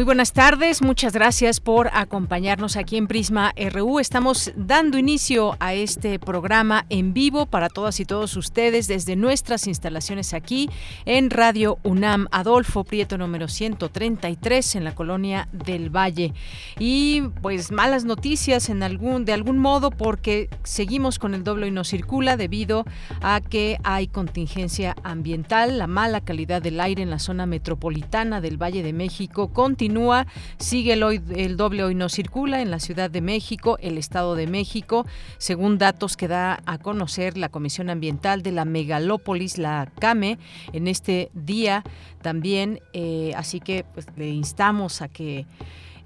Muy buenas tardes, muchas gracias por acompañarnos aquí en Prisma RU. Estamos dando inicio a este programa en vivo para todas y todos ustedes desde nuestras instalaciones aquí en Radio UNAM Adolfo Prieto número 133 en la colonia del Valle. Y pues malas noticias en algún de algún modo porque seguimos con el doble y no circula debido a que hay contingencia ambiental, la mala calidad del aire en la zona metropolitana del Valle de México con continúa, sigue el, doble hoy no circula en la Ciudad de México, el Estado de México, según datos que da a conocer la Comisión Ambiental de la Megalópolis, la CAME, en este día también, eh, así que pues, le instamos a que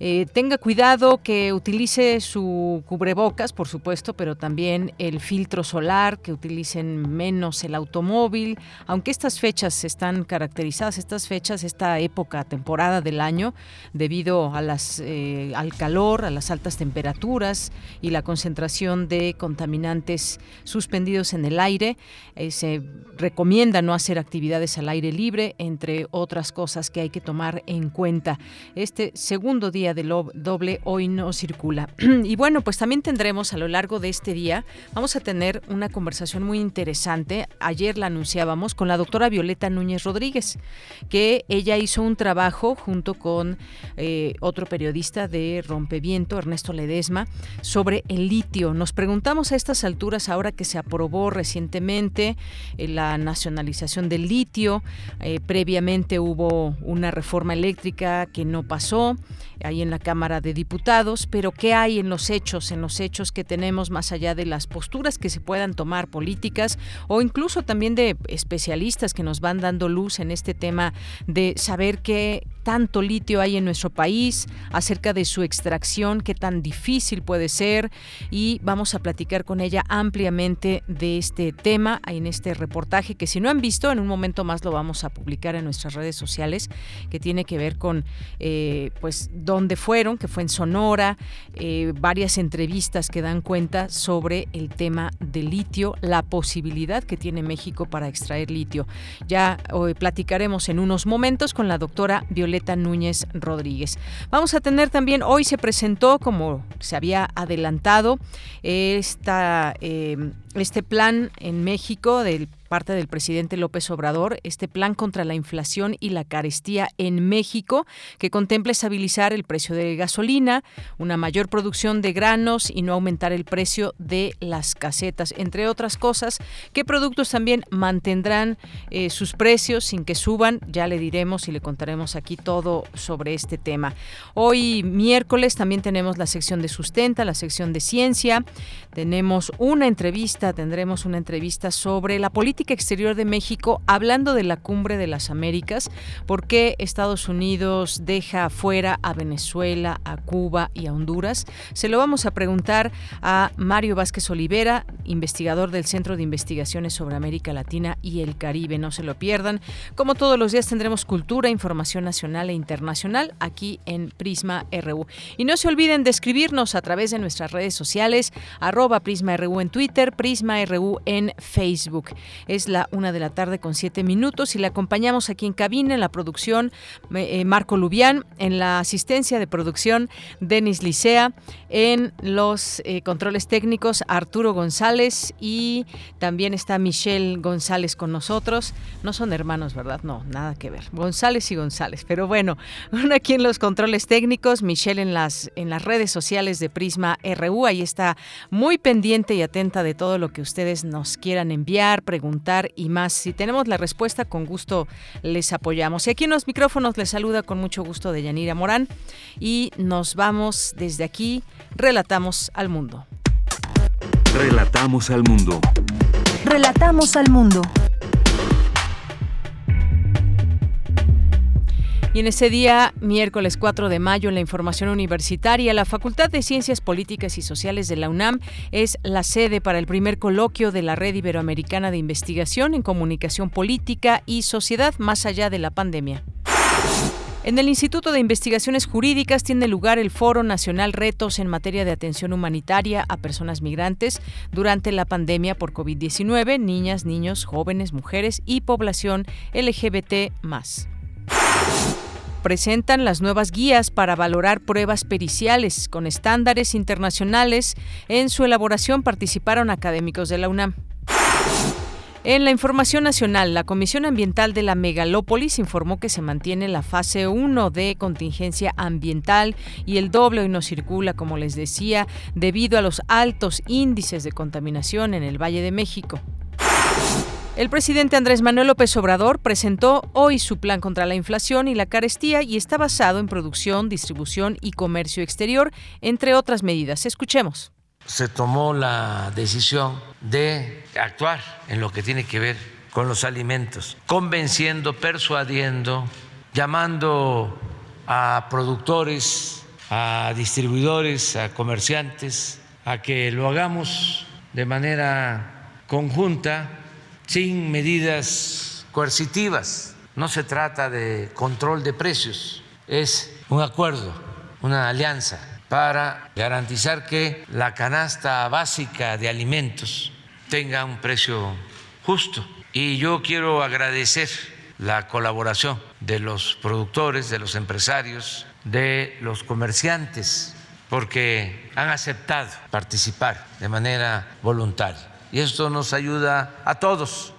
eh, tenga cuidado que utilice su cubrebocas, por supuesto, pero también el filtro solar, que utilicen menos el automóvil, aunque estas fechas están caracterizadas, estas fechas, esta época, temporada del año, debido las, eh, al calor, a las altas temperaturas y la concentración de contaminantes suspendidos en el aire, eh, se recomienda no hacer actividades al aire libre, entre otras cosas que hay que tomar en cuenta. Este segundo día de lo doble hoy no circula. y bueno, pues también tendremos a lo largo de este día, vamos a tener una conversación muy interesante. Ayer la anunciábamos con la doctora Violeta Núñez Rodríguez, que ella hizo un trabajo junto con eh, otro periodista de Rompeviento, Ernesto Ledesma, sobre el litio. Nos preguntamos a estas alturas, ahora que se aprobó recientemente eh, la nacionalización del litio, eh, previamente hubo una reforma eléctrica que no pasó ahí en la Cámara de Diputados, pero ¿qué hay en los hechos, en los hechos que tenemos más allá de las posturas que se puedan tomar políticas o incluso también de especialistas que nos van dando luz en este tema de saber qué tanto litio hay en nuestro país, acerca de su extracción, qué tan difícil puede ser y vamos a platicar con ella ampliamente de este tema en este reportaje que si no han visto, en un momento más lo vamos a publicar en nuestras redes sociales, que tiene que ver con eh, pues dónde fueron, que fue en Sonora, eh, varias entrevistas que dan cuenta sobre el tema del litio, la posibilidad que tiene México para extraer litio. Ya hoy platicaremos en unos momentos con la doctora Violeta Núñez Rodríguez. Vamos a tener también, hoy se presentó, como se había adelantado, esta, eh, este plan en México del parte del presidente López Obrador este plan contra la inflación y la carestía en México, que contempla estabilizar el precio de gasolina, una mayor producción de granos y no aumentar el precio de las casetas, entre otras cosas. ¿Qué productos también mantendrán eh, sus precios sin que suban? Ya le diremos y le contaremos aquí todo sobre este tema. Hoy miércoles también tenemos la sección de sustenta, la sección de ciencia. Tenemos una entrevista, tendremos una entrevista sobre la política exterior de México hablando de la cumbre de las Américas, por qué Estados Unidos deja fuera a Venezuela, a Cuba y a Honduras. Se lo vamos a preguntar a Mario Vázquez Olivera, investigador del Centro de Investigaciones sobre América Latina y el Caribe. No se lo pierdan. Como todos los días tendremos cultura, información nacional e internacional aquí en Prisma RU. Y no se olviden de escribirnos a través de nuestras redes sociales, arroba Prisma RU en Twitter, Prisma RU en Facebook. Es la una de la tarde con siete minutos y le acompañamos aquí en cabina en la producción eh, Marco Lubián, en la asistencia de producción Denis Licea, en los eh, controles técnicos Arturo González y también está Michelle González con nosotros. No son hermanos, ¿verdad? No, nada que ver. González y González. Pero bueno, aquí en los controles técnicos, Michelle en las, en las redes sociales de Prisma RU, ahí está muy pendiente y atenta de todo lo que ustedes nos quieran enviar, preguntar y más. Si tenemos la respuesta, con gusto les apoyamos. Y aquí en los micrófonos les saluda con mucho gusto de Yanira Morán y nos vamos desde aquí, relatamos al mundo. Relatamos al mundo. Relatamos al mundo. Y en ese día, miércoles 4 de mayo, en la información universitaria, la Facultad de Ciencias Políticas y Sociales de la UNAM es la sede para el primer coloquio de la Red Iberoamericana de Investigación en Comunicación Política y Sociedad más allá de la pandemia. En el Instituto de Investigaciones Jurídicas tiene lugar el Foro Nacional Retos en materia de atención humanitaria a personas migrantes durante la pandemia por COVID-19, niñas, niños, jóvenes, mujeres y población LGBT presentan las nuevas guías para valorar pruebas periciales con estándares internacionales. En su elaboración participaron académicos de la UNAM. En la información nacional, la Comisión Ambiental de la Megalópolis informó que se mantiene la fase 1 de contingencia ambiental y el doble hoy no circula, como les decía, debido a los altos índices de contaminación en el Valle de México. El presidente Andrés Manuel López Obrador presentó hoy su plan contra la inflación y la carestía y está basado en producción, distribución y comercio exterior, entre otras medidas. Escuchemos. Se tomó la decisión de actuar en lo que tiene que ver con los alimentos, convenciendo, persuadiendo, llamando a productores, a distribuidores, a comerciantes, a que lo hagamos de manera conjunta sin medidas coercitivas. No se trata de control de precios, es un acuerdo, una alianza para garantizar que la canasta básica de alimentos tenga un precio justo. Y yo quiero agradecer la colaboración de los productores, de los empresarios, de los comerciantes, porque han aceptado participar de manera voluntaria y esto nos ayuda a todos.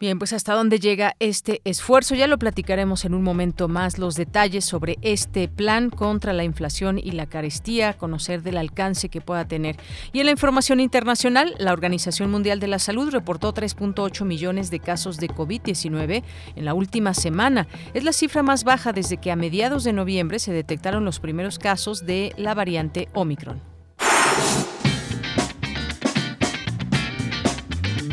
Bien, pues hasta dónde llega este esfuerzo, ya lo platicaremos en un momento más los detalles sobre este plan contra la inflación y la carestía, conocer del alcance que pueda tener. Y en la información internacional, la Organización Mundial de la Salud reportó 3.8 millones de casos de COVID-19 en la última semana. Es la cifra más baja desde que a mediados de noviembre se detectaron los primeros casos de la variante Omicron.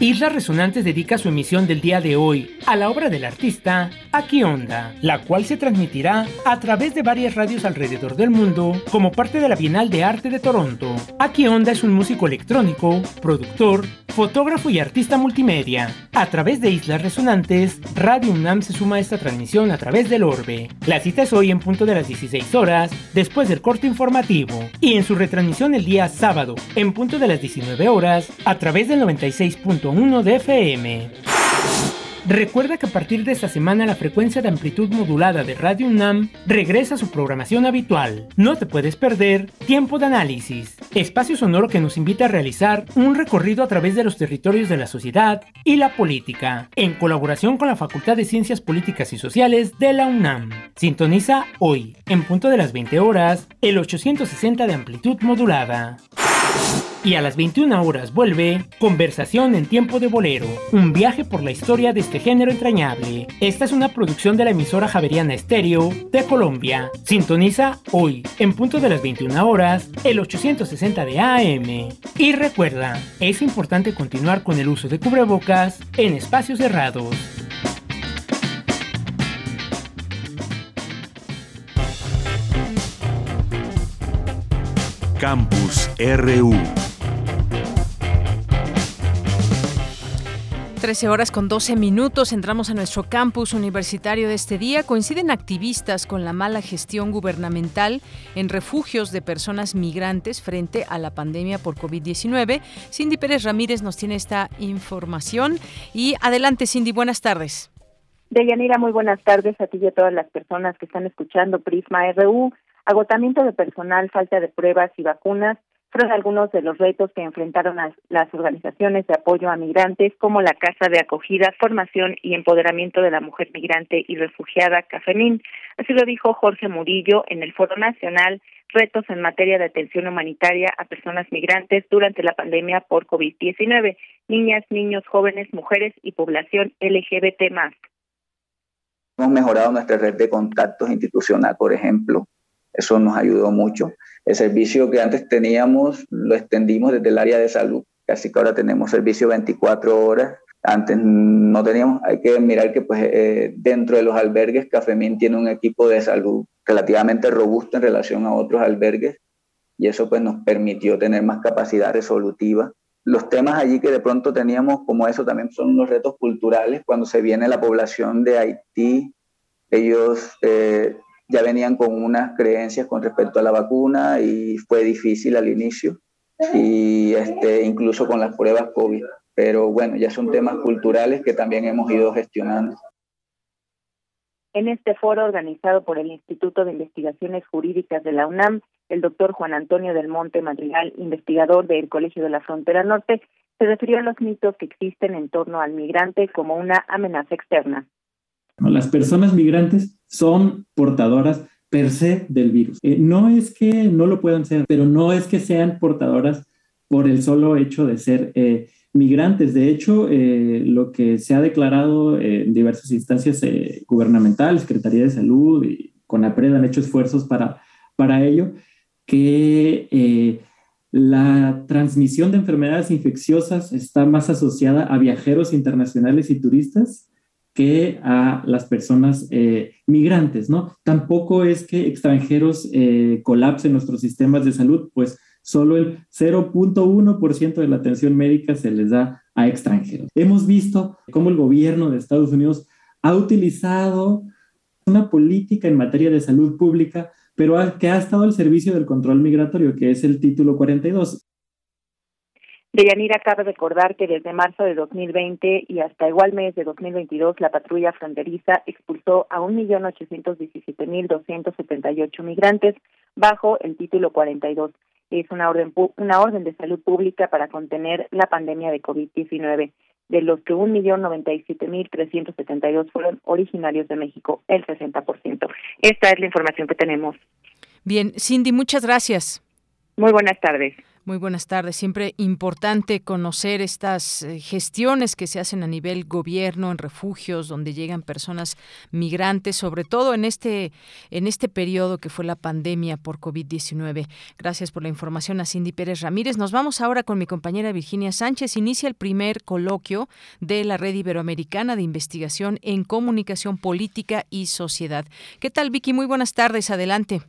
Islas Resonantes dedica su emisión del día de hoy a la obra del artista Aquí Onda, la cual se transmitirá a través de varias radios alrededor del mundo como parte de la Bienal de Arte de Toronto. Aquí Onda es un músico electrónico, productor, fotógrafo y artista multimedia. A través de Islas Resonantes, Radio UNAM se suma a esta transmisión a través del Orbe. La cita es hoy en punto de las 16 horas, después del corte informativo, y en su retransmisión el día sábado, en punto de las 19 horas, a través del 96. 1 de FM. Recuerda que a partir de esta semana la frecuencia de amplitud modulada de Radio UNAM regresa a su programación habitual. No te puedes perder Tiempo de Análisis, espacio sonoro que nos invita a realizar un recorrido a través de los territorios de la sociedad y la política, en colaboración con la Facultad de Ciencias Políticas y Sociales de la UNAM. Sintoniza hoy, en punto de las 20 horas, el 860 de amplitud modulada. Y a las 21 horas vuelve Conversación en tiempo de bolero, un viaje por la historia de este género entrañable. Esta es una producción de la emisora Javeriana Estéreo de Colombia. Sintoniza hoy, en punto de las 21 horas, el 860 de AM. Y recuerda, es importante continuar con el uso de cubrebocas en espacios cerrados. Campus RU 13 horas con 12 minutos entramos a nuestro campus universitario de este día. Coinciden activistas con la mala gestión gubernamental en refugios de personas migrantes frente a la pandemia por COVID-19. Cindy Pérez Ramírez nos tiene esta información. Y adelante, Cindy, buenas tardes. Deyanira, muy buenas tardes a ti y a todas las personas que están escuchando Prisma RU. Agotamiento de personal, falta de pruebas y vacunas fueron algunos de los retos que enfrentaron las organizaciones de apoyo a migrantes como la Casa de Acogida, Formación y Empoderamiento de la Mujer Migrante y Refugiada, CAFEMIN. Así lo dijo Jorge Murillo en el Foro Nacional Retos en materia de atención humanitaria a personas migrantes durante la pandemia por COVID-19, niñas, niños, jóvenes, mujeres y población LGBT+. Hemos mejorado nuestra red de contactos institucional, por ejemplo. Eso nos ayudó mucho. El servicio que antes teníamos lo extendimos desde el área de salud, así que ahora tenemos servicio 24 horas. Antes no teníamos, hay que mirar que pues eh, dentro de los albergues Cafemín tiene un equipo de salud relativamente robusto en relación a otros albergues y eso pues nos permitió tener más capacidad resolutiva. Los temas allí que de pronto teníamos como eso también son los retos culturales. Cuando se viene la población de Haití, ellos eh, ya venían con unas creencias con respecto a la vacuna y fue difícil al inicio, y este, incluso con las pruebas COVID. Pero bueno, ya son temas culturales que también hemos ido gestionando. En este foro organizado por el Instituto de Investigaciones Jurídicas de la UNAM, el doctor Juan Antonio del Monte Madrigal, investigador del Colegio de la Frontera Norte, se refirió a los mitos que existen en torno al migrante como una amenaza externa. Las personas migrantes son portadoras per se del virus. Eh, no es que no lo puedan ser, pero no es que sean portadoras por el solo hecho de ser eh, migrantes. De hecho, eh, lo que se ha declarado en diversas instancias gubernamentales, Secretaría de Salud y CONAPRED han hecho esfuerzos para, para ello, que la transmisión de enfermedades infecciosas está más asociada a viajeros internacionales y turistas que a las personas eh, migrantes, ¿no? Tampoco es que extranjeros eh, colapsen nuestros sistemas de salud, pues solo el 0.1% de la atención médica se les da a extranjeros. Hemos visto cómo el gobierno de Estados Unidos ha utilizado una política en materia de salud pública, pero que ha estado al servicio del control migratorio, que es el título 42. Deyanira, cabe recordar que desde marzo de 2020 y hasta igual mes de 2022, la patrulla fronteriza expulsó a 1.817.278 migrantes bajo el título 42. Es una orden, una orden de salud pública para contener la pandemia de COVID-19, de los que 1.097.372 fueron originarios de México, el 60%. Esta es la información que tenemos. Bien, Cindy, muchas gracias. Muy buenas tardes. Muy buenas tardes. Siempre importante conocer estas eh, gestiones que se hacen a nivel gobierno en refugios donde llegan personas migrantes, sobre todo en este en este periodo que fue la pandemia por COVID-19. Gracias por la información a Cindy Pérez Ramírez. Nos vamos ahora con mi compañera Virginia Sánchez. Inicia el primer coloquio de la Red Iberoamericana de Investigación en Comunicación Política y Sociedad. ¿Qué tal, Vicky? Muy buenas tardes. Adelante.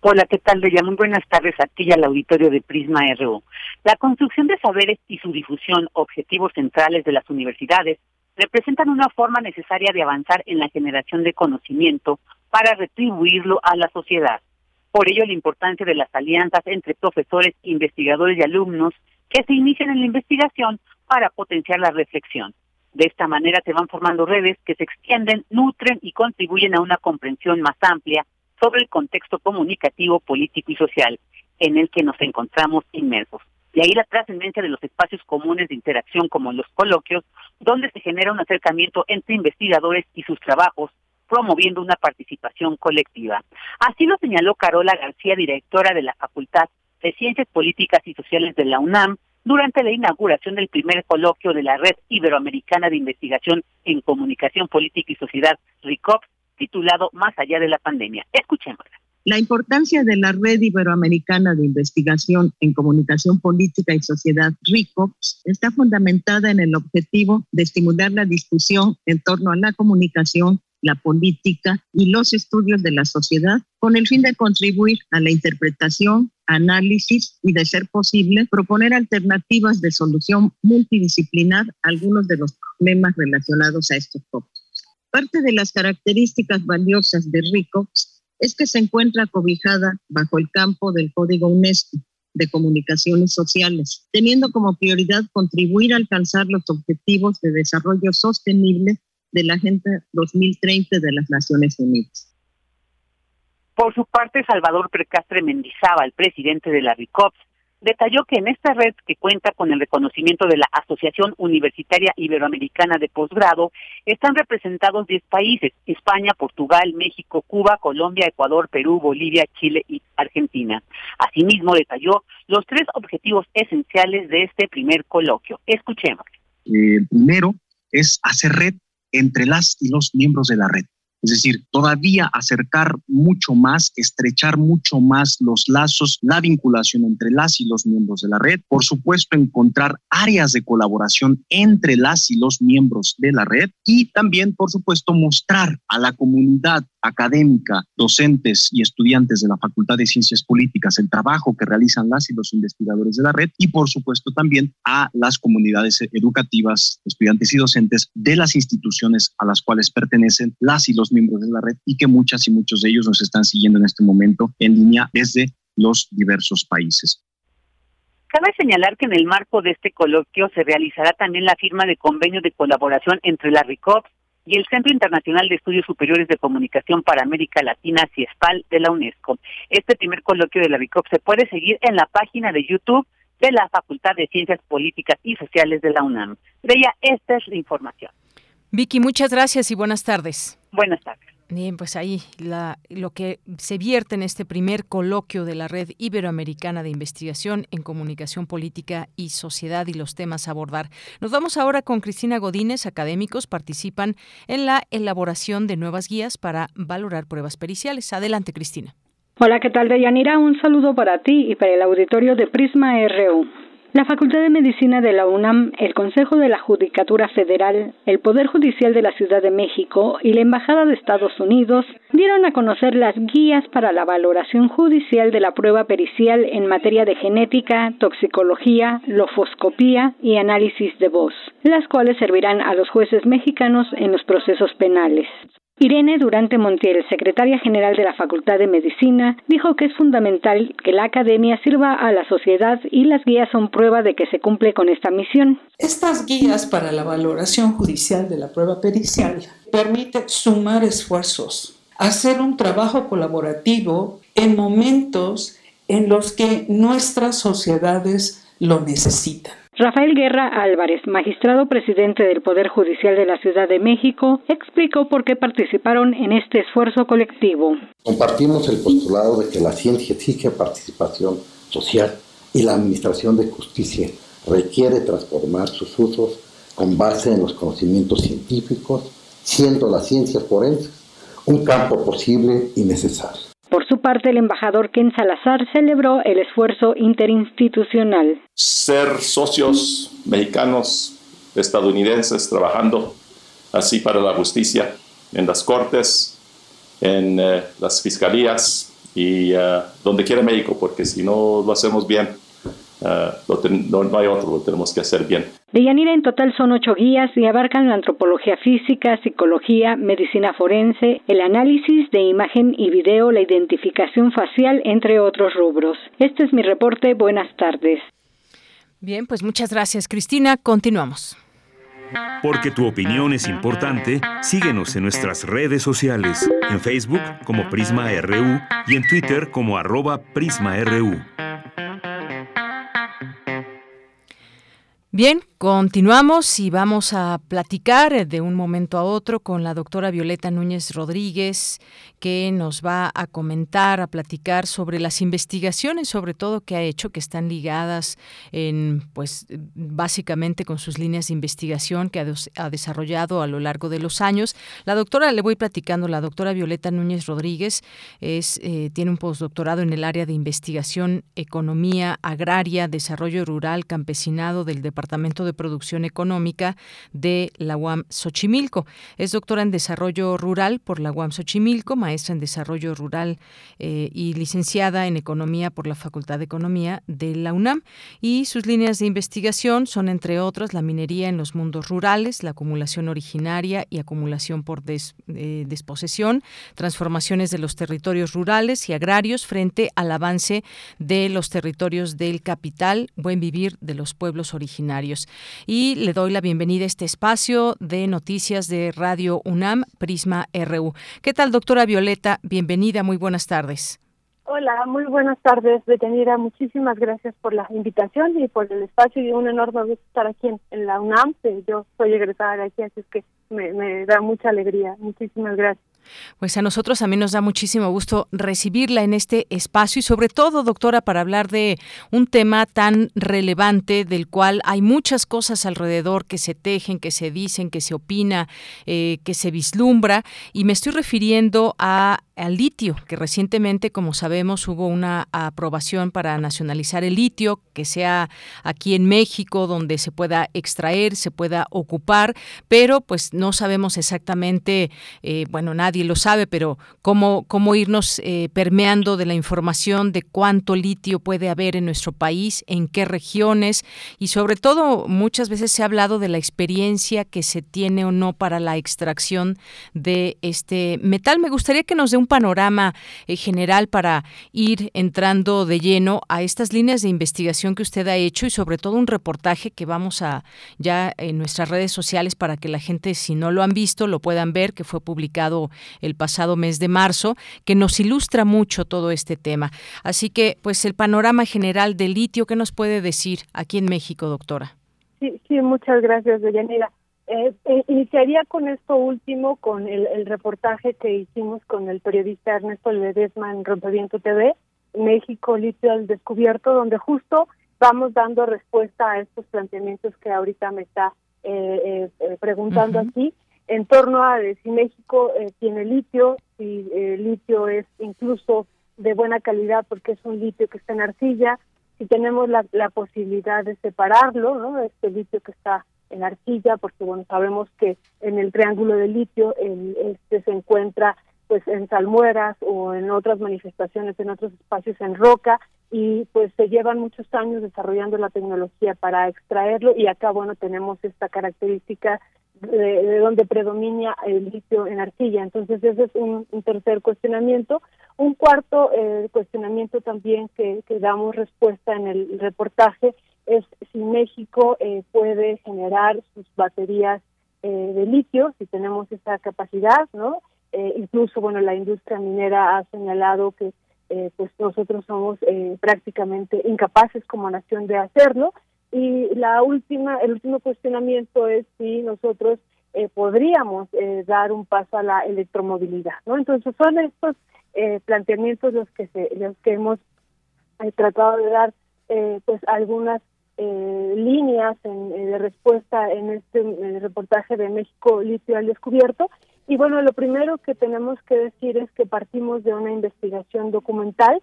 Hola, ¿qué tal, Deya? Muy buenas tardes a ti al auditorio de Prisma RU. La construcción de saberes y su difusión, objetivos centrales de las universidades, representan una forma necesaria de avanzar en la generación de conocimiento para retribuirlo a la sociedad. Por ello, la importancia de las alianzas entre profesores, investigadores y alumnos que se inician en la investigación para potenciar la reflexión. De esta manera se van formando redes que se extienden, nutren y contribuyen a una comprensión más amplia sobre el contexto comunicativo, político y social en el que nos encontramos inmersos. De ahí la trascendencia de los espacios comunes de interacción como los coloquios, donde se genera un acercamiento entre investigadores y sus trabajos, promoviendo una participación colectiva. Así lo señaló Carola García, directora de la Facultad de Ciencias Políticas y Sociales de la UNAM, durante la inauguración del primer coloquio de la Red Iberoamericana de Investigación en Comunicación Política y Sociedad, RICOP, titulado Más allá de la pandemia. Escuchémosla. La importancia de la Red Iberoamericana de Investigación en Comunicación Política y Sociedad, RICOPS, está fundamentada en el objetivo de estimular la discusión en torno a la comunicación, la política y los estudios de la sociedad con el fin de contribuir a la interpretación, análisis y, de ser posible, proponer alternativas de solución multidisciplinar a algunos de los problemas relacionados a estos tópicos. Parte de las características valiosas de RICO es que se encuentra cobijada bajo el campo del Código UNESCO de Comunicaciones Sociales, teniendo como prioridad contribuir a alcanzar los objetivos de desarrollo sostenible de la Agenda 2030 de las Naciones Unidas. Por su parte, Salvador Precastre Mendizábal, presidente de la RICOPS, detalló que en esta red, que cuenta con el reconocimiento de la Asociación Universitaria Iberoamericana de Posgrado, están representados 10 países, España, Portugal, México, Cuba, Colombia, Ecuador, Perú, Bolivia, Chile y Argentina. Asimismo, detalló los tres objetivos esenciales de este primer coloquio. Escuchemos. El primero es hacer red entre las y los miembros de la red. Es decir, todavía acercar mucho más, estrechar mucho más los lazos, la vinculación entre las y los miembros de la red. Por supuesto, encontrar áreas de colaboración entre las y los miembros de la red y también, por supuesto, mostrar a la comunidad académica, docentes y estudiantes de la Facultad de Ciencias Políticas el trabajo que realizan las y los investigadores de la red y, por supuesto, también a las comunidades educativas, estudiantes y docentes de las instituciones a las cuales pertenecen las y los miembros de la red y que muchas y muchos de ellos nos están siguiendo en este momento en línea desde los diversos países. Cabe señalar que en el marco de este coloquio se realizará también la firma de convenio de colaboración entre la RICOPS y el Centro Internacional de Estudios Superiores de Comunicación para América Latina, CIESPAL, de la UNESCO. Este primer coloquio de la RICOP se puede seguir en la página de YouTube de la Facultad de Ciencias Políticas y Sociales de la UNAM. Creía, esta es la información. Vicky, muchas gracias y buenas tardes. Buenas tardes. Bien, pues ahí lo que se vierte en este primer coloquio de la Red Iberoamericana de Investigación en Comunicación Política y Sociedad y los temas a abordar. Nos vamos ahora con Cristina Godínez. Académicos participan en la elaboración de nuevas guías para valorar pruebas periciales. Adelante, Cristina. Hola, ¿qué tal, Deyanira? Un saludo para ti y para el auditorio de Prisma RU. La Facultad de Medicina de la UNAM, el Consejo de la Judicatura Federal, el Poder Judicial de la Ciudad de México y la Embajada de Estados Unidos dieron a conocer las guías para la valoración judicial de la prueba pericial en materia de genética, toxicología, lofoscopía y análisis de voz, las cuales servirán a los jueces mexicanos en los procesos penales. Irene Durante Montiel, secretaria general de la Facultad de Medicina, dijo que es fundamental que la academia sirva a la sociedad y las guías son prueba de que se cumple con esta misión. Estas guías para la valoración judicial de la prueba pericial permiten sumar esfuerzos, hacer un trabajo colaborativo en momentos en los que nuestras sociedades lo necesitan. Rafael Guerra Álvarez, magistrado presidente del Poder Judicial de la Ciudad de México, explicó por qué participaron en este esfuerzo colectivo. Compartimos el postulado de que la ciencia exige participación social y la administración de justicia requiere transformar sus usos con base en los conocimientos científicos, siendo la ciencia forense un campo posible y necesario. Por su parte, el embajador Ken Salazar celebró el esfuerzo interinstitucional. Ser socios mexicanos, estadounidenses, trabajando así para la justicia en las cortes, en eh, las fiscalías y eh, donde quiera México, porque si no lo hacemos bien, uh, no, hay otro, lo tenemos que hacer bien. De Yanira en total son ocho guías y abarcan la antropología física, psicología, medicina forense, el análisis de imagen y video, la identificación facial, entre otros rubros. Este es mi reporte. Buenas tardes. Bien, pues muchas gracias, Cristina. Continuamos. Porque tu opinión es importante, síguenos en nuestras redes sociales, en Facebook como Prisma RU y en Twitter como arroba PrismaRU. Bien, continuamos y vamos a platicar de un momento a otro con la doctora Violeta Núñez Rodríguez, que nos va a comentar, a platicar sobre las investigaciones, sobre todo que ha hecho, que están ligadas en, pues, básicamente con sus líneas de investigación que ha, desarrollado a lo largo de los años. La doctora, le voy platicando, la doctora Violeta Núñez Rodríguez eh, tiene un postdoctorado en el área de investigación, economía agraria, desarrollo rural, campesinado del Departamento Departamento de Producción Económica de la UAM Xochimilco. Es doctora en Desarrollo Rural por la UAM Xochimilco, maestra en Desarrollo Rural eh, y licenciada en Economía por la Facultad de Economía de la UNAM. Y sus líneas de investigación son, entre otras, la minería en los mundos rurales, la acumulación originaria y acumulación por eh, desposesión, transformaciones de los territorios rurales y agrarios frente al avance de los territorios del capital, buen vivir de los pueblos originarios y le doy la bienvenida a este espacio de noticias de Radio UNAM, Prisma RU. ¿Qué tal, doctora Violeta? Bienvenida, muy buenas tardes. Hola, muy buenas tardes, Detenida. Muchísimas gracias por la invitación y por el espacio y un enorme gusto estar aquí en, la UNAM. Yo soy egresada de aquí, así es que me, me da mucha alegría. Muchísimas gracias. Pues a nosotros también nos da muchísimo gusto recibirla en este espacio y sobre todo, doctora, para hablar de un tema tan relevante del cual hay muchas cosas alrededor que se tejen, que se dicen, que se opina, eh, que se vislumbra. Y me estoy refiriendo a al litio, que recientemente, como sabemos, hubo una aprobación para nacionalizar el litio, que sea aquí en México donde se pueda extraer, se pueda ocupar, pero pues no sabemos exactamente, eh, bueno, nadie lo sabe, pero cómo, cómo irnos eh, permeando de la información de cuánto litio puede haber en nuestro país, en qué regiones y sobre todo muchas veces se ha hablado de la experiencia que se tiene o no para la extracción de este metal. Me gustaría que nos dé un panorama eh, general para ir entrando de lleno a estas líneas de investigación que usted ha hecho y sobre todo un reportaje que vamos a ya en nuestras redes sociales para que la gente si no lo han visto lo puedan ver que fue publicado el pasado mes de marzo, que nos ilustra mucho todo este tema. Así que, pues, el panorama general del litio, ¿qué nos puede decir aquí en México, doctora? Sí, sí, muchas gracias, Deyanira. Eh, eh, iniciaría con esto último, con el, reportaje que hicimos con el periodista Ernesto Ledesma en Rompeviento TV, México Litio al Descubierto, donde justo vamos dando respuesta a estos planteamientos que ahorita me está eh, eh preguntando aquí en torno a si México eh, tiene litio, si el eh, litio es incluso de buena calidad porque es un litio que está en arcilla, si tenemos la, la posibilidad de separarlo, ¿no? Este litio que está en arcilla, porque bueno, sabemos que en el triángulo de litio el, este se encuentra pues en salmueras o en otras manifestaciones, en otros espacios en roca y pues se llevan muchos años desarrollando la tecnología para extraerlo y acá bueno tenemos esta característica de, donde predomina el litio en arcilla. Entonces ese es un, tercer cuestionamiento. Un cuarto eh, cuestionamiento también que, que, damos respuesta en el reportaje es si México eh, puede generar sus baterías eh, de litio, si tenemos esa capacidad, ¿no? incluso, bueno, la industria minera ha señalado que pues nosotros somos prácticamente incapaces como nación de hacerlo y la última, el último cuestionamiento es si nosotros eh, podríamos eh, dar un paso a la electromovilidad, ¿no? Entonces son estos eh, planteamientos los que se, los que hemos tratado de dar, pues algunas líneas de respuesta en este reportaje de México Litio al descubierto. Y bueno, lo primero que tenemos que decir es que partimos de una investigación documental,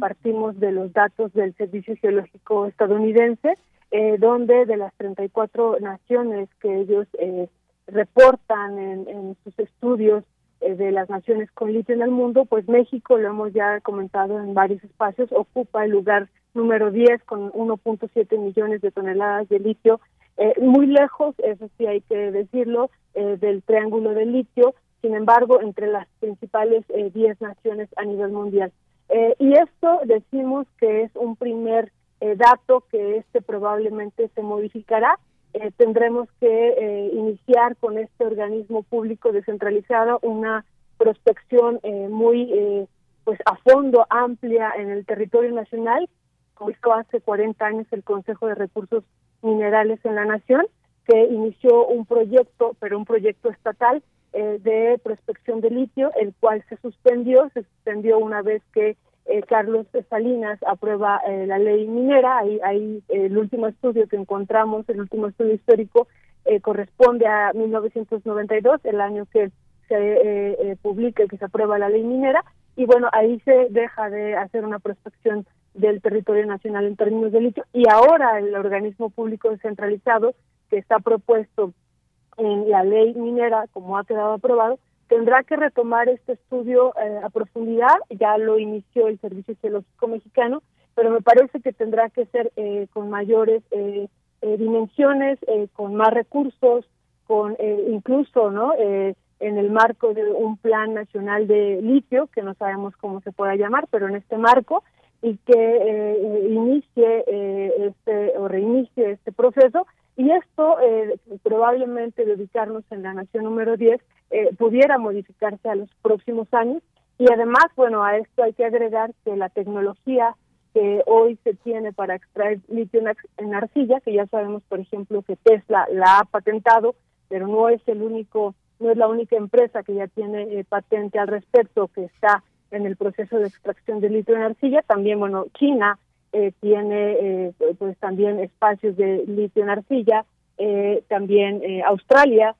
partimos de los datos del Servicio Geológico estadounidense, eh, donde de las 34 naciones que ellos eh, reportan en, sus estudios eh, de las naciones con litio en el mundo, pues México, lo hemos ya comentado en varios espacios, ocupa el lugar número 10 con 1.7 millones de toneladas de litio, muy lejos, eso sí hay que decirlo, del triángulo de litio, sin embargo, entre las principales 10 naciones a nivel mundial. y esto decimos que es un primer eh, dato que este probablemente se modificará. Eh, tendremos que eh, iniciar con este organismo público descentralizado una prospección muy pues a fondo amplia en el territorio nacional hizo hace 40 años el Consejo de Recursos Minerales en la Nación que inició un proyecto pero un proyecto estatal de prospección de litio el cual se suspendió se suspendió una vez que eh, Carlos Salinas aprueba eh, la ley minera, ahí, ahí el último estudio que encontramos, el último estudio histórico, eh, corresponde a 1992, el año que se publica que se aprueba la ley minera, y bueno, ahí se deja de hacer una prospección del territorio nacional en términos de litio, y ahora el organismo público descentralizado que está propuesto en la ley minera, como ha quedado aprobado, tendrá que retomar este estudio eh, a profundidad, ya lo inició el Servicio Geológico Mexicano, pero me parece que tendrá que ser eh, con mayores eh, dimensiones, con más recursos, con incluso no en el marco de un plan nacional de litio, que no sabemos cómo se pueda llamar, pero en este marco, y que inicie este o reinicie este proceso. Y esto eh, probablemente dedicarnos en la nación número 10 eh, pudiera modificarse a los próximos años. Y además, bueno, a esto hay que agregar que la tecnología que hoy se tiene para extraer litio en arcilla, que ya sabemos, por ejemplo, que Tesla la ha patentado, pero no es el único, no es la única empresa que ya tiene eh, patente al respecto, que está en el proceso de extracción de litio en arcilla. También, bueno, China eh, tiene eh, pues también espacios de litio en arcilla, también Australia,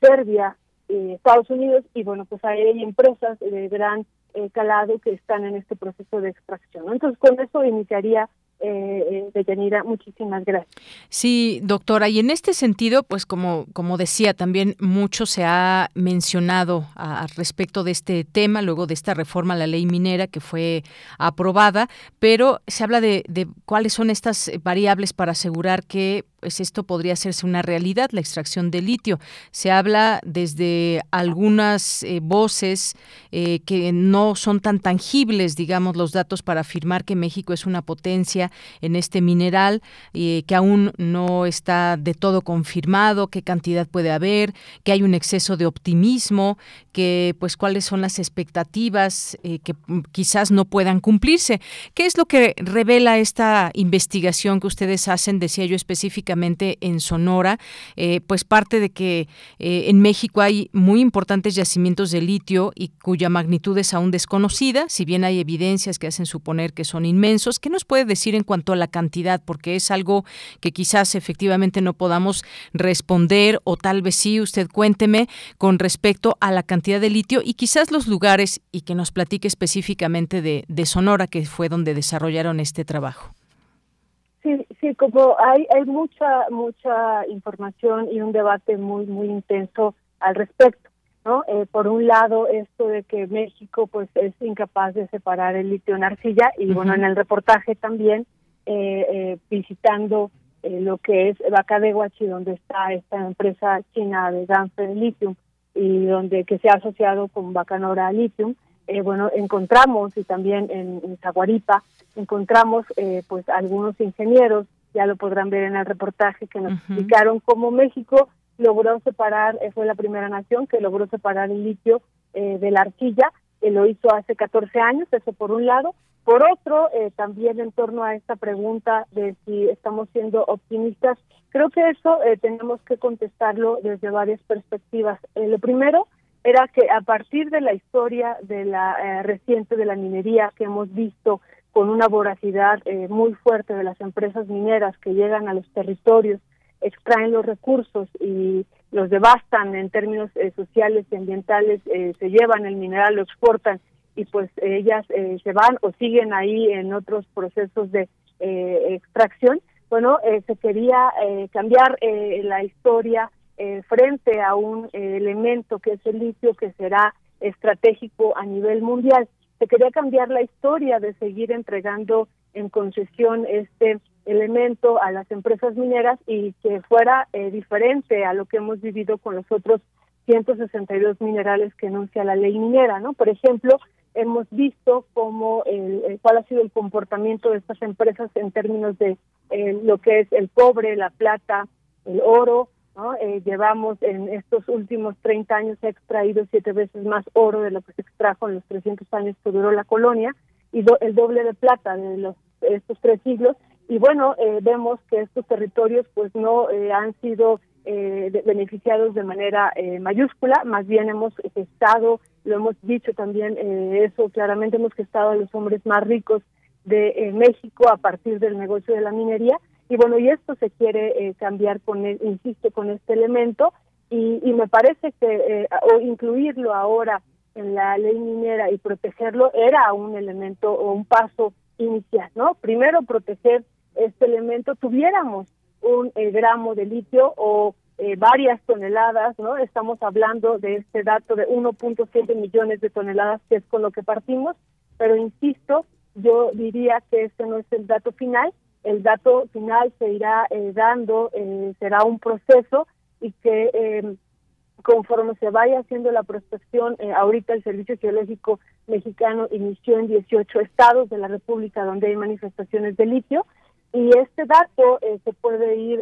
Serbia, Estados Unidos, y bueno, pues hay empresas de gran eh, calado que están en este proceso de extracción. Entonces, con eso iniciaría eh, detenida. Muchísimas gracias. Sí, doctora, y en este sentido, pues como, como decía, también mucho se ha mencionado al respecto de este tema, luego de esta reforma a la ley minera que fue aprobada, pero se habla de, de cuáles son estas variables para asegurar que pues esto podría hacerse una realidad, la extracción de litio. Se habla desde algunas eh, voces eh, que no son tan tangibles, digamos, los datos para afirmar que México es una potencia en este mineral, eh, que aún no está de todo confirmado, qué cantidad puede haber, que hay un exceso de optimismo, que pues cuáles son las expectativas que quizás no puedan cumplirse. ¿Qué es lo que revela esta investigación que ustedes hacen, decía yo específicamente? en Sonora, eh, pues parte de que eh, en México hay muy importantes yacimientos de litio y cuya magnitud es aún desconocida, si bien hay evidencias que hacen suponer que son inmensos. ¿Qué nos puede decir en cuanto a la cantidad? Porque es algo que quizás efectivamente no podamos responder o tal vez sí, usted cuénteme con respecto a la cantidad de litio y quizás los lugares y que nos platique específicamente de Sonora, que fue donde desarrollaron este trabajo. Sí, sí, como hay, hay mucha, mucha información y un debate muy, muy intenso al respecto, ¿no? Eh, por un lado, esto de que México, pues, es incapaz de separar el litio en arcilla y, bueno, en el reportaje también, eh, eh, visitando lo que es Bacadehuachi, donde está esta empresa china de Ganfeng Lithium y donde que se ha asociado con Bacanora Lithium, bueno, encontramos y también en, en Zaguaripa encontramos eh, pues algunos ingenieros, ya lo podrán ver en el reportaje, que nos explicaron cómo México logró separar, eh, fue la primera nación que logró separar el litio eh, de la arcilla, lo hizo hace 14 años, eso por un lado. Por otro, también en torno a esta pregunta de si estamos siendo optimistas, creo que eso tenemos que contestarlo desde varias perspectivas. lo primero era que a partir de la historia de la reciente de la minería que hemos visto con una voracidad eh, muy fuerte de las empresas mineras que llegan a los territorios, extraen los recursos y los devastan en términos eh, sociales y ambientales, eh, se llevan el mineral, lo exportan y pues ellas se van o siguen ahí en otros procesos de extracción. Bueno, se quería cambiar la historia frente a un elemento que es el litio que será estratégico a nivel mundial se quería cambiar la historia de seguir entregando en concesión este elemento a las empresas mineras y que fuera eh, diferente a lo que hemos vivido con los otros 162 minerales que enuncia la ley minera, ¿no? Por ejemplo, hemos visto cómo el, cuál ha sido el comportamiento de estas empresas en términos de eh, lo que es el cobre, la plata, el oro, eh, llevamos en estos últimos 30 años, se ha extraído siete veces más oro de lo que se extrajo en los 300 años que duró la colonia y el doble de plata de los estos tres siglos. Y bueno, eh, vemos que estos territorios pues no eh, han sido beneficiados de manera mayúscula, más bien hemos estado, lo hemos dicho también, eso claramente hemos estado a los hombres más ricos de México a partir del negocio de la minería y bueno, y esto se quiere eh, cambiar con, el, insisto, con este elemento y, y me parece que eh, o incluirlo ahora en la ley minera y protegerlo era un elemento o un paso inicial, ¿no? Primero proteger este elemento, tuviéramos un eh, gramo de litio o varias toneladas, ¿no? Estamos hablando de este dato de 1.7 millones de toneladas, que es con lo que partimos, pero insisto, yo diría que este no es el dato final, el dato final se irá eh, dando, eh, será un proceso y que eh, conforme se vaya haciendo la prospección, ahorita el Servicio Geológico Mexicano inició en 18 estados de la República donde hay manifestaciones de litio y este dato se puede ir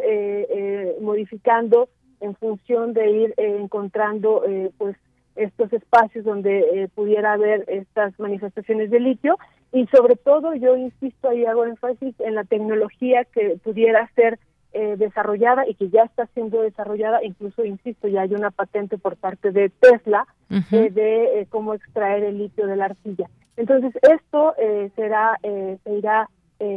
modificando en función de ir encontrando pues estos espacios donde eh, pudiera haber estas manifestaciones de litio y sobre todo yo insisto y hago énfasis en la tecnología que pudiera ser eh, desarrollada y que ya está siendo desarrollada, incluso insisto, ya hay una patente por parte de Tesla eh, de cómo extraer el litio de la arcilla. Entonces esto será se irá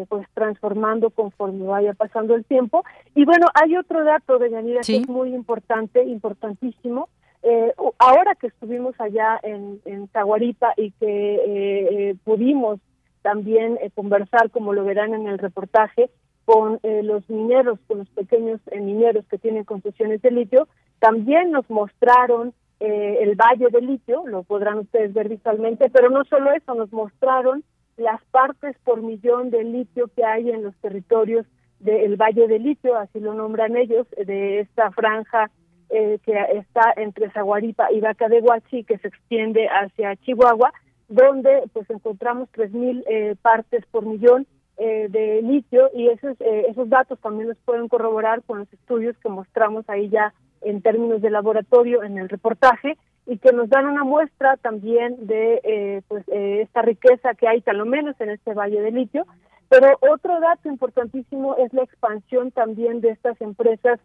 pues transformando conforme vaya pasando el tiempo. Y bueno, hay otro dato de Yanira que es muy importante, importantísimo, eh, ahora que estuvimos allá en, en Zaguaripa y que eh, eh, pudimos también conversar, como lo verán en el reportaje, con los mineros, con los pequeños mineros que tienen concesiones de litio, también nos mostraron el valle de litio, lo podrán ustedes ver visualmente, pero no solo eso, nos mostraron las partes por millón de litio que hay en los territorios del Valle de Litio, así lo nombran ellos, de esta franja eh, que está entre Zaguaripa y Vaca de Huachi, que se extiende hacia Chihuahua, donde pues encontramos 3.000 eh, partes por millón eh, de litio y esos, esos datos también los pueden corroborar con los estudios que mostramos ahí ya en términos de laboratorio en el reportaje y que nos dan una muestra también de pues esta riqueza que hay, tal lo menos en este valle de litio. Pero otro dato importantísimo es la expansión también de estas empresas eh,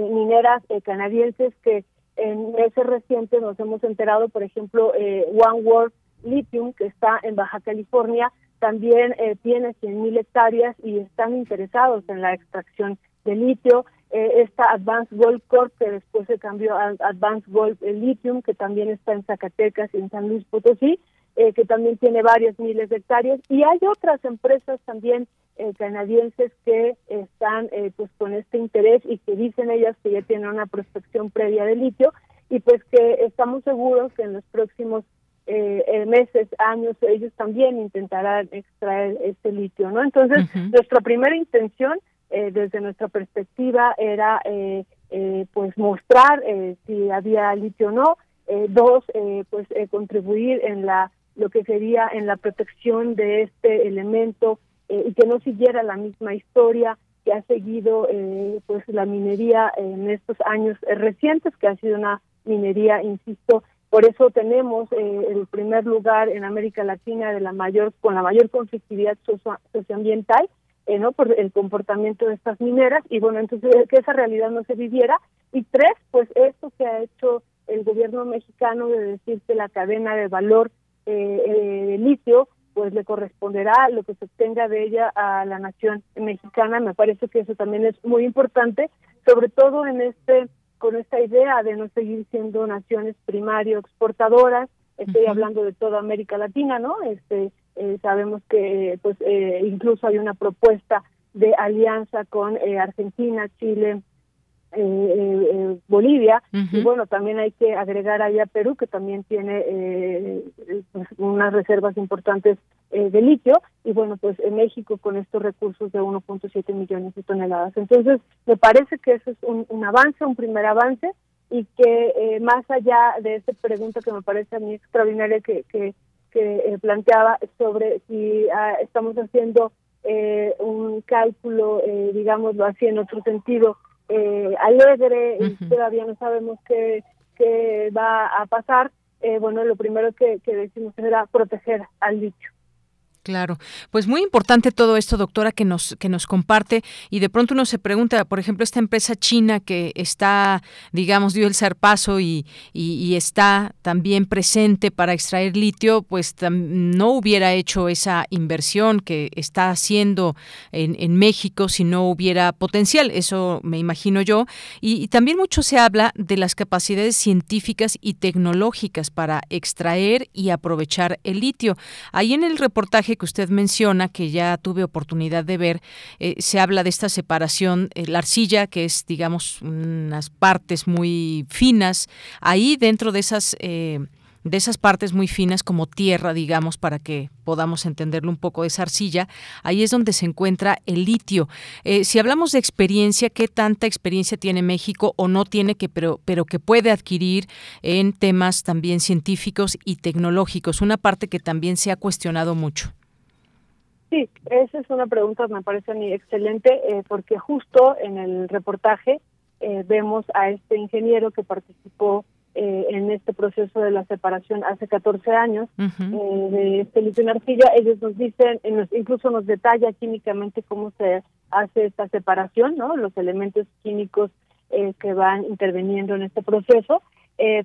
mineras eh, canadienses que en meses recientes nos hemos enterado, por ejemplo, eh, One World Lithium, que está en Baja California, también eh, tiene 100.000 hectáreas y están interesados en la extracción de litio. esta Advanced Gold Corp, que después se cambió a Advanced Gold Lithium, que también está en Zacatecas y en San Luis Potosí, que también tiene varias miles de hectáreas. Y hay otras empresas también eh, canadienses que están eh, pues con este interés y que dicen ellas que ya tienen una prospección previa de litio y pues que estamos seguros que en los próximos eh, meses, años, ellos también intentarán extraer este litio, ¿no? Entonces, nuestra primera intención desde nuestra perspectiva era pues mostrar si había litio o no, dos, pues contribuir en la lo que sería en la protección de este elemento eh, y que no siguiera la misma historia que ha seguido eh, pues la minería en estos años eh, recientes, que ha sido una minería, insisto, por eso tenemos el primer lugar en América Latina de la mayor con la mayor conflictividad socioambiental, no por el comportamiento de estas mineras. Y bueno entonces que esa realidad no se viviera. Y tres pues esto que ha hecho el gobierno mexicano de decir que la cadena de valor de litio pues le corresponderá lo que se obtenga de ella a la nación mexicana. Me parece que eso también es muy importante, sobre todo en este con esta idea de no seguir siendo naciones primario exportadoras. Estoy hablando de toda América Latina, ¿no? Este eh, sabemos que pues eh, incluso hay una propuesta de alianza con eh, Argentina, Chile, eh, eh, Bolivia. Y bueno también hay que agregar ahí a Perú que también tiene eh, pues, unas reservas importantes eh, de litio. Y bueno pues en México con estos recursos de 1.7 millones de toneladas. Entonces me parece que eso es un, un avance un primer avance. Y que más allá de esta pregunta que me parece a mí extraordinaria que que, que planteaba sobre si ah, estamos haciendo un cálculo digámoslo así en otro sentido eh, alegre y todavía no sabemos qué, qué va a pasar, eh, bueno, lo primero que, que decimos era proteger al bicho. Claro, pues muy importante todo esto, doctora, que nos que nos comparte y de pronto uno se pregunta, por ejemplo, esta empresa china que está, digamos, dio el zarpazo y, y, está también presente para extraer litio, pues no hubiera hecho esa inversión que está haciendo en, en, México si no hubiera potencial, eso me imagino yo. Y, y también mucho se habla de las capacidades científicas y tecnológicas para extraer y aprovechar el litio. Ahí en el reportaje que usted menciona, que ya tuve oportunidad de ver, eh, se habla de esta separación, eh, la arcilla, que es, digamos, unas partes muy finas, ahí dentro de esas... Eh, de esas partes muy finas como tierra, digamos, para que podamos entenderlo un poco esa arcilla, ahí es donde se encuentra el litio. si hablamos de experiencia, ¿qué tanta experiencia tiene México o no tiene que, pero, pero que puede adquirir en temas también científicos y tecnológicos? Una parte que también se ha cuestionado mucho. Sí, esa es una pregunta, me parece a mí excelente, eh, porque justo en el reportaje eh, vemos a este ingeniero que participó eh, en este proceso de la separación hace 14 años eh, de este litio en arcilla. Ellos nos dicen, nos, incluso nos detalla químicamente cómo se hace esta separación, ¿no? Los elementos químicos que van interviniendo en este proceso.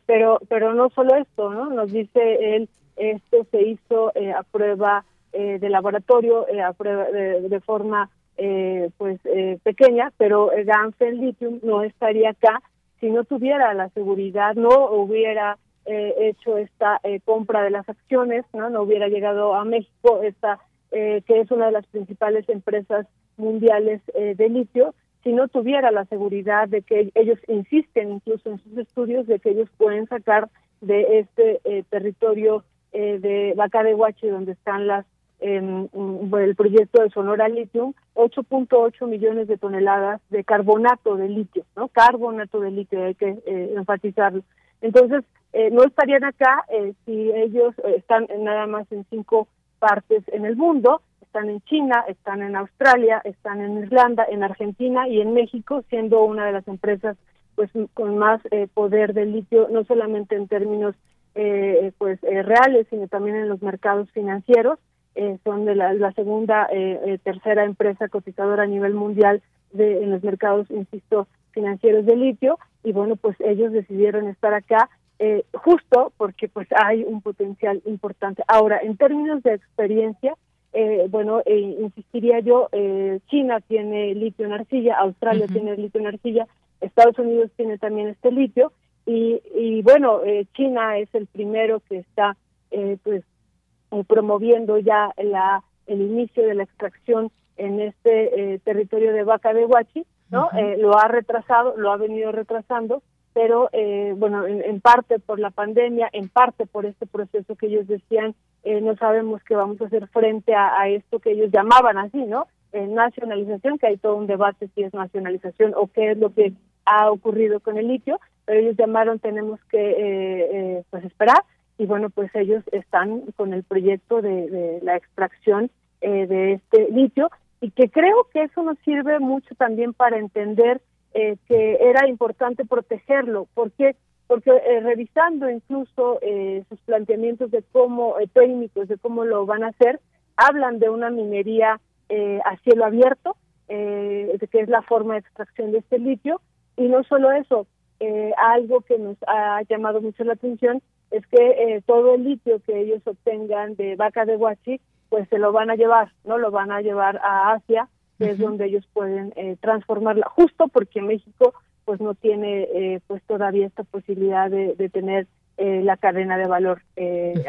pero pero no solo esto, ¿no? Nos dice él, esto se hizo a prueba de laboratorio, a prueba de, de forma eh, pues eh, pequeña, pero el Ganfen Lithium no estaría acá. Si no tuviera la seguridad, no hubiera eh, hecho esta compra de las acciones, no no hubiera llegado a México esta que es una de las principales empresas mundiales de litio, si no tuviera la seguridad de que ellos insisten incluso en sus estudios de que ellos pueden sacar de este territorio Vaca de Huachi donde están las en, el proyecto de Sonora Lithium 8.8 millones de toneladas de carbonato de litio, ¿no? Carbonato de litio, hay que eh, enfatizarlo. Entonces, eh, no estarían acá eh, si ellos están nada más en cinco partes en el mundo, están en China, están en Australia, están en Irlanda, en Argentina y en México, siendo una de las empresas pues con más poder de litio, no solamente en términos pues reales, sino también en los mercados financieros. Eh, son de la, segunda, eh, eh, tercera empresa cotizadora a nivel mundial de, en los mercados, insisto, financieros de litio, y bueno, pues ellos decidieron estar acá justo porque pues hay un potencial importante. Ahora, en términos de experiencia, bueno, insistiría yo, China tiene litio en arcilla, Australia tiene litio en arcilla, Estados Unidos tiene también este litio, y, y bueno, China es el primero que está pues eh, promoviendo ya la el inicio de la extracción en este eh, territorio de Vaca de Huachi, ¿no? Eh, lo ha retrasado, lo ha venido retrasando, pero bueno, en, parte por la pandemia, en parte por este proceso que ellos decían, no sabemos qué vamos a hacer frente a, esto que ellos llamaban así, ¿no? nacionalización, que hay todo un debate si es nacionalización o qué es lo que ha ocurrido con el litio, pero ellos llamaron tenemos que pues esperar y bueno, pues ellos están con el proyecto de, la extracción eh, de este litio y que creo que eso nos sirve mucho también para entender eh, que era importante protegerlo, porque porque eh, revisando incluso sus planteamientos de cómo técnicos de cómo lo van a hacer, hablan de una minería a cielo abierto, que es la forma de extracción de este litio, y no solo eso, algo que nos ha llamado mucho la atención es que eh, todo el litio que ellos obtengan de vaca de Huachi, pues se lo van a llevar, ¿no? Lo van a llevar a Asia, que es donde ellos pueden eh, transformarla, justo porque México pues no tiene eh, pues todavía esta posibilidad de, tener la cadena de valor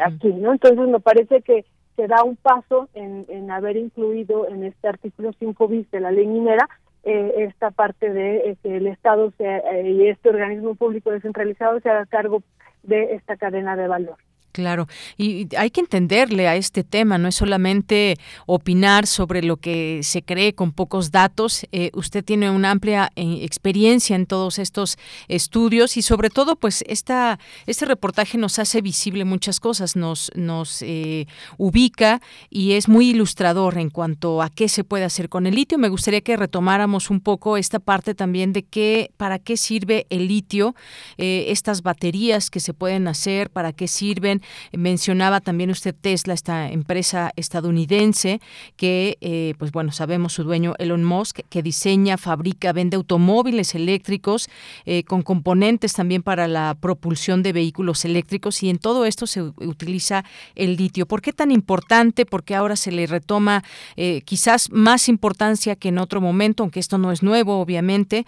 aquí, ¿no? Entonces me parece que se da un paso en, en haber incluido en este artículo 5 bis de la ley minera esta parte de que el Estado sea, y este organismo público descentralizado se haga cargo de esta cadena de valor. Claro, y hay que entenderle a este tema, no es solamente opinar sobre lo que se cree con pocos datos. Eh, usted tiene una amplia eh, experiencia en todos estos estudios y sobre todo, pues esta, este reportaje nos hace visible muchas cosas, nos, nos eh, ubica y es muy ilustrador en cuanto a qué se puede hacer con el litio. Me gustaría que retomáramos un poco esta parte también de qué, para qué sirve el litio, estas baterías que se pueden hacer, para qué sirven Mencionaba también usted Tesla, esta empresa estadounidense que, eh, pues bueno, sabemos su dueño Elon Musk, que diseña, fabrica, vende automóviles eléctricos eh, con componentes también para la propulsión de vehículos eléctricos y en todo esto se utiliza el litio. ¿Por qué tan importante? Porque ahora se le retoma eh, quizás más importancia que en otro momento, aunque esto no es nuevo, obviamente,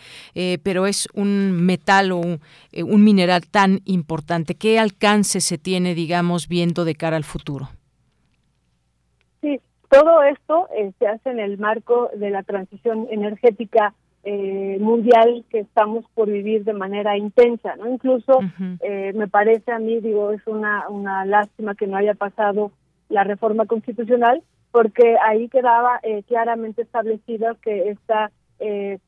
pero es un metal o un, un mineral tan importante. ¿Qué alcance se tiene, digamos, viendo de cara al futuro? Sí, todo esto eh, se hace en el marco de la transición energética eh, mundial que estamos por vivir de manera intensa, ¿no? Incluso eh, me parece a mí, digo, es una, una lástima que no haya pasado la reforma constitucional, porque ahí quedaba claramente establecido que esta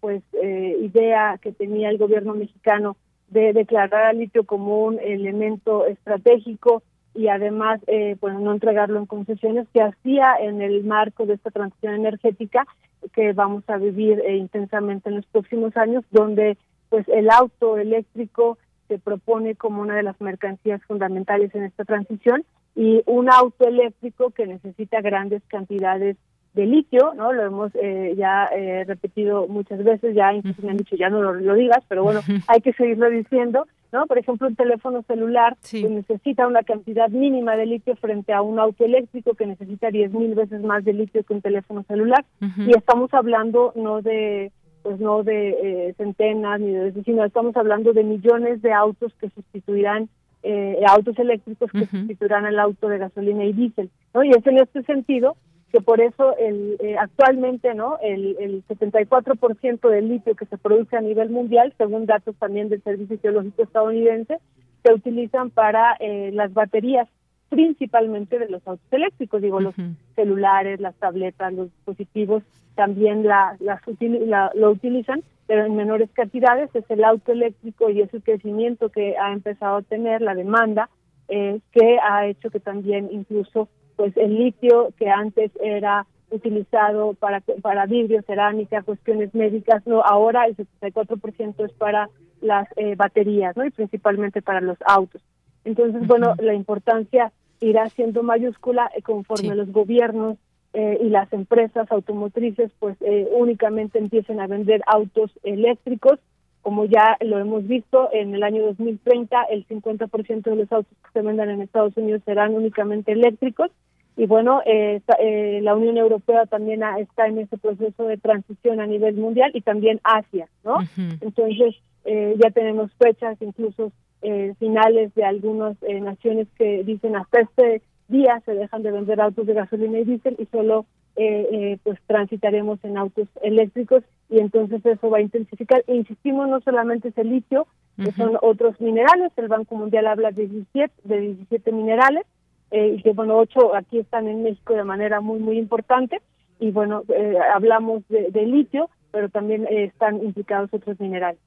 pues idea que tenía el gobierno mexicano de declarar al litio como un elemento estratégico y además eh, pues no entregarlo en concesiones que hacía en el marco de esta transición energética que vamos a vivir eh, intensamente en los próximos años donde pues el auto eléctrico se propone como una de las mercancías fundamentales en esta transición y un auto eléctrico que necesita grandes cantidades de litio, ¿no? Lo hemos eh, ya eh, repetido muchas veces, ya incluso me han dicho ya no lo, digas, pero bueno, hay que seguirlo diciendo, ¿no? Por ejemplo, un teléfono celular que necesita una cantidad mínima de litio frente a un auto eléctrico que necesita 10 mil veces más de litio que un teléfono celular. Y estamos hablando no de pues no de eh, centenas ni de sino estamos hablando de millones de autos que sustituirán autos eléctricos que sustituirán al auto de gasolina y diésel, ¿no? Y es en este sentido que por eso el, eh, actualmente no el, el 74% del litio que se produce a nivel mundial, según datos también del Servicio Geológico estadounidense, se utilizan para eh, las baterías principalmente de los autos eléctricos, digo, los celulares, las tabletas, los dispositivos también la, lo utilizan, pero en menores cantidades es el auto eléctrico y es el crecimiento que ha empezado a tener la demanda eh, que ha hecho que también incluso pues el litio que antes era utilizado para para vidrio, cerámica, cuestiones médicas, no, ahora el 74% es para las eh, baterías, ¿no? Y principalmente para los autos. Entonces, bueno, la importancia irá siendo mayúscula eh, conforme los gobiernos eh, y las empresas automotrices pues únicamente empiecen a vender autos eléctricos, como ya lo hemos visto en el año 2030 el 50% de los autos que se vendan en Estados Unidos serán únicamente eléctricos y bueno, eh, eh, la Unión Europea también está en ese proceso de transición a nivel mundial y también Asia, ¿no? Entonces, eh, ya tenemos fechas, incluso finales de algunas naciones que dicen hasta este día se dejan de vender autos de gasolina y diésel y solo pues transitaremos en autos eléctricos y entonces eso va a intensificar. E insistimos, no solamente es el litio, que son otros minerales, el Banco Mundial habla de 17, de 17 minerales, eh, y que bueno, ocho aquí están en México de manera muy, muy importante. Y bueno, eh, hablamos de, de, litio, pero también eh, están implicados otros minerales.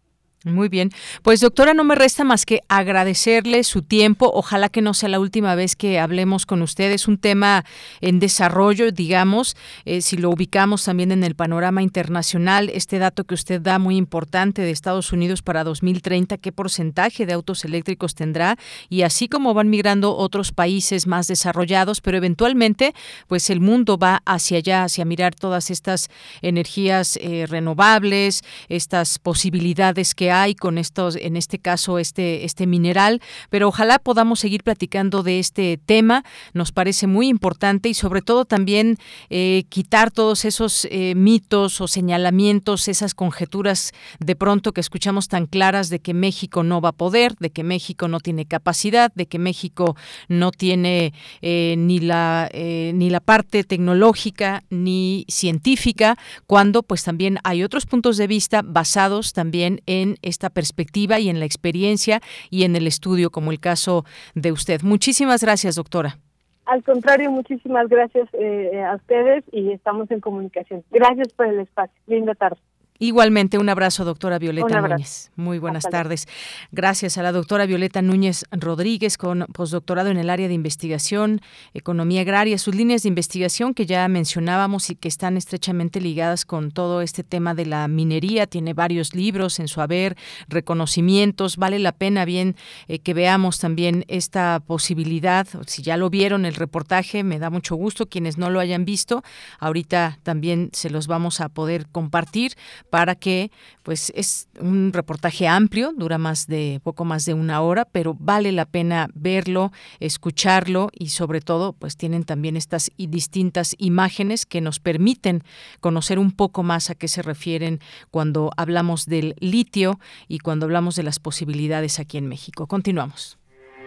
Muy bien. Pues doctora, no me resta más que agradecerle su tiempo. Ojalá que no sea la última vez que hablemos con usted. Es un tema en desarrollo, digamos, eh, si lo ubicamos también en el panorama internacional. Este dato que usted da muy importante de Estados Unidos para 2030, qué porcentaje de autos eléctricos tendrá y así como van migrando otros países más desarrollados, pero eventualmente, pues el mundo va hacia allá, hacia mirar todas estas energías eh, renovables, estas posibilidades que hay con estos, en este caso, este, este mineral, pero ojalá podamos seguir platicando de este tema. Nos parece muy importante y sobre todo también eh, quitar todos esos eh, mitos o señalamientos, esas conjeturas de pronto que escuchamos tan claras de que México no va a poder, de que México no tiene capacidad, de que México no tiene eh, ni la ni la parte tecnológica ni científica, cuando pues también hay otros puntos de vista basados también en esta perspectiva y en la experiencia y en el estudio, como el caso de usted. Muchísimas gracias, doctora. Al contrario, muchísimas gracias eh, a ustedes y estamos en comunicación. Gracias por el espacio. Linda tarde. Igualmente, un abrazo, doctora Violeta Núñez. Muy buenas tardes. Gracias a la doctora Violeta Núñez Rodríguez, con postdoctorado en el área de investigación, economía agraria, sus líneas de investigación que ya mencionábamos y que están estrechamente ligadas con todo este tema de la minería. Tiene varios libros en su haber, reconocimientos. Vale la pena bien eh, que veamos también esta posibilidad. Si ya lo vieron el reportaje, me da mucho gusto. Quienes no lo hayan visto, ahorita también se los vamos a poder compartir para que, pues es un reportaje amplio, dura más de poco más de una hora, pero vale la pena verlo, escucharlo y sobre todo, pues tienen también estas distintas imágenes que nos permiten conocer un poco más a qué se refieren cuando hablamos del litio y cuando hablamos de las posibilidades aquí en México. Continuamos.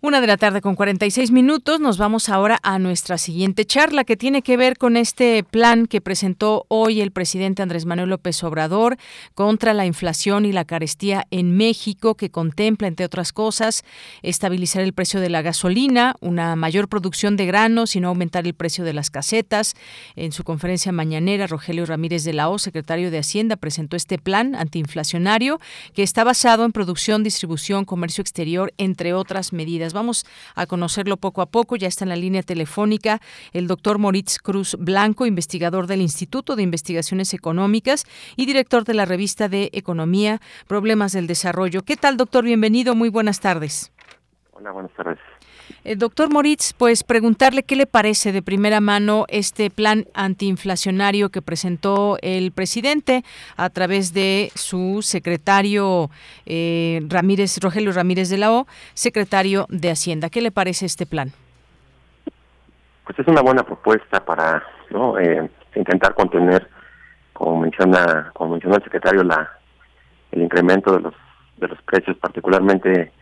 Una de la tarde con 46 minutos. Nos vamos ahora a nuestra siguiente charla que tiene que ver con este plan que presentó hoy el presidente Andrés Manuel López Obrador contra la inflación y la carestía en México, que contempla, entre otras cosas, estabilizar el precio de la gasolina, una mayor producción de granos y no aumentar el precio de las casetas. En su conferencia mañanera, Rogelio Ramírez de la O, secretario de Hacienda, presentó este plan antiinflacionario que está basado en producción, distribución, comercio exterior, entre otras medidas Vamos a conocerlo poco a poco. Ya está en la línea telefónica el doctor Moritz Cruz Blanco, investigador del Instituto de Investigaciones Económicas y director de la revista de Economía, Problemas del Desarrollo. ¿Qué tal, doctor? Bienvenido. Muy buenas tardes. Hola, buenas tardes. Eh, doctor Moritz, pues preguntarle qué le parece de primera mano este plan antiinflacionario que presentó el presidente a través de su secretario eh, Ramírez, Rogelio Ramírez de la O, secretario de Hacienda. ¿Qué le parece este plan? Pues es una buena propuesta para ¿no? Eh, intentar contener, como menciona, como mencionó el secretario, la el incremento de los de los precios, particularmente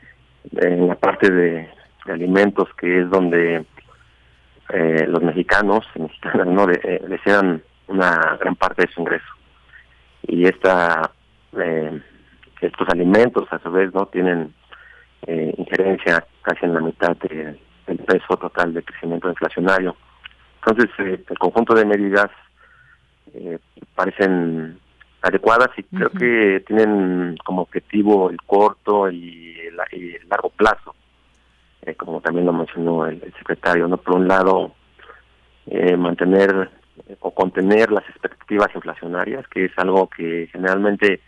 en la parte de de alimentos, que es donde eh, los mexicanos mexicanas no de, eh, desean una gran parte de su ingreso. Y esta eh, estos alimentos a su vez no tienen injerencia casi en la mitad del peso total de crecimiento inflacionario. Entonces el conjunto de medidas parecen adecuadas y creo que tienen como objetivo el corto y el largo plazo eh, como también lo mencionó el, secretario, no por un lado eh, mantener eh, o contener las expectativas inflacionarias, que es algo que generalmente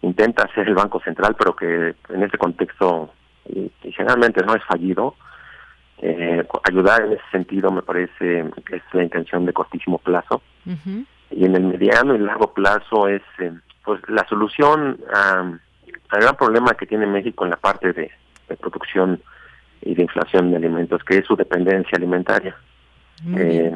intenta hacer el Banco Central, pero que en este contexto y, generalmente no es fallido. ayudar en ese sentido me parece que es la intención de cortísimo plazo. Y en el mediano y largo plazo es pues la solución al gran problema que tiene México en la parte de producción y de inflación de alimentos, que es su dependencia alimentaria. Eh,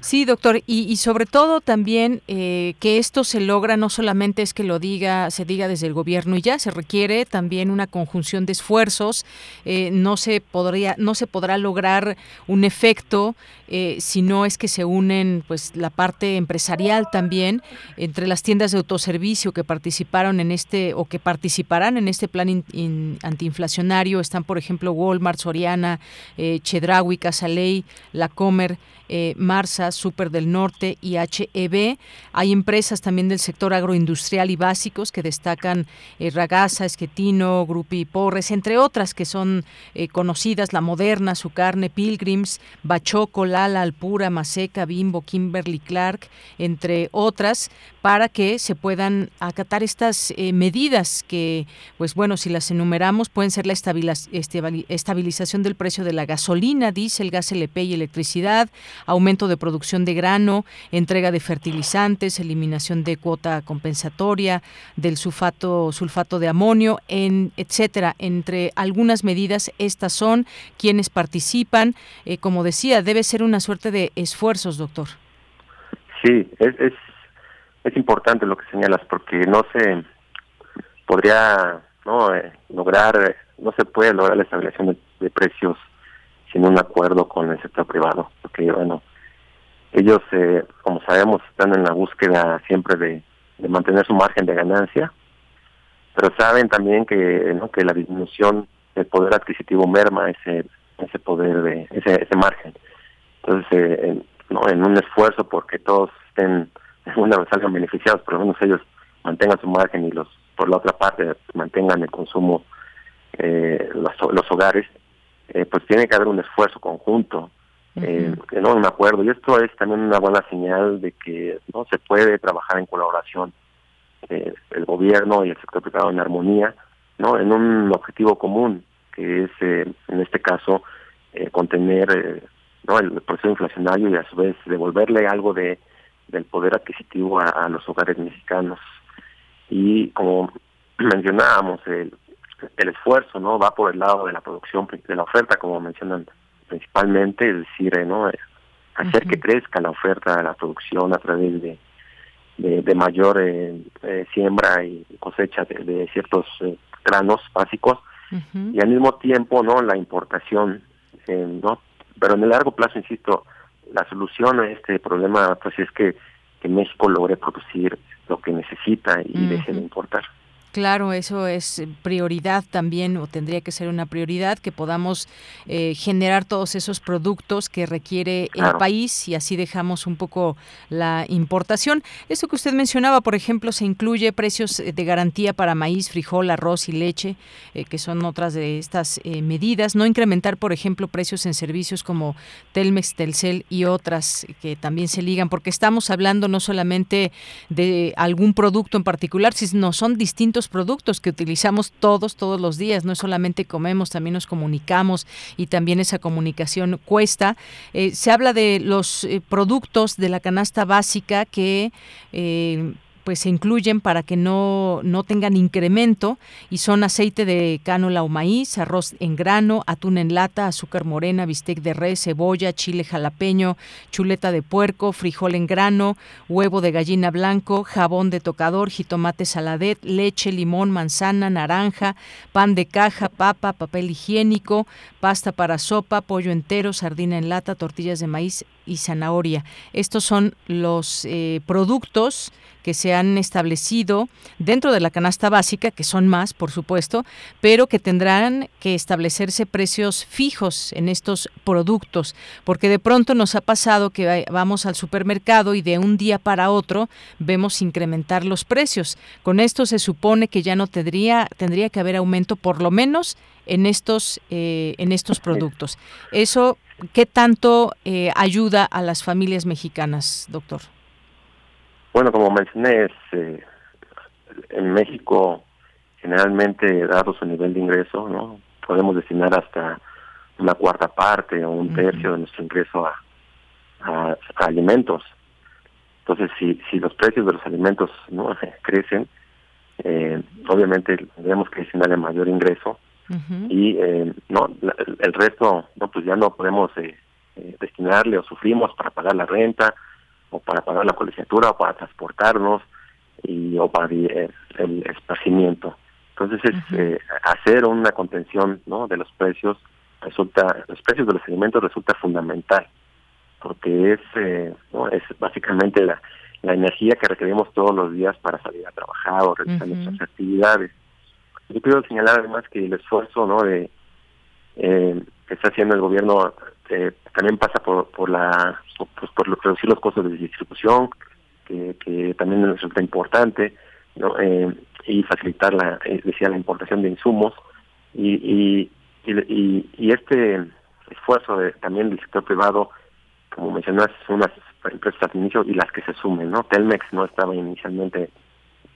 Sí, doctor, y, sobre todo también eh, que esto se logra no solamente es que lo diga, se diga desde el gobierno y ya, se requiere también una conjunción de esfuerzos. Eh, no se podría, no se podrá lograr un efecto eh, si no es que se unen, pues, la parte empresarial también entre las tiendas de autoservicio que participaron en este o que participarán en este plan antiinflacionario. Están, por ejemplo, Walmart, Soriana, eh, Chedraui, Casaley, La Comer eh, Marsa, Super del Norte y HEB. Hay empresas también del sector agroindustrial y básicos que destacan eh, Esquetino, Grupi Porres, entre otras que son eh, conocidas, La Moderna, Su Carne, Pilgrims, Bachoco, Alpura, Maseca, Bimbo, Kimberly Clark, entre otras, para que se puedan acatar estas eh, medidas que, pues bueno, si las enumeramos, pueden ser la estabilización del precio de la gasolina, diésel, gas LP y electricidad, aumento de producción de grano, entrega de fertilizantes, eliminación de cuota compensatoria, del sulfato, sulfato de amonio, en, etcétera. Entre algunas medidas, estas son quienes participan. Eh, como decía, debe ser una suerte de esfuerzos, doctor. Sí, es, es, importante lo que señalas porque no se podría no eh, lograr, no se puede lograr la estabilización de precios sin un acuerdo con el sector privado, porque bueno, ellos, eh, como sabemos, están en la búsqueda siempre de, mantener su margen de ganancia, pero saben también que, ¿no? que la disminución del poder adquisitivo merma ese ese poder de ese, ese margen. Entonces, eh, en, no en un esfuerzo porque todos estén una salgan beneficiados, por lo menos ellos mantengan su margen y los por la otra parte mantengan el consumo eh, los, los hogares eh, pues tiene que haber un esfuerzo conjunto, eh, no un acuerdo. Y esto es también una buena señal de que no se puede trabajar en colaboración eh, el gobierno y el sector privado en armonía, no en un objetivo común que es en este caso contener no el proceso inflacionario y a su vez devolverle algo de del poder adquisitivo a, a los hogares mexicanos. Y como mencionábamos el el esfuerzo no va por el lado de la producción de la oferta como mencionan principalmente es decir eh, no hacer que crezca la oferta de la producción a través de de, mayor eh, eh, siembra y cosecha de, ciertos granos básicos. Y al mismo tiempo no la importación no pero en el largo plazo insisto la solución a este problema pues es que que México logre producir lo que necesita y deje de importar Claro, eso es prioridad también, o tendría que ser una prioridad, que podamos eh, generar todos esos productos que requiere el país y así dejamos un poco la importación. Esto que usted mencionaba, por ejemplo, se incluye precios eh, de garantía para maíz, frijol, arroz y leche, eh, que son otras de estas medidas. No incrementar, por ejemplo, precios en servicios como Telmex, Telcel y otras que también se ligan, porque estamos hablando no solamente de algún producto en particular, sino son distintos productos que utilizamos todos, todos los días. No solamente comemos, también nos comunicamos y también esa comunicación cuesta. Eh, se habla de los eh, productos de la canasta básica que eh, pues se incluyen para que no, no tengan incremento y son aceite de cánola o maíz, arroz en grano, atún en lata, azúcar morena, bistec de res, cebolla, chile jalapeño, chuleta de puerco, frijol en grano, huevo de gallina blanco, jabón de tocador, jitomate saladet, leche, limón, manzana, naranja, pan de caja, papa, papel higiénico, pasta para sopa, pollo entero, sardina en lata, tortillas de maíz y zanahoria. Estos son los eh, productos que se han establecido dentro de la canasta básica, que son más, por supuesto, pero que tendrán que establecerse precios fijos en estos productos, porque de pronto nos ha pasado que vamos al supermercado y de un día para otro vemos incrementar los precios. Con esto se supone que ya no tendría, tendría que haber aumento por lo menos en estos, eh, en estos productos. Eso, ¿qué tanto eh, ayuda a las familias mexicanas, doctor? Bueno, como mencioné, eh, en México generalmente, dado su nivel de ingreso, no podemos destinar hasta una cuarta parte o un tercio de nuestro ingreso a, a, alimentos. Entonces, si, si los precios de los alimentos no crecen, eh, obviamente tendríamos que destinarle mayor ingreso y eh, no el resto no pues ya no podemos eh, eh, destinarle o sufrimos para pagar la renta o para pagar la colegiatura o para transportarnos y o para el, esparcimiento. Entonces es hacer una contención no de los precios resulta los precios de los alimentos resulta fundamental porque es no es básicamente la la energía que requerimos todos los días para salir a trabajar o realizar nuestras actividades. Yo quiero señalar además que el esfuerzo ¿no? de eh, que está haciendo el gobierno eh, también pasa por, por la pues por reducir los costos de distribución, que, que también resulta importante, ¿no? Eh, y facilitar la, decía, la importación de insumos y, y, y, y este esfuerzo de, también del sector privado, como mencionas, son las empresas al inicio y las que se sumen, ¿no? Telmex no estaba inicialmente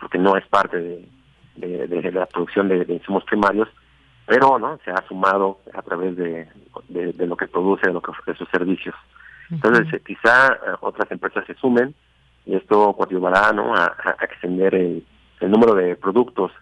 porque no es parte de, de, la producción de, insumos primarios, pero no se ha sumado a través de, de, lo que produce, de lo que ofrece sus servicios. Entonces, eh, quizá eh, otras empresas se sumen y esto contribuirá ¿no? a, extender el, número de productos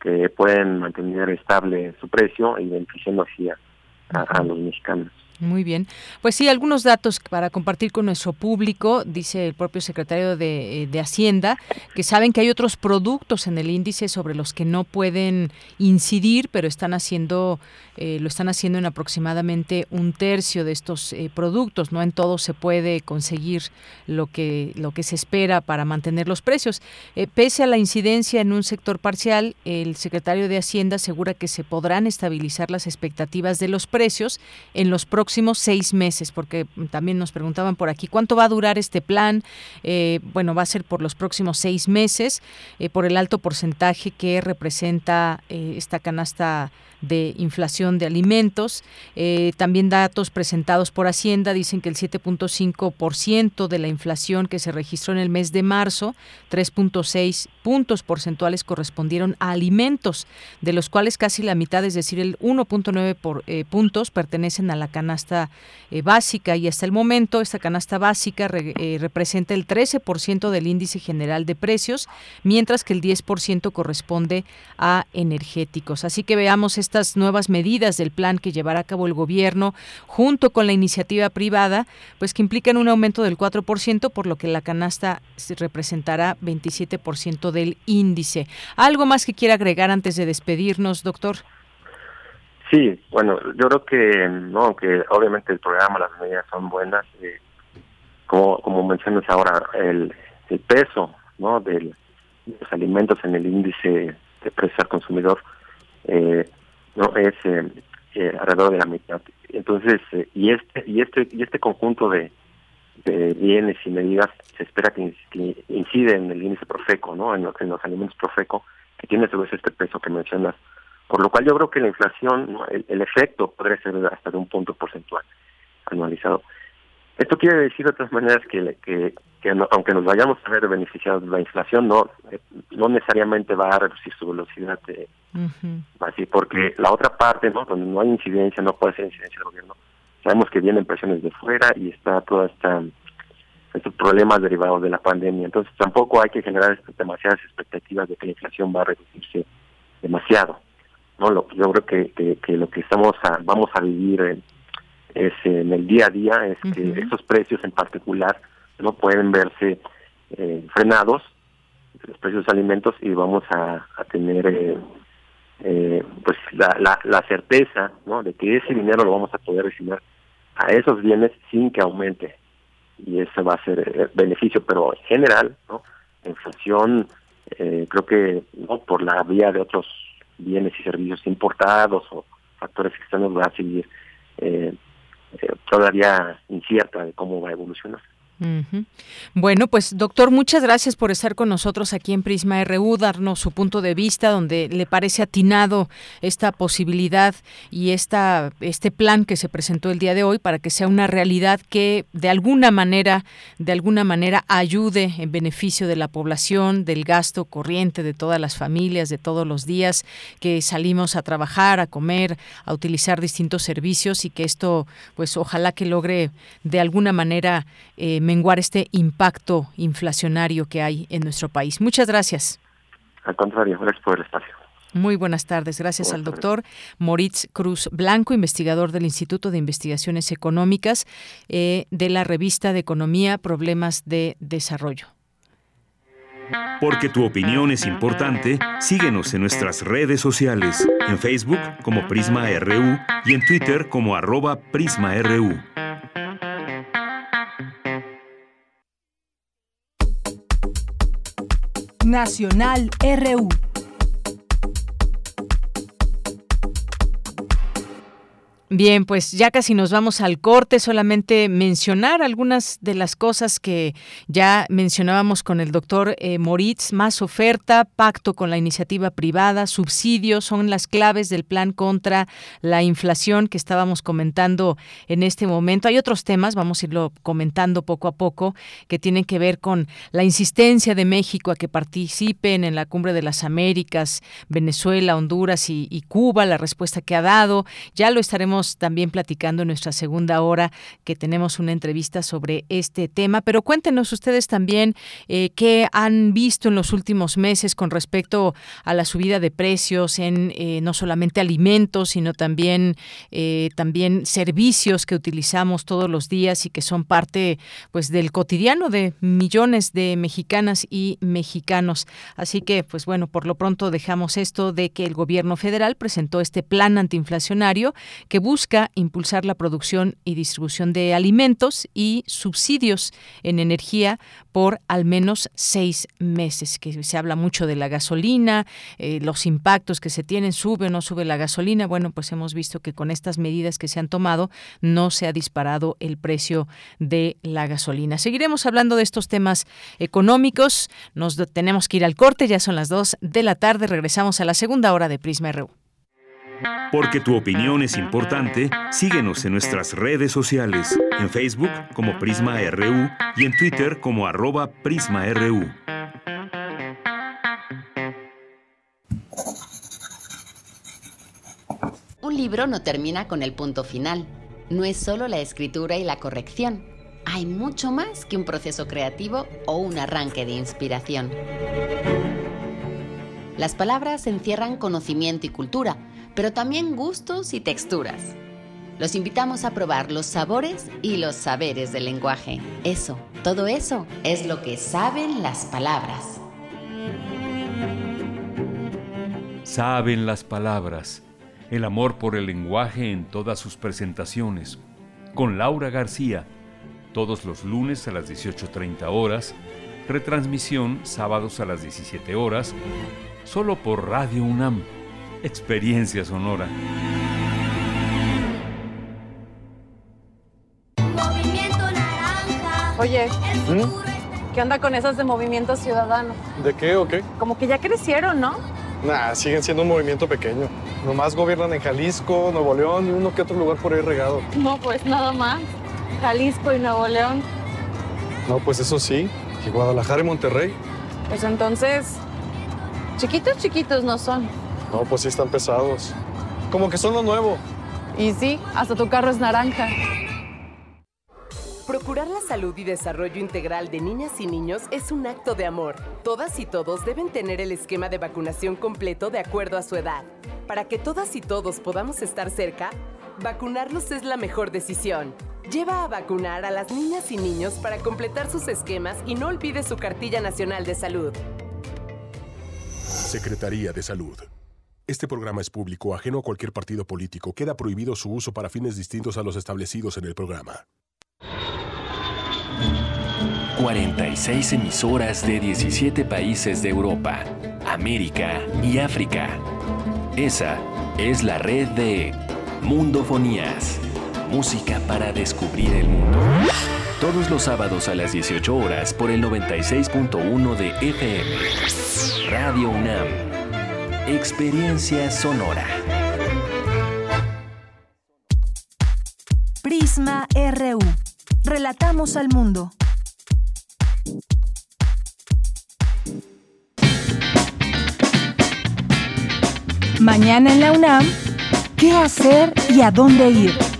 que pueden mantener estable su precio y beneficiando así a los mexicanos. Muy bien. Pues sí, algunos datos para compartir con nuestro público, dice el propio secretario de, eh, Hacienda, que saben que hay otros productos en el índice sobre los que no pueden incidir, pero están haciendo, eh, lo están haciendo en aproximadamente un tercio de estos eh, productos. No en todo se puede conseguir lo que, lo que se espera para mantener los precios. pese a la incidencia en un sector parcial, el secretario de Hacienda asegura que se podrán estabilizar las expectativas de los precios en los próximos próximos seis meses, porque también nos preguntaban por aquí cuánto va a durar este plan. Eh, bueno, va a ser por los próximos seis meses, eh, por el alto porcentaje que representa eh, esta canasta de inflación de alimentos. También datos presentados por Hacienda dicen que el 7.5% de la inflación que se registró en el mes de marzo, 3.6 puntos porcentuales correspondieron a alimentos, de los cuales casi la mitad, es decir, el 1.9 por, eh, puntos, pertenecen a la canasta eh, básica y hasta el momento esta canasta básica representa el 13% del índice general de precios, mientras que el 10% corresponde a energéticos. Así que veamos estas nuevas medidas del plan que llevará a cabo el gobierno junto con la iniciativa privada, pues que implican un aumento del 4%, por lo que la canasta representará 27% del índice. ¿Algo más que quiera agregar antes de despedirnos, doctor? Sí, bueno, yo creo que, no, que obviamente el programa, las medidas son buenas. Eh, como, como mencionas ahora, el, el peso ¿no? Del, de los alimentos en el índice de precios al consumidor eh, no es eh, alrededor de la mitad. Entonces, y este y este y este conjunto de, de bienes y medidas se espera que, incide en el índice Profeco, ¿no? En, en los alimentos Profeco, que tiene sobre este peso que mencionas. Por lo cual yo creo que la inflación, el, efecto podría ser hasta de un punto porcentual anualizado. Esto quiere decir de otras maneras que, que, aunque nos vayamos a ver beneficiados de la inflación, no eh, no necesariamente va a reducir su velocidad de, así porque la otra parte, ¿no? donde no hay incidencia, no puede ser incidencia del gobierno, sabemos que vienen presiones de fuera y está toda esta estos problemas derivados de la pandemia. Entonces tampoco hay que generar demasiadas expectativas de que la inflación va a reducirse demasiado. no lo, Yo creo que, que, lo que estamos vamos a vivir es en el día a día es que estos precios en particular no pueden verse eh, frenados los precios de alimentos y vamos a, tener eh, eh, pues la, la, la certeza ¿no? de que ese dinero lo vamos a poder destinar a esos bienes sin que aumente y eso va a ser eh, beneficio, pero en general, ¿no? La inflación, eh, creo que no por la vía de otros bienes y servicios importados o factores externos va a seguir eh, todavía incierta de cómo va a evolucionar. Bueno, pues doctor, muchas gracias por estar con nosotros aquí en Prisma RU, darnos su punto de vista, donde le parece atinado esta posibilidad y esta, este plan que se presentó el día de hoy para que sea una realidad que de alguna manera, de alguna manera ayude en beneficio de la población, del gasto corriente de todas las familias, de todos los días que salimos a trabajar, a comer, a utilizar distintos servicios y que esto, pues ojalá que logre de alguna manera eh, menguar este impacto inflacionario que hay en nuestro país. Muchas gracias. Al contrario, gracias por el espacio. Muy buenas tardes. Gracias al doctor Moritz Cruz Blanco, investigador del Instituto de Investigaciones Económicas eh, de la revista de Economía Problemas de Desarrollo. Porque tu opinión es importante, síguenos en nuestras redes sociales, en Facebook como Prisma RU y en Twitter como arroba PrismaRU. Nacional RU. Bien, pues ya casi nos vamos al corte, solamente mencionar algunas de las cosas que ya mencionábamos con el doctor eh, Moritz, más oferta, pacto con la iniciativa privada, subsidios, son las claves del plan contra la inflación que estábamos comentando en este momento. Hay otros temas, vamos a irlo comentando poco a poco, que tienen que ver con la insistencia de México a que participen en la Cumbre de las Américas, Venezuela, Honduras y, y Cuba, la respuesta que ha dado. Ya lo estaremos también platicando en nuestra segunda hora que tenemos una entrevista sobre este tema, pero cuéntenos ustedes también eh, qué han visto en los últimos meses con respecto a la subida de precios en eh, no solamente alimentos, sino también, eh, también servicios que utilizamos todos los días y que son parte pues del cotidiano de millones de mexicanas y mexicanos. Así que, pues bueno, por lo pronto dejamos esto de que el gobierno federal presentó este plan antiinflacionario que busca busca impulsar la producción y distribución de alimentos y subsidios en energía por al menos seis meses, que se habla mucho de la gasolina, eh, los impactos que se tienen, sube o no sube la gasolina. Bueno, pues hemos visto que con estas medidas que se han tomado no se ha disparado el precio de la gasolina. Seguiremos hablando de estos temas económicos. Nos tenemos que ir al corte, ya son las dos de la tarde. Regresamos a la segunda hora de Prisma RU. Porque tu opinión es importante, síguenos en nuestras redes sociales, en Facebook como Prisma RU y en Twitter como arroba PrismaRU. Un libro no termina con el punto final. No es solo la escritura y la corrección. Hay mucho más que un proceso creativo o un arranque de inspiración. Las palabras encierran conocimiento y cultura pero también gustos y texturas. Los invitamos a probar los sabores y los saberes del lenguaje. Eso, todo eso es lo que saben las palabras. Saben las palabras. El amor por el lenguaje en todas sus presentaciones. Con Laura García. Todos los lunes a las 18.30 horas. Retransmisión sábados a las 17 horas solo por Radio UNAM. Experiencia sonora. Oye, ¿qué onda con esas de Movimiento Ciudadano? ¿De qué o qué? Como que ya crecieron, ¿no? Nah, siguen siendo un movimiento pequeño. Nomás gobiernan en Jalisco, Nuevo León y uno que otro lugar por ahí regado. No, pues nada más. Jalisco y Nuevo León. No, pues eso sí. Y Guadalajara y Monterrey. Pues entonces, chiquitos, chiquitos no son. No, pues sí están pesados. Como que son lo nuevo. Y sí, hasta tu carro es naranja. Procurar la salud y desarrollo integral de niñas y niños es un acto de amor. Todas y todos deben tener el esquema de vacunación completo de acuerdo a su edad. Para que todas y todos podamos estar cerca, vacunarlos es la mejor decisión. Lleva a vacunar a las niñas y niños para completar sus esquemas y no olvide su cartilla nacional de salud. Secretaría de Salud. Este programa es público, ajeno a cualquier partido político. Queda prohibido su uso para fines distintos a los establecidos en el programa. 46 emisoras de 17 países de Europa, América y África. Esa es la red de Mundofonías. Música para descubrir el mundo. Todos los sábados a las 18 horas por el 96.1 de FM. Radio UNAM. Experiencia sonora. Prisma RU. Relatamos al mundo. Mañana en la UNAM, ¿qué hacer y a dónde ir?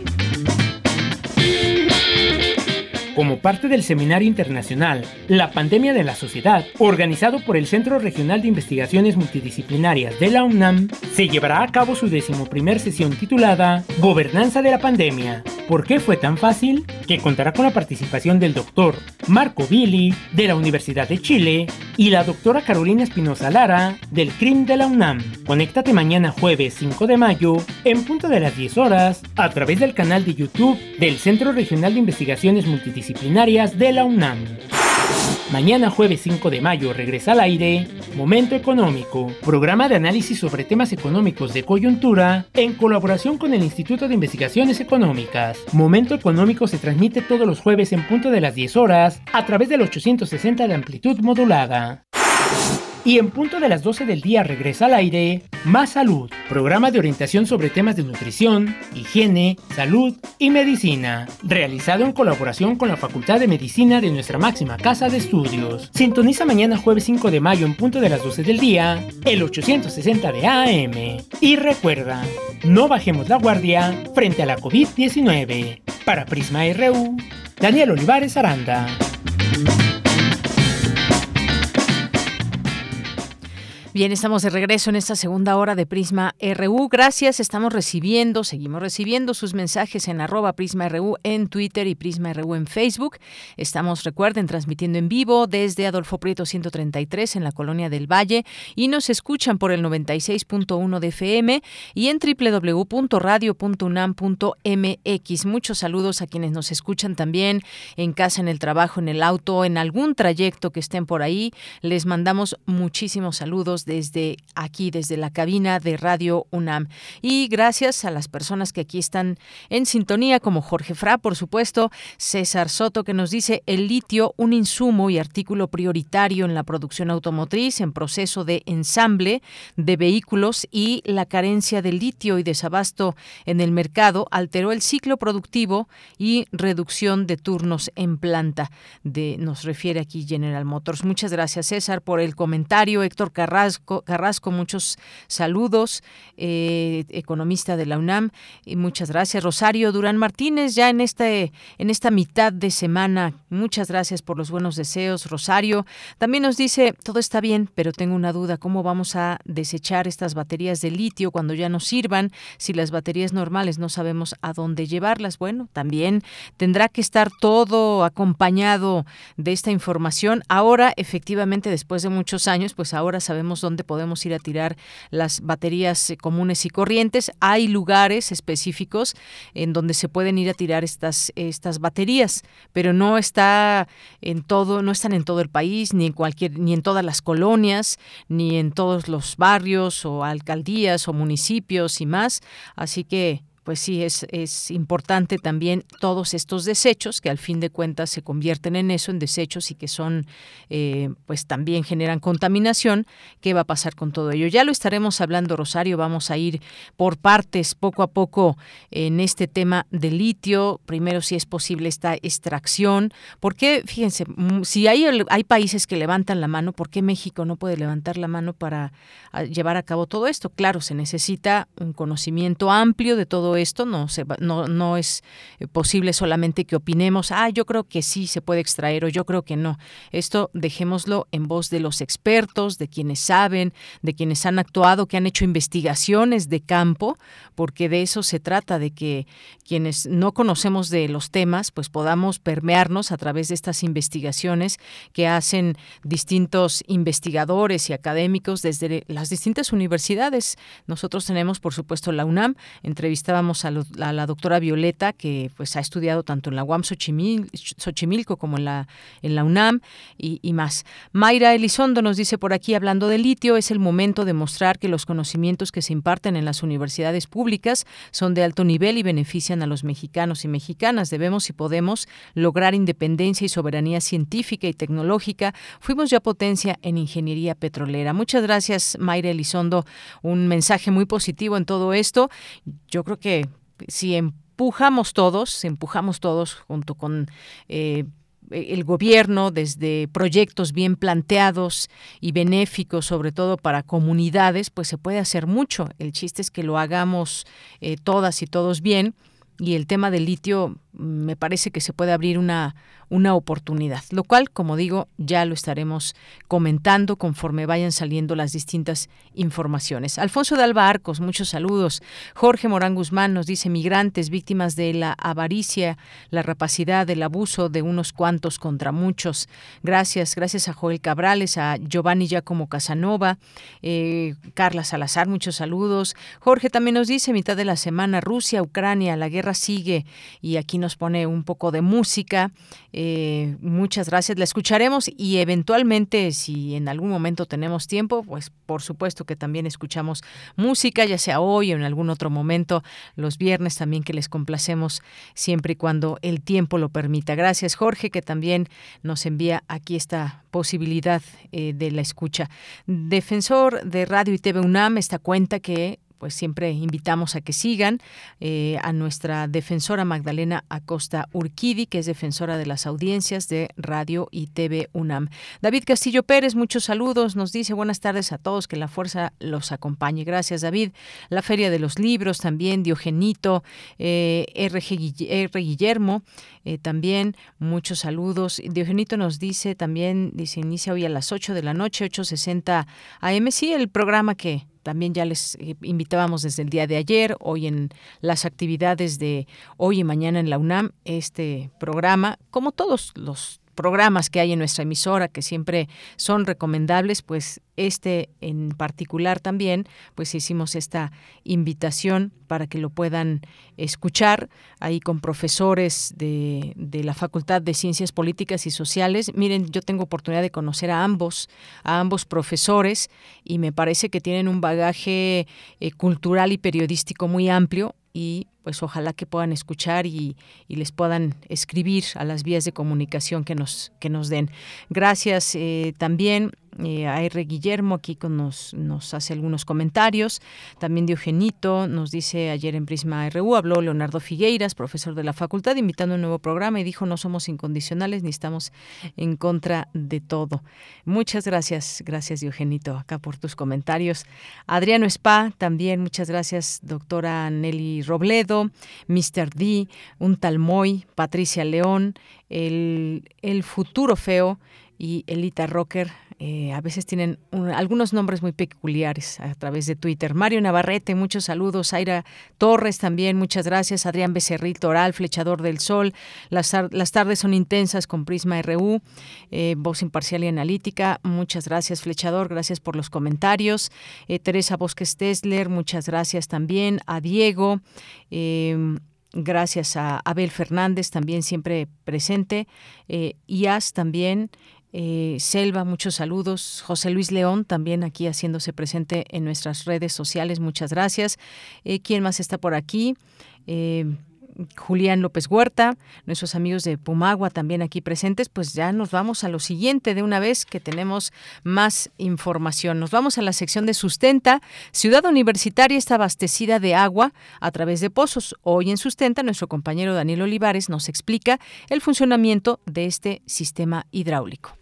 Como parte del Seminario Internacional La Pandemia de la Sociedad, organizado por el Centro Regional de Investigaciones Multidisciplinarias de la UNAM, se llevará a cabo su decimoprimer sesión titulada Gobernanza de la Pandemia. ¿Por qué fue tan fácil? Que contará con la participación del doctor Marco Billy, de la Universidad de Chile, y la doctora Carolina Espinosa Lara, del CRIM de la UNAM. Conéctate mañana jueves 5 de mayo, en punto de las 10 horas, a través del canal de YouTube del Centro Regional de Investigaciones Multidisciplinarias de la UNAM. Mañana jueves 5 de mayo regresa al aire Momento Económico, programa de análisis sobre temas económicos de coyuntura en colaboración con el Instituto de Investigaciones Económicas. Momento Económico se transmite todos los jueves en punto de las 10 horas a través del 860 de amplitud modulada. Y en punto de las 12 del día regresa al aire Más Salud, programa de orientación sobre temas de nutrición, higiene, salud y medicina, realizado en colaboración con la Facultad de Medicina de nuestra máxima casa de estudios. Sintoniza mañana jueves 5 de mayo en punto de las 12 del día, el 860 de AM. Y recuerda, no bajemos la guardia frente a la COVID-19. Para Prisma RU, Daniel Olivares Aranda. Bien, estamos de regreso en esta segunda hora de Prisma RU. Gracias, estamos recibiendo, seguimos recibiendo sus mensajes en arroba Prisma RU en Twitter y Prisma RU en Facebook. Estamos, recuerden, transmitiendo en vivo desde Adolfo Prieto 133 en la Colonia del Valle y nos escuchan por el 96.1 de FM y en www.radio.unam.mx. Muchos saludos a quienes nos escuchan también en casa, en el trabajo, en el auto, en algún trayecto que estén por ahí. Les mandamos muchísimos saludos desde aquí, desde la cabina de Radio UNAM. Y gracias a las personas que aquí están en sintonía, como Jorge Fra, por supuesto, César Soto, que nos dice el litio, un insumo y artículo prioritario en la producción automotriz, en proceso de ensamble de vehículos y la carencia de litio y desabasto en el mercado alteró el ciclo productivo y reducción de turnos en planta. De, nos refiere aquí General Motors. Muchas gracias, César, por el comentario. Héctor Carrasco, muchos saludos, eh, economista de la UNAM, y muchas gracias. Rosario Durán Martínez, ya en, este, en esta mitad de semana, muchas gracias por los buenos deseos, Rosario. También nos dice, todo está bien, pero tengo una duda, ¿cómo vamos a desechar estas baterías de litio cuando ya no sirvan? Si las baterías normales no sabemos a dónde llevarlas, bueno, también tendrá que estar todo acompañado de esta información. Ahora, efectivamente, después de muchos años, pues ahora sabemos dónde podemos ir a tirar las baterías eh, comunes y corrientes. Hay lugares específicos en donde se pueden ir a tirar estas, estas baterías, pero no está en todo, no están en todo el país, ni en cualquier, ni en todas las colonias, ni en todos los barrios o alcaldías o municipios y más. Así que pues sí, es, es importante también todos estos desechos que al fin de cuentas se convierten en eso, en desechos y que son, eh, pues también generan contaminación. ¿Qué va a pasar con todo ello? Ya lo estaremos hablando, Rosario. Vamos a ir por partes poco a poco en este tema de litio. Primero, si es posible esta extracción. porque Fíjense, mm, si hay, hay países que levantan la mano, ¿por qué México no puede levantar la mano para llevar a cabo todo esto? Claro, se necesita un conocimiento amplio de todo esto, no, se no, no es eh, posible solamente que opinemos, ah, yo creo que sí se puede extraer o yo creo que no. Esto dejémoslo en voz de los expertos, de quienes saben, de quienes han actuado, que han hecho investigaciones de campo, porque de eso se trata, de que quienes no conocemos de los temas, pues podamos permearnos a través de estas investigaciones que hacen distintos investigadores y académicos desde las distintas universidades. Nosotros tenemos, por supuesto, la UNAM, entrevistábamos a, la doctora Violeta, que pues ha estudiado tanto en la UAM Xochimilco como en la, UNAM y, más. Mayra Elizondo nos dice por aquí, hablando de litio, es el momento de mostrar que los conocimientos que se imparten en las universidades públicas son de alto nivel y benefician a los mexicanos y mexicanas. Debemos y podemos lograr independencia y soberanía científica y tecnológica. Fuimos ya potencia en ingeniería petrolera. Muchas gracias, Mayra Elizondo. Un mensaje muy positivo en todo esto. Yo creo que si empujamos todos, empujamos todos junto con eh, el gobierno desde proyectos bien planteados y benéficos, sobre todo para comunidades, pues se puede hacer mucho. El chiste es que lo hagamos eh, todas y todos bien. Y el tema del litio me parece que se puede abrir una, una oportunidad, lo cual, como digo, ya lo estaremos comentando conforme vayan saliendo las distintas informaciones. Alfonso de Alba Arcos, muchos saludos. Jorge Morán Guzmán nos dice migrantes víctimas de la avaricia, la rapacidad, el abuso de unos cuantos contra muchos. Gracias, gracias a Joel Cabrales, a Giovanni Giacomo Casanova, eh, Carla Salazar, muchos saludos. Jorge también nos dice mitad de la semana Rusia, Ucrania, la guerra sigue y aquí nos pone un poco de música. Eh, muchas gracias, la escucharemos y eventualmente, si en algún momento tenemos tiempo, pues por supuesto que también escuchamos música, ya sea hoy o en algún otro momento, los viernes también que les complacemos siempre y cuando el tiempo lo permita. Gracias, Jorge, que también nos envía aquí esta posibilidad eh, de la escucha. Defensor de Radio y TV UNAM, esta cuenta que pues siempre invitamos a que sigan eh, a nuestra defensora Magdalena Acosta Urquidi, que es defensora de las audiencias de Radio y TV UNAM. David Castillo Pérez, muchos saludos, nos dice buenas tardes a todos, que la fuerza los acompañe. Gracias, David. La Feria de los Libros también, Diogenito, eh, R. Guillermo, eh, también muchos saludos. Diogenito nos dice también, dice, inicia hoy a las 8 de la noche, 8.60 AM, sí, el programa que también ya les eh, invitábamos desde el día de ayer, hoy en las actividades de hoy y mañana en la UNAM, este programa, como todos los programas que hay en nuestra emisora que siempre son recomendables, pues este en particular también, pues hicimos esta invitación para que lo puedan escuchar ahí con profesores de, la Facultad de Ciencias Políticas y Sociales. Miren, yo tengo oportunidad de conocer a ambos, a ambos profesores y me parece que tienen un bagaje eh, cultural y periodístico muy amplio y pues ojalá que puedan escuchar y, les puedan escribir a las vías de comunicación que nos, que nos den. Gracias eh, también eh, R. Guillermo aquí con nos, nos hace algunos comentarios. También Diogenito nos dice ayer en Prisma RU, habló Leonardo Figueiras, profesor de la facultad, invitando un nuevo programa y dijo no somos incondicionales ni estamos en contra de todo. Muchas gracias, gracias Diogenito acá por tus comentarios. Adriano Spa, también muchas gracias, doctora Nelly Robledo, Mr. D, un tal Moy, Patricia León, el, el futuro feo y Elita Rocker Eh, a veces tienen algunos nombres muy peculiares a través de Twitter. Mario Navarrete, muchos saludos. Aira Torres también, muchas gracias. Adrián Becerril Toral, Flechador del Sol. Las, las tardes son intensas con Prisma RU, eh, voz imparcial y analítica. Muchas gracias, Flechador. Gracias por los comentarios. Eh, Teresa Bosques Tesler, muchas gracias también. A Diego. Gracias a Abel Fernández, también siempre presente. IAS también. Eh, Selva, muchos saludos. José Luis León, también aquí haciéndose presente en nuestras redes sociales, muchas gracias. Eh, ¿Quién más está por aquí? Eh, Julián López Huerta, nuestros amigos de Pumagua también aquí presentes, pues ya nos vamos a lo siguiente de una vez que tenemos más información. Nos vamos a la sección de sustenta. Ciudad Universitaria está abastecida de agua a través de pozos. Hoy en sustenta nuestro compañero Daniel Olivares nos explica el funcionamiento de este sistema hidráulico.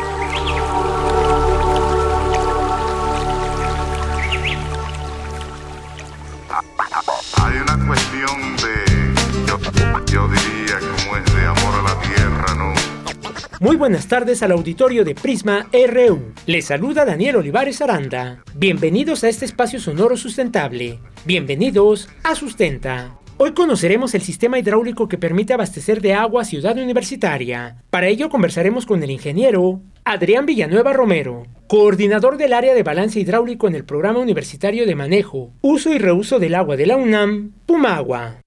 Muy buenas tardes al auditorio de Prisma RU. Les saluda Daniel Olivares Aranda. Bienvenidos a este espacio sonoro sustentable. Bienvenidos a Sustenta. Hoy conoceremos el sistema hidráulico que permite abastecer de agua a Ciudad Universitaria. Para ello conversaremos con el ingeniero Adrián Villanueva Romero, coordinador del área de balance hidráulico en el Programa Universitario de Manejo, Uso y Reuso del Agua de la UNAM, Pumagua.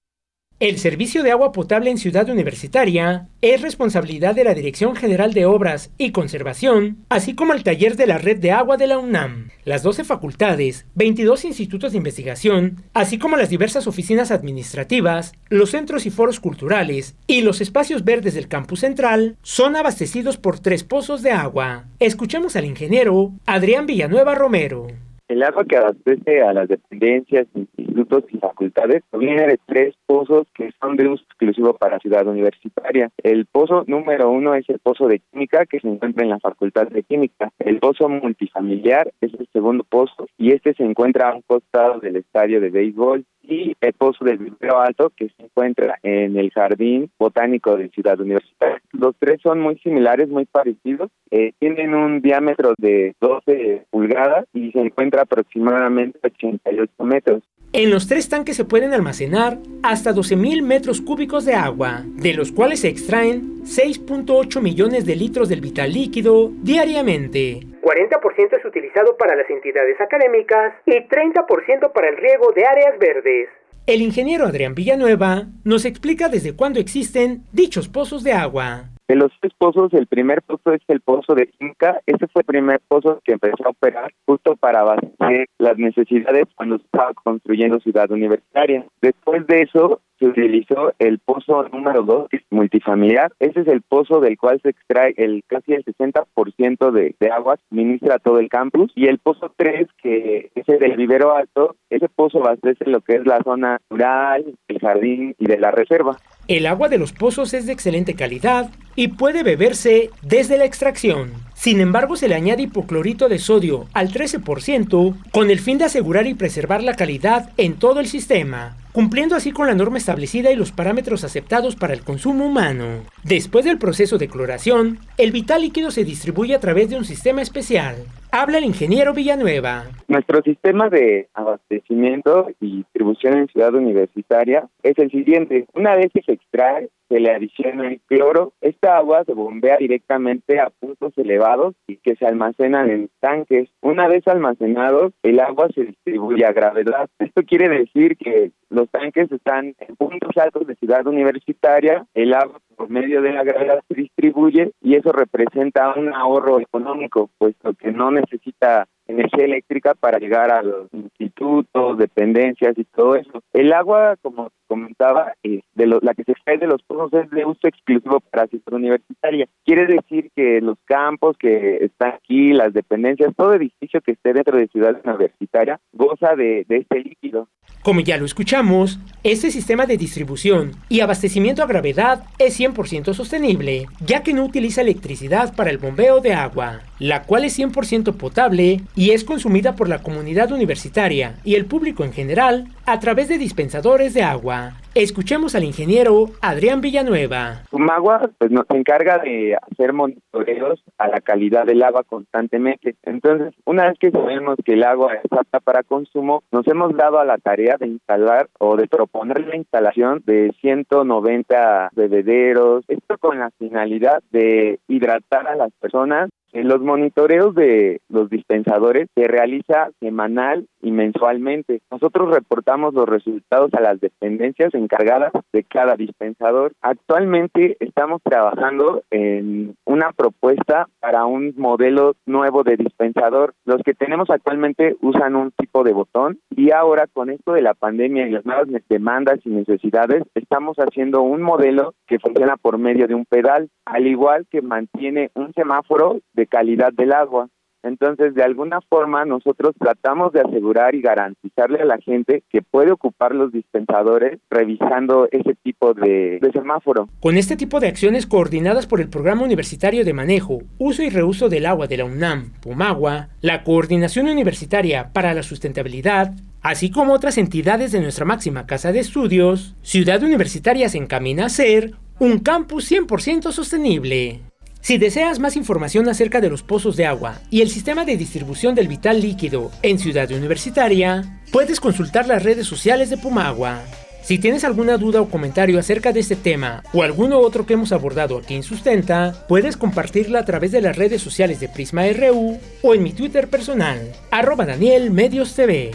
El servicio de agua potable en Ciudad Universitaria es responsabilidad de la Dirección General de Obras y Conservación, así como el taller de la Red de Agua de la UNAM. Las 12 facultades, 22 institutos de investigación, así como las diversas oficinas administrativas, los centros y foros culturales y los espacios verdes del campus central son abastecidos por tres pozos de agua. Escuchemos al ingeniero Adrián Villanueva Romero. El agua que abastece a las dependencias, institutos y facultades proviene de tres pozos que son de uso exclusivo para Ciudad Universitaria. El pozo número uno es el pozo de química que se encuentra en la Facultad de Química. El pozo multifamiliar es el segundo pozo y este se encuentra a un costado del estadio de béisbol y el pozo del Vivero Alto que se encuentra en el Jardín Botánico de Ciudad Universitaria. Los tres son muy similares, muy parecidos. Eh, tienen un diámetro de 12 pulgadas y se encuentra aproximadamente 88 metros. En los tres tanques se pueden almacenar hasta 12.000 metros cúbicos de agua, de los cuales se extraen 6.8 millones de litros del vital líquido diariamente. 40% es utilizado para las entidades académicas y 30% para el riego de áreas verdes. El ingeniero Adrián Villanueva nos explica desde cuándo existen dichos pozos de agua. De los tres pozos, el primer pozo es el pozo de Inca. Este fue el primer pozo que empezó a operar justo para abastecer las necesidades cuando estaba construyendo Ciudad Universitaria. Después de eso, se utilizó el pozo número 2, multifamiliar. Ese es el pozo del cual se extrae el casi el 60% de, de agua, ministra todo el campus. Y el pozo 3, que es el del vivero alto, ese pozo abastece lo que es la zona rural, el jardín y de la reserva. El agua de los pozos es de excelente calidad y puede beberse desde la extracción. Sin embargo, se le añade hipoclorito de sodio al 13% con el fin de asegurar y preservar la calidad en todo el sistema, cumpliendo así con la norma establecida y los parámetros aceptados para el consumo humano. Después del proceso de cloración, el vital líquido se distribuye a través de un sistema especial. Habla el ingeniero Villanueva. Nuestro sistema de abastecimiento y distribución en Ciudad Universitaria es el siguiente. Una vez que se extrae, se le adiciona el cloro. Esta agua se bombea directamente a puntos elevados y que se almacenan en tanques. Una vez almacenados, el agua se distribuye a gravedad. Esto quiere decir que los tanques están en puntos altos de ciudad universitaria, el agua por medio de la gravedad se distribuye y eso representa un ahorro económico, puesto que no necesita energía eléctrica para llegar a los institutos, dependencias y todo eso. El agua, como comentaba, eh, de la que se extrae de los pozos es de uso exclusivo para ciudad universitaria. Quiere decir que los campos que están aquí, las dependencias, todo edificio que esté dentro de ciudad universitaria goza de este líquido. Como ya lo escuchamos, este sistema de distribución y abastecimiento a gravedad es 100% sostenible, ya que no utiliza electricidad para el bombeo de agua, la cual es 100% potable y es consumida por la comunidad universitaria y el público en general a través de dispensadores de agua. Escuchemos al ingeniero Adrián Villanueva. Sumagua pues, nos encarga de hacer monitoreos a la calidad del agua constantemente. Entonces, una vez que sabemos que el agua es apta para consumo, nos hemos dado a la tarea de instalar o de proponer la instalación de 190 bebederos, esto con la finalidad de hidratar a las personas los monitoreos de los dispensadores se realiza semanal y mensualmente. Nosotros reportamos los resultados a las dependencias encargadas de cada dispensador. Actualmente estamos trabajando en una propuesta para un modelo nuevo de dispensador. Los que tenemos actualmente usan un tipo de botón y ahora con esto de la pandemia y las nuevas demandas y necesidades estamos haciendo un modelo que funciona por medio de un pedal, al igual que mantiene un semáforo de calidad del agua. Entonces, de alguna forma, nosotros tratamos de asegurar y garantizarle a la gente que puede ocupar los dispensadores revisando ese tipo de, semáforo. Con este tipo de acciones coordinadas por el Programa Universitario de Manejo, Uso y Reuso del Agua de la UNAM, Pumagua, la Coordinación Universitaria para la Sustentabilidad, así como otras entidades de nuestra máxima casa de estudios, Ciudad Universitaria se encamina a ser un campus 100% sostenible. Si deseas más información acerca de los pozos de agua y el sistema de distribución del vital líquido en Ciudad Universitaria, puedes consultar las redes sociales de Pumagua. Si tienes alguna duda o comentario acerca de este tema o alguno otro que hemos abordado aquí en Sustenta, puedes compartirla a través de las redes sociales de Prisma RU o en mi Twitter personal, arroba Daniel Medios TV.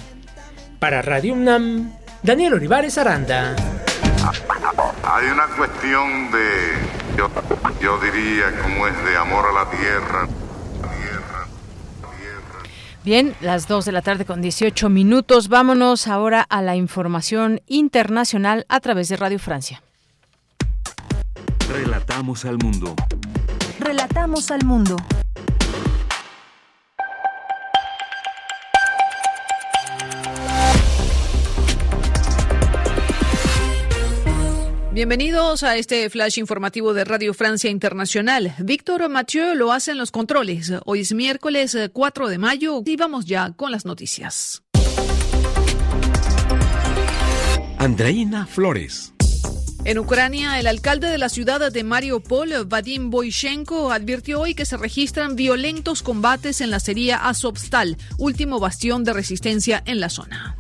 Para Radio UNAM, Daniel Olivares Aranda. Hay una cuestión de yo, diría como es de amor a la tierra. Bien, las 2 de la tarde con 18 minutos. Vámonos ahora a la información internacional a través de Radio Francia. Relatamos al mundo. Relatamos al mundo. Bienvenidos a este flash informativo de Radio Francia Internacional. Víctor Mathieu lo hace en los controles. Hoy es miércoles 4 de mayo y vamos ya con las noticias. Andreina Flores. En Ucrania, el alcalde de la ciudad de Mariupol, Vadim Boyshenko, advirtió hoy que se registran violentos combates en la sería Azovstal, último bastión de resistencia en la zona.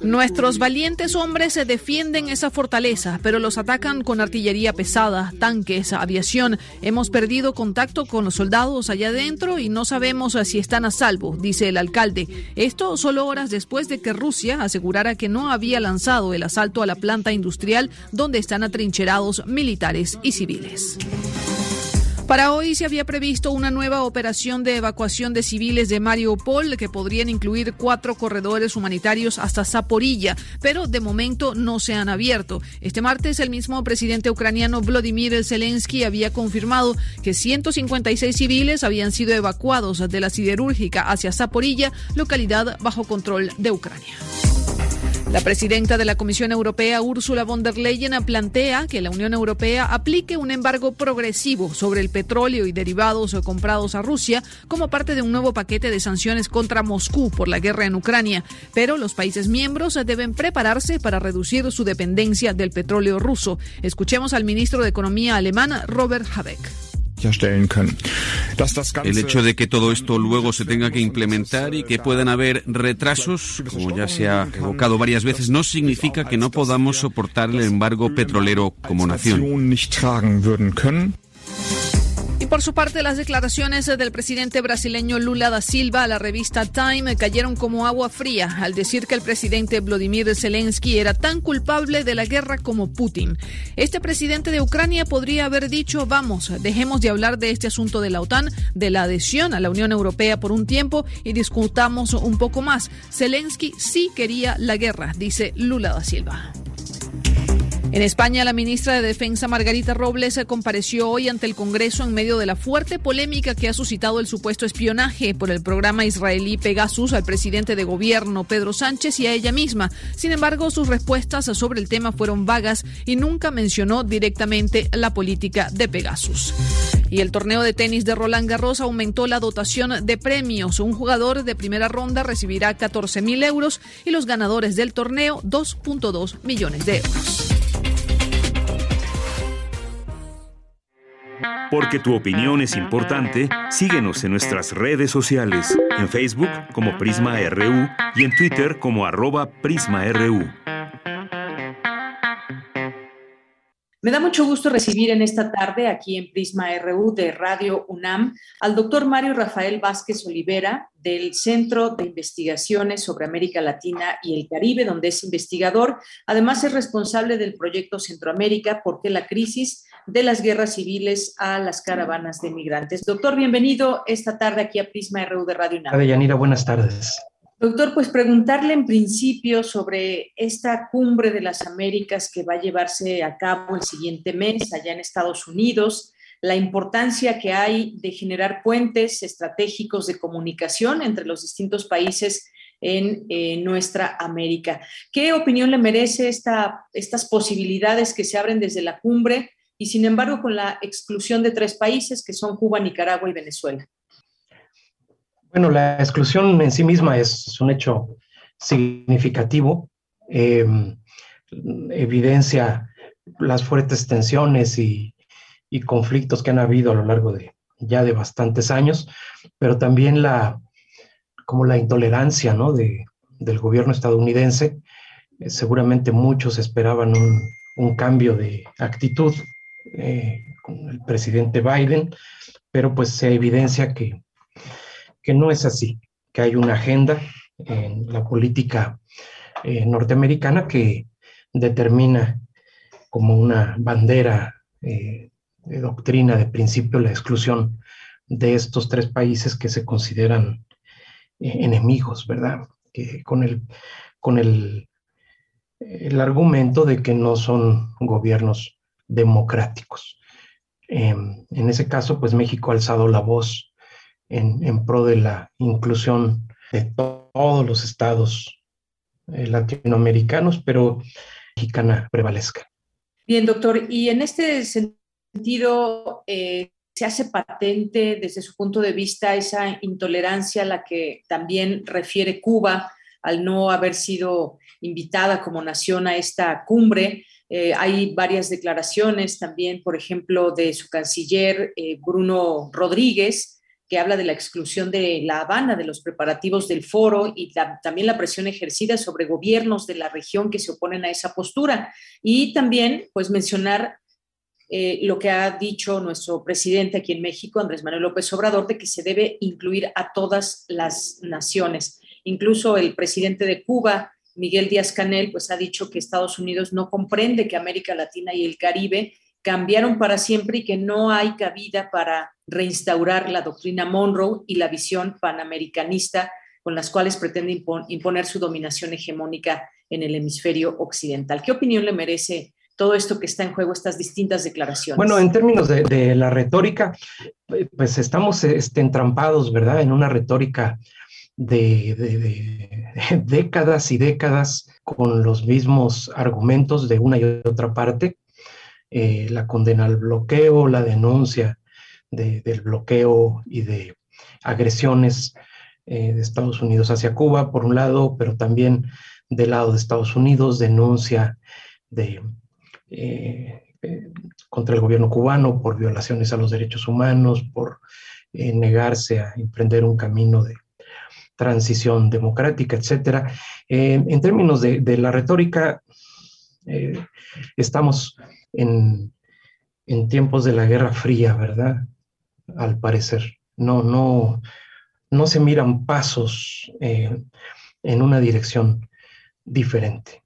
Nuestros valientes hombres se defienden esa fortaleza, pero los atacan con artillería pesada, tanques, aviación. Hemos perdido contacto con los soldados allá adentro y no sabemos si están a salvo, dice el alcalde. Esto solo horas después de que Rusia asegurara que no había lanzado el asalto a la planta industrial donde están atrincherados militares y civiles. Para hoy se había previsto una nueva operación de evacuación de civiles de Mariupol que podrían incluir cuatro corredores humanitarios hasta Zaporilla, pero de momento no se han abierto. Este martes el mismo presidente ucraniano Vladimir Zelensky había confirmado que 156 civiles habían sido evacuados de la siderúrgica hacia Zaporilla, localidad bajo control de Ucrania. La presidenta de la Comisión Europea, Ursula von der Leyen, plantea que la Unión Europea aplique un embargo progresivo sobre el petróleo y derivados comprados a Rusia como parte de un nuevo paquete de sanciones contra Moscú por la guerra en Ucrania. Pero los países miembros deben prepararse para reducir su dependencia del petróleo ruso. Escuchemos al ministro de Economía alemán, Robert Habeck. El hecho de que todo esto luego se tenga que implementar y que puedan haber retrasos, como ya se ha evocado varias veces, no significa que no podamos soportar el embargo petrolero como nación. Por su parte, las declaraciones del presidente brasileño Lula da Silva a la revista Time cayeron como agua fría al decir que el presidente Vladimir Zelensky era tan culpable de la guerra como Putin. Este presidente de Ucrania podría haber dicho, vamos, dejemos de hablar de este asunto de la OTAN, de la adhesión a la Unión Europea por un tiempo y discutamos un poco más. Zelensky sí quería la guerra, dice Lula da Silva. En España, la ministra de Defensa Margarita Robles compareció hoy ante el Congreso en medio de la fuerte polémica que ha suscitado el supuesto espionaje por el programa israelí Pegasus al presidente de gobierno Pedro Sánchez y a ella misma. Sin embargo, sus respuestas sobre el tema fueron vagas y nunca mencionó directamente la política de Pegasus. Y el torneo de tenis de Roland Garros aumentó la dotación de premios. Un jugador de primera ronda recibirá 14 mil euros y los ganadores del torneo 2.2 millones de euros. Porque tu opinión es importante, síguenos en nuestras redes sociales, en Facebook como Prisma RU y en Twitter como arroba PrismaRU. Me da mucho gusto recibir en esta tarde aquí en Prisma RU de Radio UNAM al doctor Mario Rafael Vázquez Olivera del Centro de Investigaciones sobre América Latina y el Caribe, donde es investigador. Además es responsable del proyecto Centroamérica porque la crisis de las guerras civiles a las caravanas de migrantes. Doctor, bienvenido esta tarde aquí a Prisma RU de Radio UNAM. Yanira, buenas tardes. Doctor, pues preguntarle en principio sobre esta cumbre de las Américas que va a llevarse a cabo el siguiente mes allá en Estados Unidos, la importancia que hay de generar puentes estratégicos de comunicación entre los distintos países en eh, nuestra América. ¿Qué opinión le merece esta, estas posibilidades que se abren desde la cumbre y sin embargo con la exclusión de tres países que son Cuba, Nicaragua y Venezuela? Bueno, la exclusión en sí misma es un hecho significativo, em, evidencia las fuertes tensiones y, conflictos que han habido a lo largo de ya de bastantes años, pero también la como la intolerancia ¿no? de, del gobierno estadounidense. Eh, seguramente muchos esperaban un, cambio de actitud eh, con el presidente Biden, pero pues se evidencia que que no es así, que hay una agenda en la política eh, norteamericana que determina como una bandera eh, de doctrina de principio la exclusión de estos tres países que se consideran enemigos, ¿verdad? Con el, con el, el argumento de que no son gobiernos democráticos. Em, en ese caso, pues México ha alzado la voz en, pro de la inclusión de todos los estados eh, latinoamericanos, pero mexicana prevalezca. Bien, doctor, y en este sentido, eh, se hace patente desde su punto de vista esa intolerancia a la que también refiere Cuba al no haber sido invitada como nación a esta cumbre. Eh, hay varias declaraciones también, por ejemplo, de su canciller Bruno Rodríguez, que habla de la exclusión de La Habana de los preparativos del foro y también la presión ejercida sobre gobiernos de la región que se oponen a esa postura. Y también, pues, mencionar eh, lo que ha dicho nuestro presidente aquí en México, Andrés Manuel López Obrador, de que se debe incluir a todas las naciones. Incluso el presidente de Cuba, Miguel Díaz Canel, pues ha dicho que Estados Unidos no comprende que América Latina y el Caribe cambiaron para siempre y que no hay cabida para reinstaurar la doctrina Monroe y la visión panamericanista con las cuales pretende imponer su dominación hegemónica en el hemisferio occidental. ¿Qué opinión le merece todo esto que está en juego, estas distintas declaraciones? Bueno, en términos de, la retórica, pues estamos este, entrampados, ¿verdad? En una retórica de, décadas y décadas con los mismos argumentos de una y otra parte. Eh, la condena al bloqueo, la denuncia del bloqueo y de agresiones eh, de Estados Unidos hacia Cuba, por un lado, pero también del lado de Estados Unidos, denuncia de, eh, contra el gobierno cubano por violaciones a los derechos humanos, por negarse a emprender un camino de transición democrática, etc. en términos de, la retórica, estamos en, tiempos de la Guerra Fría, ¿verdad? Al parecer. No, no, no se miran pasos eh, en una dirección diferente.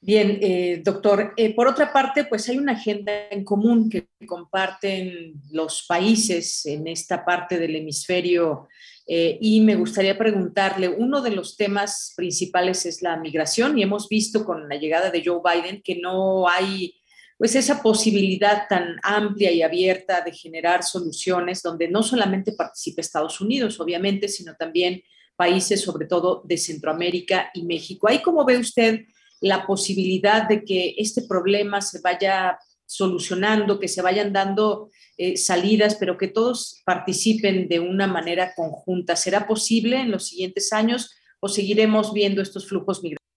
Bien, eh, doctor. Eh, por otra parte, pues hay una agenda en común que comparten los países en esta parte del hemisferio Eh, y me gustaría preguntarle, uno de los temas principales es la migración y hemos visto con la llegada de Joe Biden que no hay pues esa posibilidad tan amplia y abierta de generar soluciones donde no solamente participe Estados Unidos, obviamente, sino también países, sobre todo de Centroamérica y México. Ahí cómo ve usted la posibilidad de que este problema se vaya solucionando, que se vayan dando eh, salidas, pero que todos participen de una manera conjunta. ¿Será posible en los siguientes años o seguiremos viendo estos flujos migratorios?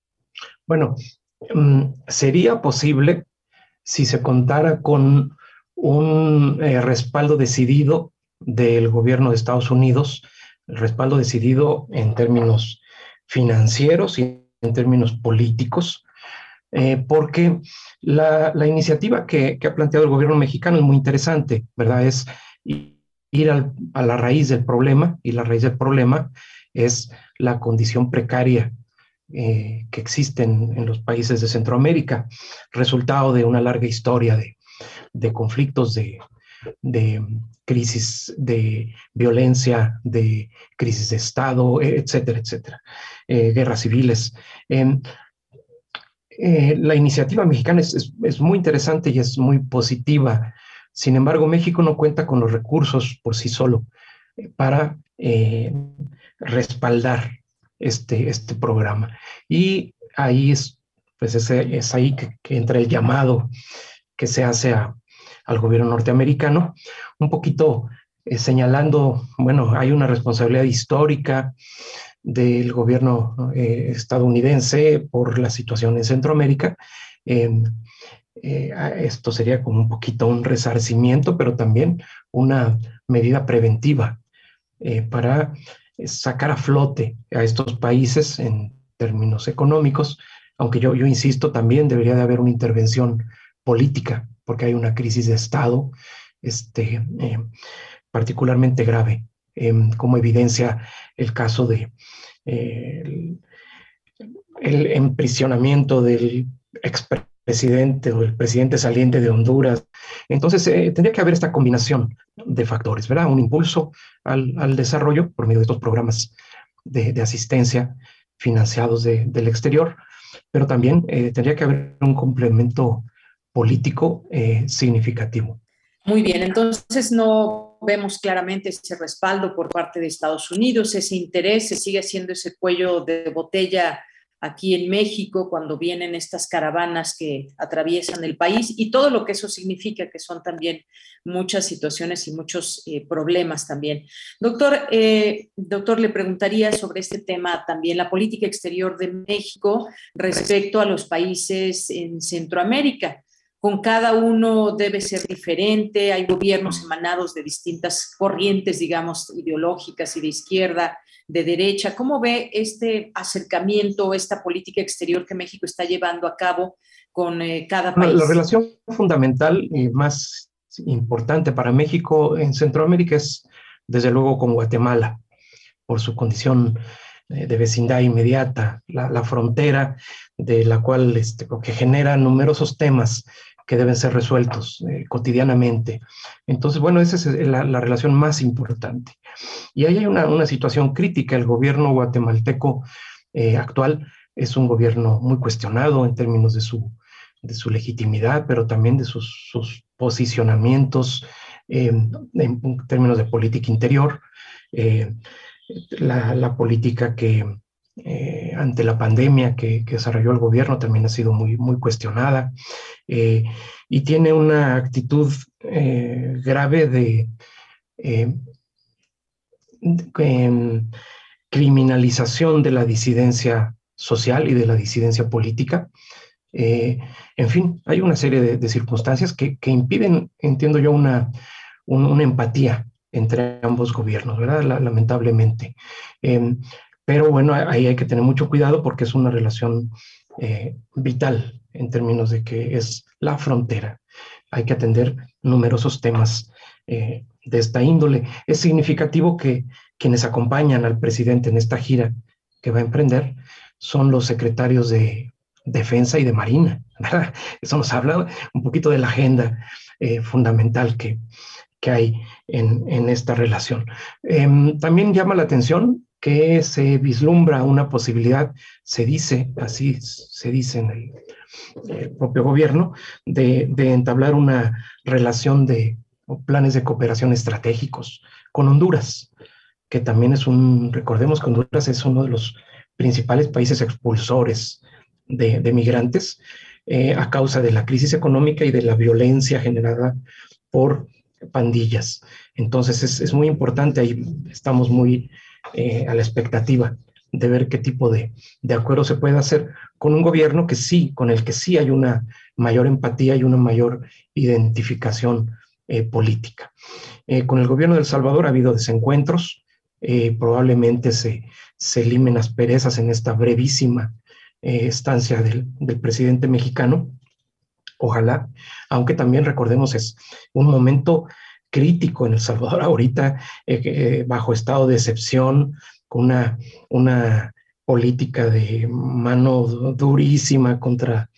Bueno, mm, sería posible si se contara con un eh, respaldo decidido del gobierno de Estados Unidos, respaldo decidido en términos financieros y en términos políticos, eh, porque la, iniciativa que, ha planteado el gobierno mexicano es muy interesante, ¿verdad? Es ir a la raíz del problema y la raíz del problema es la condición precaria eh, que existe en, los países de Centroamérica, resultado de una larga historia de, conflictos, de, crisis de violencia, de crisis de Estado, etcétera, etcétera, eh, guerras civiles. Eh, la iniciativa mexicana es, muy interesante y es muy positiva. Sin embargo, México no cuenta con los recursos por sí solo eh, para eh, respaldar este, este programa. Y ahí es, pues es, ahí que, entra el llamado que se hace al gobierno norteamericano, un poquito señalando, bueno, hay una responsabilidad histórica, del gobierno eh, estadounidense por la situación en Centroamérica. Em, eh, esto sería como un poquito un resarcimiento, pero también una medida preventiva eh, para sacar a flote a estos países en términos económicos, aunque yo, yo insisto, también debería de haber una intervención política, porque hay una crisis de Estado este, particularmente grave Em, como evidencia el caso de eh, el, emprisionamiento del expresidente o el presidente saliente de Honduras. Entonces, eh, tendría que haber esta combinación de factores, ¿verdad? Un impulso al, desarrollo por medio de estos programas de, asistencia financiados del exterior, pero también eh, tendría que haber un complemento político significativo. Muy bien, entonces no vemos claramente ese respaldo por parte de Estados Unidos, ese interés, se sigue haciendo ese cuello de botella aquí en México cuando vienen estas caravanas que atraviesan el país y todo lo que eso significa, que son también muchas situaciones y muchos eh, problemas también. Doctor, eh, doctor, le preguntaría sobre este tema también, la política exterior de México respecto a los países en Centroamérica con cada uno debe ser diferente, hay gobiernos emanados de distintas corrientes, digamos, ideológicas y de izquierda, de derecha. ¿Cómo ve este acercamiento, esta política exterior que México está llevando a cabo con eh, cada país? La relación fundamental y más importante para México en Centroamérica es, desde luego, con Guatemala, por su condición eh, de vecindad inmediata, la, frontera de la cual este, que genera numerosos temas que deben ser resueltos eh, cotidianamente. Entonces, bueno, esa es la, relación más importante. Y ahí hay una, situación crítica. El gobierno guatemalteco eh, actual es un gobierno muy cuestionado en términos de su, de su legitimidad, pero también de sus, posicionamientos en términos de política interior. Eh, la, política que, eh, ante la pandemia que, desarrolló el gobierno también ha sido muy, muy cuestionada eh, y tiene una actitud eh, grave de, criminalización de la disidencia social y de la disidencia política. en fin, hay una serie de, circunstancias que, impiden, entiendo yo, una, una empatía entre ambos gobiernos, ¿verdad? lamentablemente. Em, pero bueno, ahí hay que tener mucho cuidado porque es una relación eh, vital en términos de que es la frontera. Hay que atender numerosos temas eh, de esta índole. Es significativo que quienes acompañan al presidente en esta gira que va a emprender son los secretarios de Defensa y de Marina. ¿verdad? Eso nos habla un poquito de la agenda eh, fundamental que, que hay en, esta relación. Em, también llama la atención que se vislumbra una posibilidad, se dice, así se dice en el, propio gobierno, de, entablar una relación de planes de cooperación estratégicos con Honduras, que también es un, recordemos que Honduras es uno de los principales países expulsores de, migrantes eh, a causa de la crisis económica y de la violencia generada por pandillas. Entonces es, muy importante, ahí estamos muy eh, a la expectativa de ver qué tipo de, acuerdo se puede hacer con un gobierno que sí, con el que sí hay una mayor empatía y una mayor identificación eh, política. Eh, con el gobierno de El Salvador ha habido desencuentros, probablemente se, se limen asperezas en esta brevísima estancia del, del presidente mexicano, ojalá, aunque también recordemos es un momento crítico en El Salvador ahorita, eh, eh, bajo estado de excepción, con una, una política de mano durísima contra,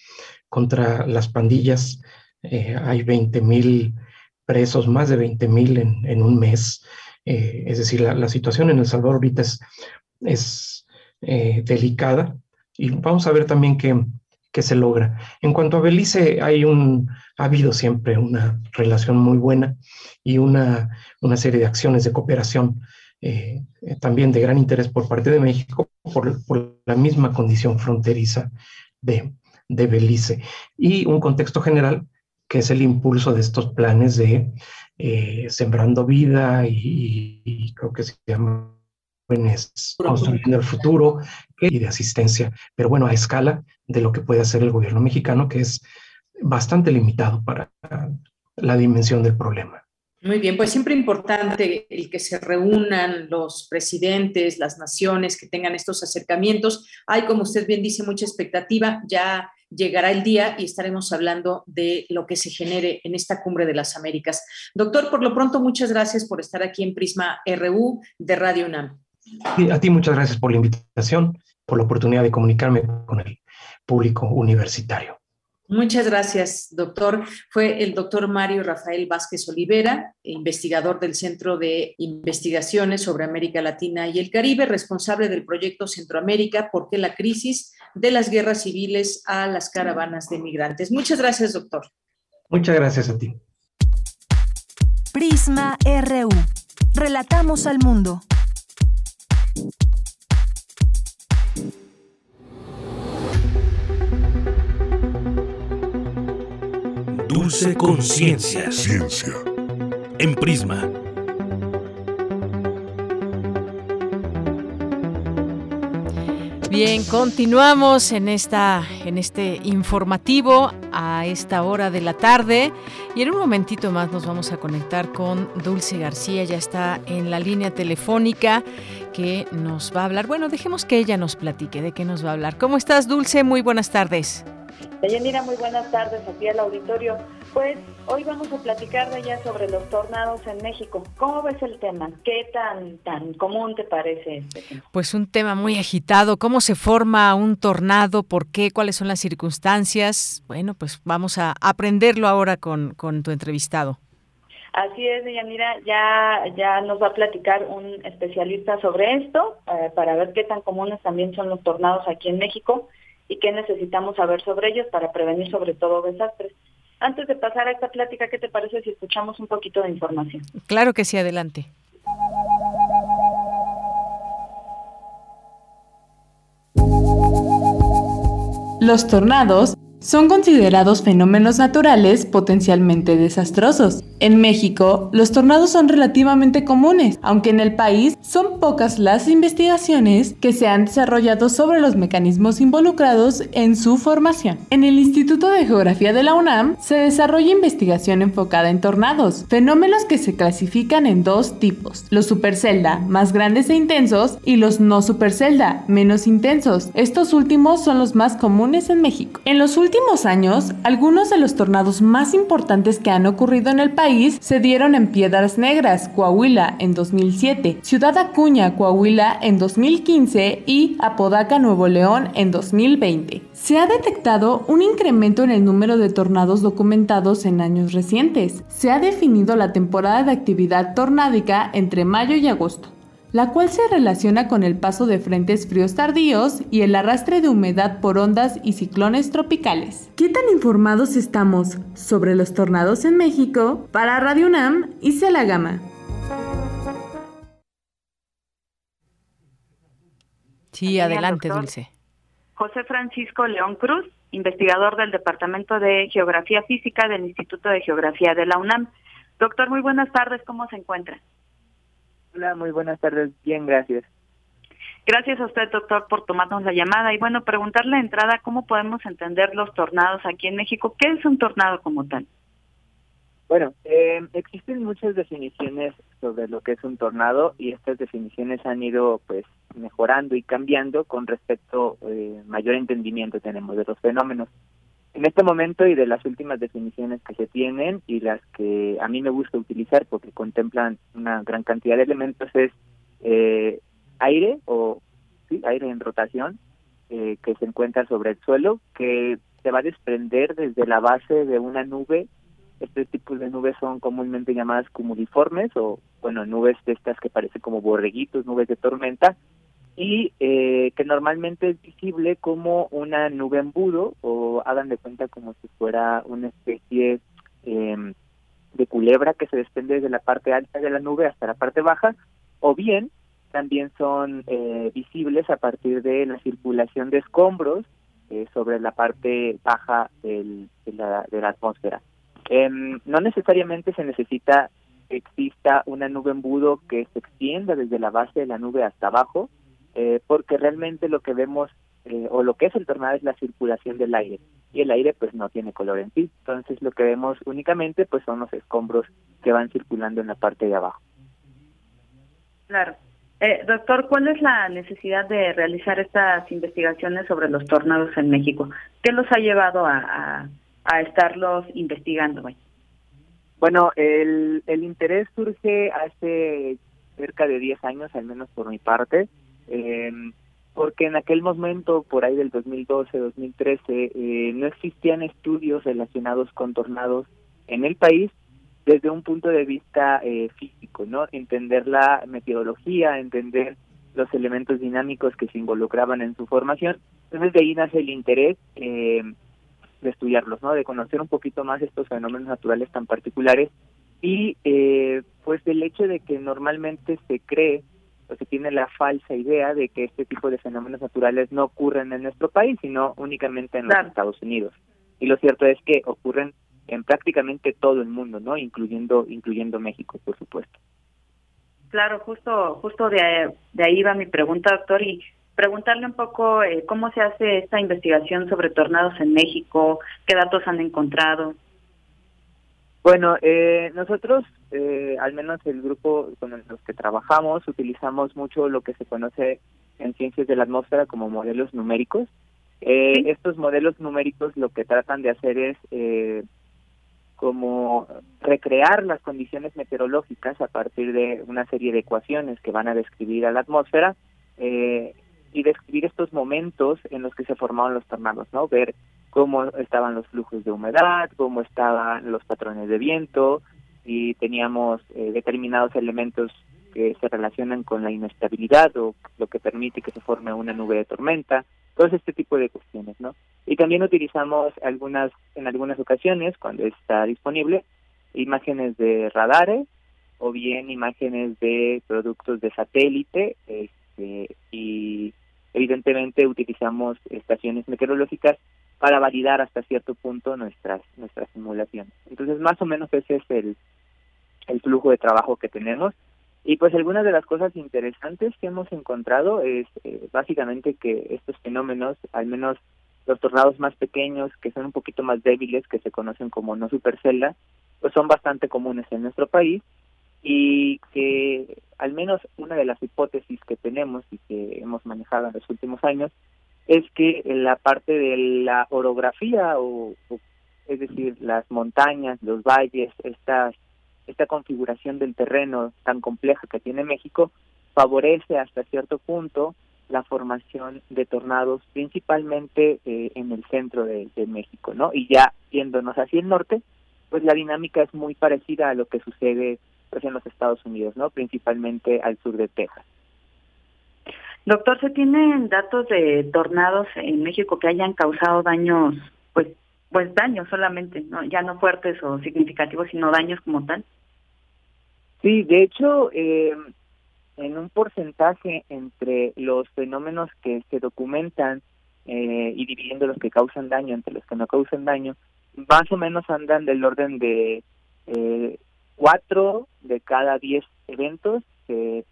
contra las pandillas. Eh, hay 20 mil presos, más de 20 mil en, un mes. es decir, la, situación en El Salvador ahorita es, es delicada. Y vamos a ver también que que se logra. En cuanto a Belice, hay un, ha habido siempre una relación muy buena y una, una serie de acciones de cooperación eh, también de gran interés por parte de México por, la misma condición fronteriza de, de, Belice. Y un contexto general que es el impulso de estos planes de eh, Sembrando Vida y creo que se llama construyendo el futuro y de asistencia, pero bueno, a escala de lo que puede hacer el gobierno mexicano, que es bastante limitado para la dimensión del problema. Muy bien, pues siempre importante el que se reúnan los presidentes, las naciones, que tengan estos acercamientos. Hay, como usted bien dice, mucha expectativa. Ya llegará el día y estaremos hablando de lo que se genere en esta cumbre de las Américas. Doctor, por lo pronto, muchas gracias por estar aquí en Prisma RU de Radio UNAM a ti muchas gracias por la invitación, por la oportunidad de comunicarme con el público universitario. Muchas gracias, doctor. Fue el doctor Mario Rafael Vázquez Olivera, investigador del Centro de Investigaciones sobre América Latina y el Caribe, responsable del proyecto Centroamérica, porque la crisis de las guerras civiles a las caravanas de migrantes. Muchas gracias, doctor. Muchas gracias a ti. Prisma RU. Relatamos al mundo. Dulce Conciencia. Ciencia. En Prisma. Bien, continuamos en esta en este informativo a esta hora de la tarde y en un momentito más nos vamos a conectar con Dulce García, ya está en la línea telefónica que nos va a hablar. Bueno, dejemos que ella nos platique de qué nos va a hablar. ¿Cómo estás, Dulce? Muy buenas tardes. Deyanira, muy buenas tardes aquí al auditorio. Pues hoy vamos a platicar de ella sobre los tornados en México. ¿Cómo ves el tema? ¿Qué tan, tan común te parece este Pues un tema muy agitado. ¿Cómo se forma un tornado? ¿Por qué? ¿Cuáles son las circunstancias? Bueno, pues vamos a aprenderlo ahora con, con tu entrevistado. Así es, Deyanira, ya, ya nos va a platicar un especialista sobre esto eh, para ver qué tan comunes también son los tornados aquí en México y qué necesitamos saber sobre ellos para prevenir sobre todo desastres. Antes de pasar a esta plática, ¿qué te parece si escuchamos un poquito de información? Claro que sí, adelante. Los tornados son considerados fenómenos naturales potencialmente desastrosos. En México, los tornados son relativamente comunes, aunque en el país son pocas las investigaciones que se han desarrollado sobre los mecanismos involucrados en su formación. En el Instituto de Geografía de la UNAM se desarrolla investigación enfocada en tornados, fenómenos que se clasifican en dos tipos, los supercelda, más grandes e intensos, y los no supercelda, menos intensos. Estos últimos son los más comunes en México. En los últimos últimos años, algunos de los tornados más importantes que han ocurrido en el país se dieron en Piedras Negras, Coahuila, en 2007, Ciudad Acuña, Coahuila, en 2015 y Apodaca, Nuevo León, en 2020. Se ha detectado un incremento en el número de tornados documentados en años recientes. Se ha definido la temporada de actividad tornádica entre mayo y agosto la cual se relaciona con el paso de frentes fríos tardíos y el arrastre de humedad por ondas y ciclones tropicales. ¿Qué tan informados estamos sobre los tornados en México? Para Radio UNAM, y la Gama. Sí, adelante, Dulce. José Francisco León Cruz, investigador del Departamento de Geografía Física del Instituto de Geografía de la UNAM. Doctor, muy buenas tardes, ¿cómo se encuentra? Hola, muy buenas tardes. Bien, gracias. Gracias a usted, doctor, por tomarnos la llamada. Y bueno, preguntarle de entrada cómo podemos entender los tornados aquí en México. ¿Qué es un tornado como tal? Bueno, eh, existen muchas definiciones sobre lo que es un tornado y estas definiciones han ido pues mejorando y cambiando con respecto eh, mayor entendimiento tenemos de los fenómenos. En este momento y de las últimas definiciones que se tienen y las que a mí me gusta utilizar porque contemplan una gran cantidad de elementos es eh, aire o sí, aire en rotación eh, que se encuentra sobre el suelo que se va a desprender desde la base de una nube. Este tipo de nubes son comúnmente llamadas cumuliformes o, bueno, nubes de estas que parecen como borreguitos, nubes de tormenta, y eh, que normalmente es visible como una nube embudo o hagan de cuenta como si fuera una especie eh, de culebra que se desprende desde la parte alta de la nube hasta la parte baja o bien también son eh, visibles a partir de la circulación de escombros eh, sobre la parte baja del, de, la, de la atmósfera. Em, no necesariamente se necesita que exista una nube embudo que se extienda desde la base de la nube hasta abajo, eh, porque realmente lo que vemos eh, o lo que es el tornado es la circulación del aire y el aire pues no tiene color en sí, entonces lo que vemos únicamente pues son los escombros que van circulando en la parte de abajo. Claro. Eh, doctor, ¿cuál es la necesidad de realizar estas investigaciones sobre los tornados en México? ¿Qué los ha llevado a, a, estarlos investigando? Bueno, el, el interés surge hace cerca de 10 años, al menos por mi parte, eh, porque en aquel momento, por ahí del 2012-2013, eh, no existían estudios relacionados con tornados en el país desde un punto de vista eh, físico, ¿no? Entender la meteorología, entender los elementos dinámicos que se involucraban en su formación. Entonces de ahí nace el interés eh, de estudiarlos, ¿no? De conocer un poquito más estos fenómenos naturales tan particulares y eh, pues del hecho de que normalmente se cree se tiene la falsa idea de que este tipo de fenómenos naturales no ocurren en nuestro país, sino únicamente en los Estados Unidos. Y lo cierto es que ocurren en prácticamente todo el mundo, ¿no? Incluyendo incluyendo México, por supuesto. Claro, justo justo de, de ahí va mi pregunta, doctor, y preguntarle un poco eh, cómo se hace esta investigación sobre tornados en México, qué datos han encontrado. Bueno, eh, nosotros, eh, al menos el grupo con los que trabajamos, utilizamos mucho lo que se conoce en ciencias de la atmósfera como modelos numéricos. Eh, estos modelos numéricos lo que tratan de hacer es eh, como recrear las condiciones meteorológicas a partir de una serie de ecuaciones que van a describir a la atmósfera eh, y describir estos momentos en los que se formaron los tornados, ¿no? Ver cómo estaban los flujos de humedad, cómo estaban los patrones de viento y teníamos eh, determinados elementos que se relacionan con la inestabilidad o lo que permite que se forme una nube de tormenta, todo este tipo de cuestiones, ¿no? Y también utilizamos algunas, en algunas ocasiones, cuando está disponible, imágenes de radares o bien imágenes de productos de satélite este, y evidentemente utilizamos estaciones meteorológicas para validar hasta cierto punto nuestras nuestras simulaciones. Entonces, más o menos ese es el, el flujo de trabajo que tenemos. Y pues algunas de las cosas interesantes que hemos encontrado es eh, básicamente que estos fenómenos, al menos los tornados más pequeños, que son un poquito más débiles, que se conocen como no supercelda, pues son bastante comunes en nuestro país y que al menos una de las hipótesis que tenemos y que hemos manejado en los últimos años es que en la parte de la orografía, o, es decir, las montañas, los valles, estas, esta configuración del terreno tan compleja que tiene México, favorece hasta cierto punto la formación de tornados, principalmente eh, en el centro de, México, ¿no? Y ya yéndonos hacia el norte, pues la dinámica es muy parecida a lo que sucede pues, en los Estados Unidos, ¿no? Principalmente al sur de Texas. Doctor, ¿se tienen datos de tornados en México que hayan causado daños, pues, pues daños solamente, no, ya no fuertes o significativos, sino daños como tal? Sí, de hecho, eh, en un porcentaje entre los fenómenos que se documentan eh, y dividiendo los que causan daño entre los que no causan daño, más o menos andan del orden de eh, cuatro de cada diez eventos que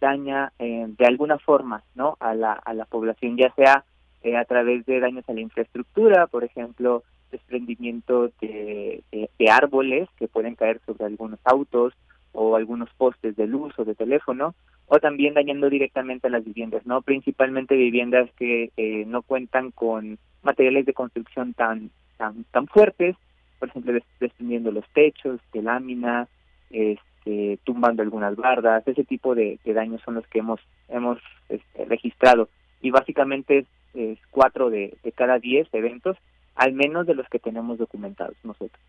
daña eh, de alguna forma no a la a la población ya sea eh, a través de daños a la infraestructura por ejemplo desprendimiento de, de, árboles que pueden caer sobre algunos autos o algunos postes de luz o de teléfono o también dañando directamente a las viviendas no principalmente viviendas que eh, no cuentan con materiales de construcción tan tan tan fuertes por ejemplo desprendiendo los techos de lámina este eh, tumbando algunas bardas, ese tipo de, daños son los que hemos hemos este, registrado y básicamente es, cuatro de, cada diez eventos, al menos de los que tenemos documentados nosotros.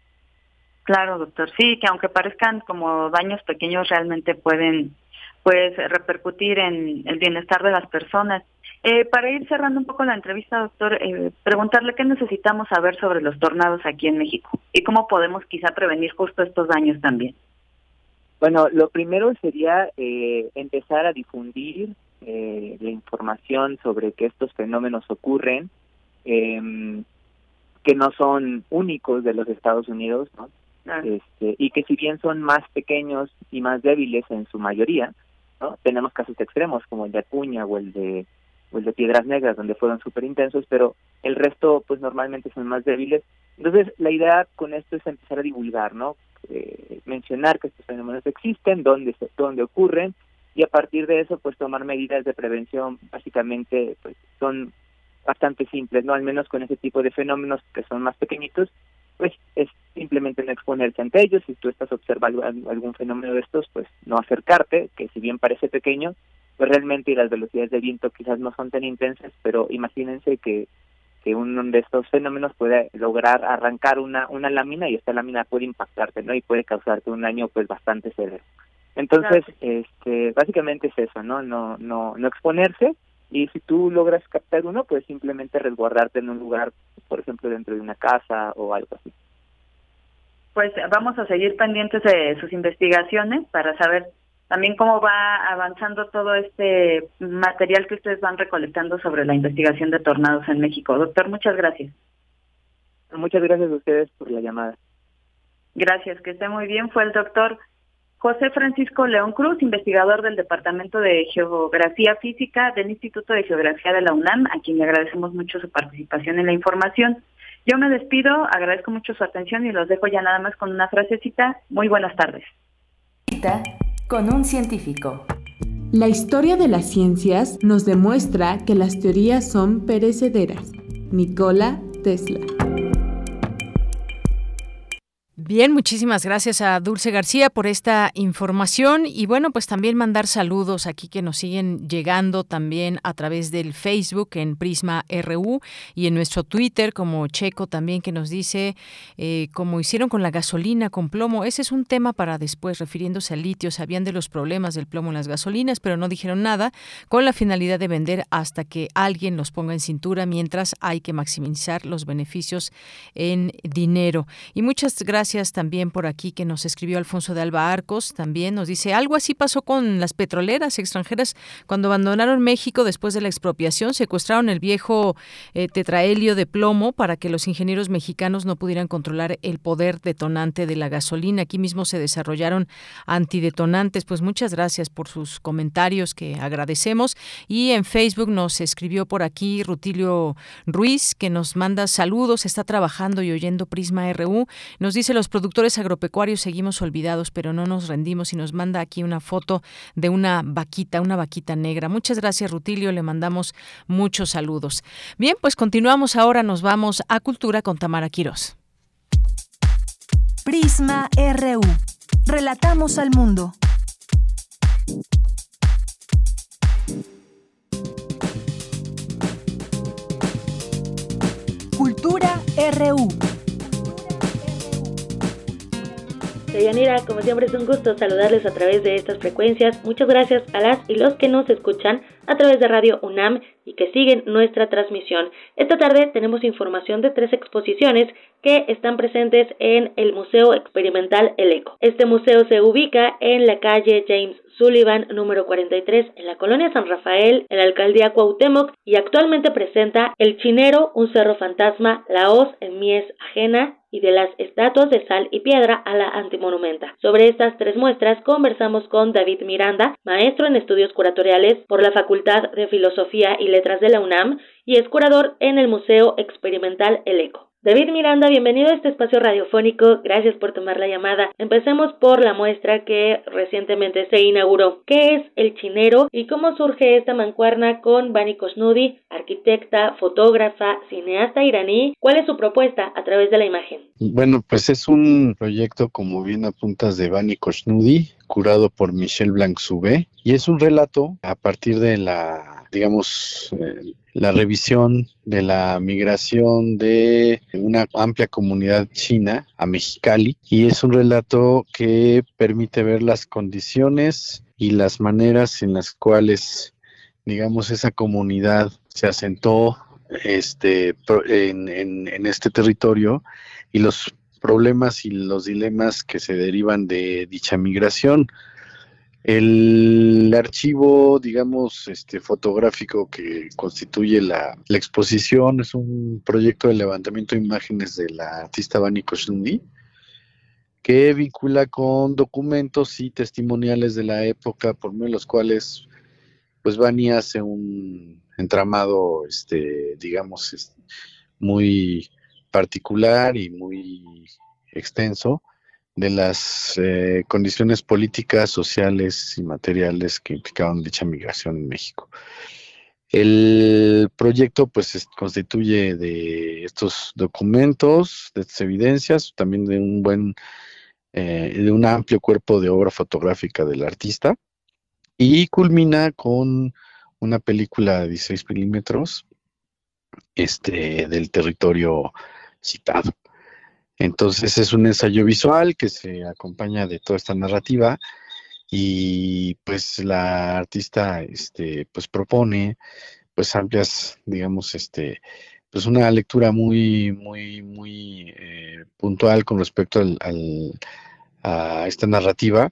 Claro, doctor. Sí, que aunque parezcan como daños pequeños, realmente pueden pues repercutir en el bienestar de las personas. Eh, para ir cerrando un poco la entrevista, doctor, eh, preguntarle qué necesitamos saber sobre los tornados aquí en México y cómo podemos quizá prevenir justo estos daños también. Bueno, lo primero sería eh, empezar a difundir eh, la información sobre que estos fenómenos ocurren, eh, que no son únicos de los Estados Unidos, ¿no? Este, y que si bien son más pequeños y más débiles en su mayoría, ¿no? tenemos casos extremos como el de Acuña o el de o el de Piedras Negras, donde fueron súper intensos, pero el resto, pues normalmente son más débiles. Entonces, la idea con esto es empezar a divulgar, ¿no? Eh, mencionar que estos fenómenos existen, dónde, dónde ocurren y a partir de eso pues tomar medidas de prevención básicamente pues son bastante simples, no al menos con ese tipo de fenómenos que son más pequeñitos, pues es simplemente no exponerse ante ellos, si tú estás observando algún fenómeno de estos, pues no acercarte, que si bien parece pequeño, pues realmente las velocidades de viento quizás no son tan intensas, pero imagínense que que uno de estos fenómenos puede lograr arrancar una una lámina y esta lámina puede impactarte, ¿no? Y puede causarte un daño pues bastante severo. Entonces, este básicamente es eso, ¿no? No no no exponerse y si tú logras captar uno, pues simplemente resguardarte en un lugar, por ejemplo, dentro de una casa o algo así. Pues vamos a seguir pendientes de sus investigaciones para saber también cómo va avanzando todo este material que ustedes van recolectando sobre la investigación de tornados en México. Doctor, muchas gracias. Muchas gracias a ustedes por la llamada. Gracias, que esté muy bien. Fue el doctor José Francisco León Cruz, investigador del Departamento de Geografía Física del Instituto de Geografía de la UNAM, a quien le agradecemos mucho su participación en la información. Yo me despido, agradezco mucho su atención y los dejo ya nada más con una frasecita. Muy buenas tardes con un científico. La historia de las ciencias nos demuestra que las teorías son perecederas. Nikola Tesla. Bien, muchísimas gracias a Dulce García por esta información y bueno, pues también mandar saludos aquí que nos siguen llegando también a través del Facebook en Prisma RU y en nuestro Twitter como Checo también que nos dice eh, como hicieron con la gasolina con plomo. Ese es un tema para después, refiriéndose al litio. Sabían de los problemas del plomo en las gasolinas, pero no dijeron nada con la finalidad de vender hasta que alguien los ponga en cintura mientras hay que maximizar los beneficios en dinero. Y muchas gracias también por aquí que nos escribió Alfonso de Alba Arcos, también nos dice, algo así pasó con las petroleras extranjeras cuando abandonaron México después de la expropiación, secuestraron el viejo eh, tetrahelio de plomo para que los ingenieros mexicanos no pudieran controlar el poder detonante de la gasolina. Aquí mismo se desarrollaron antidetonantes. Pues muchas gracias por sus comentarios que agradecemos. Y en Facebook nos escribió por aquí Rutilio Ruiz, que nos manda saludos, está trabajando y oyendo Prisma RU. Nos dice los productores agropecuarios seguimos olvidados, pero no nos rendimos y nos manda aquí una foto de una vaquita, una vaquita negra. Muchas gracias, Rutilio. Le mandamos muchos saludos. Bien, pues continuamos ahora. Nos vamos a Cultura con Tamara Quirós. Prisma RU. Relatamos al mundo. Cultura RU. Deyanira, como siempre es un gusto saludarles a través de estas frecuencias. Muchas gracias a las y los que nos escuchan a través de Radio UNAM y que siguen nuestra transmisión. Esta tarde tenemos información de tres exposiciones que están presentes en el Museo Experimental El Eco. Este museo se ubica en la calle James Sullivan número 43 en la colonia San Rafael, en la alcaldía Cuauhtémoc y actualmente presenta El Chinero, un cerro fantasma, la hoz en mies ajena y de las estatuas de sal y piedra a la antimonumenta. Sobre estas tres muestras conversamos con David Miranda, maestro en estudios curatoriales por la Facultad de Filosofía y Letras de la UNAM y es curador en el Museo Experimental El Eco. David Miranda, bienvenido a este espacio radiofónico. Gracias por tomar la llamada. Empecemos por la muestra que recientemente se inauguró. ¿Qué es el chinero y cómo surge esta mancuerna con Bani Kosnudi, arquitecta, fotógrafa, cineasta iraní? ¿Cuál es su propuesta a través de la imagen? Bueno, pues es un proyecto, como bien apuntas, de Bani Kosnudi, curado por Michel Blanc-Soubé, y es un relato a partir de la, digamos, eh, la revisión de la migración de una amplia comunidad china a Mexicali y es un relato que permite ver las condiciones y las maneras en las cuales digamos esa comunidad se asentó este en, en este territorio y los problemas y los dilemas que se derivan de dicha migración. El archivo, digamos, este fotográfico que constituye la, exposición es un proyecto de levantamiento de imágenes de la artista Bani Koshundi, que vincula con documentos y testimoniales de la época, por medio de los cuales, pues Bani hace un entramado, este, digamos, muy particular y muy extenso de las eh, condiciones políticas, sociales y materiales que implicaban dicha migración en México. El proyecto pues constituye de estos documentos, de estas evidencias, también de un buen, eh, de un amplio cuerpo de obra fotográfica del artista y culmina con una película de 16 milímetros este, del territorio citado. Entonces es un ensayo visual que se acompaña de toda esta narrativa y pues la artista este pues propone pues amplias digamos este pues una lectura muy muy muy eh, puntual con respecto al, a esta narrativa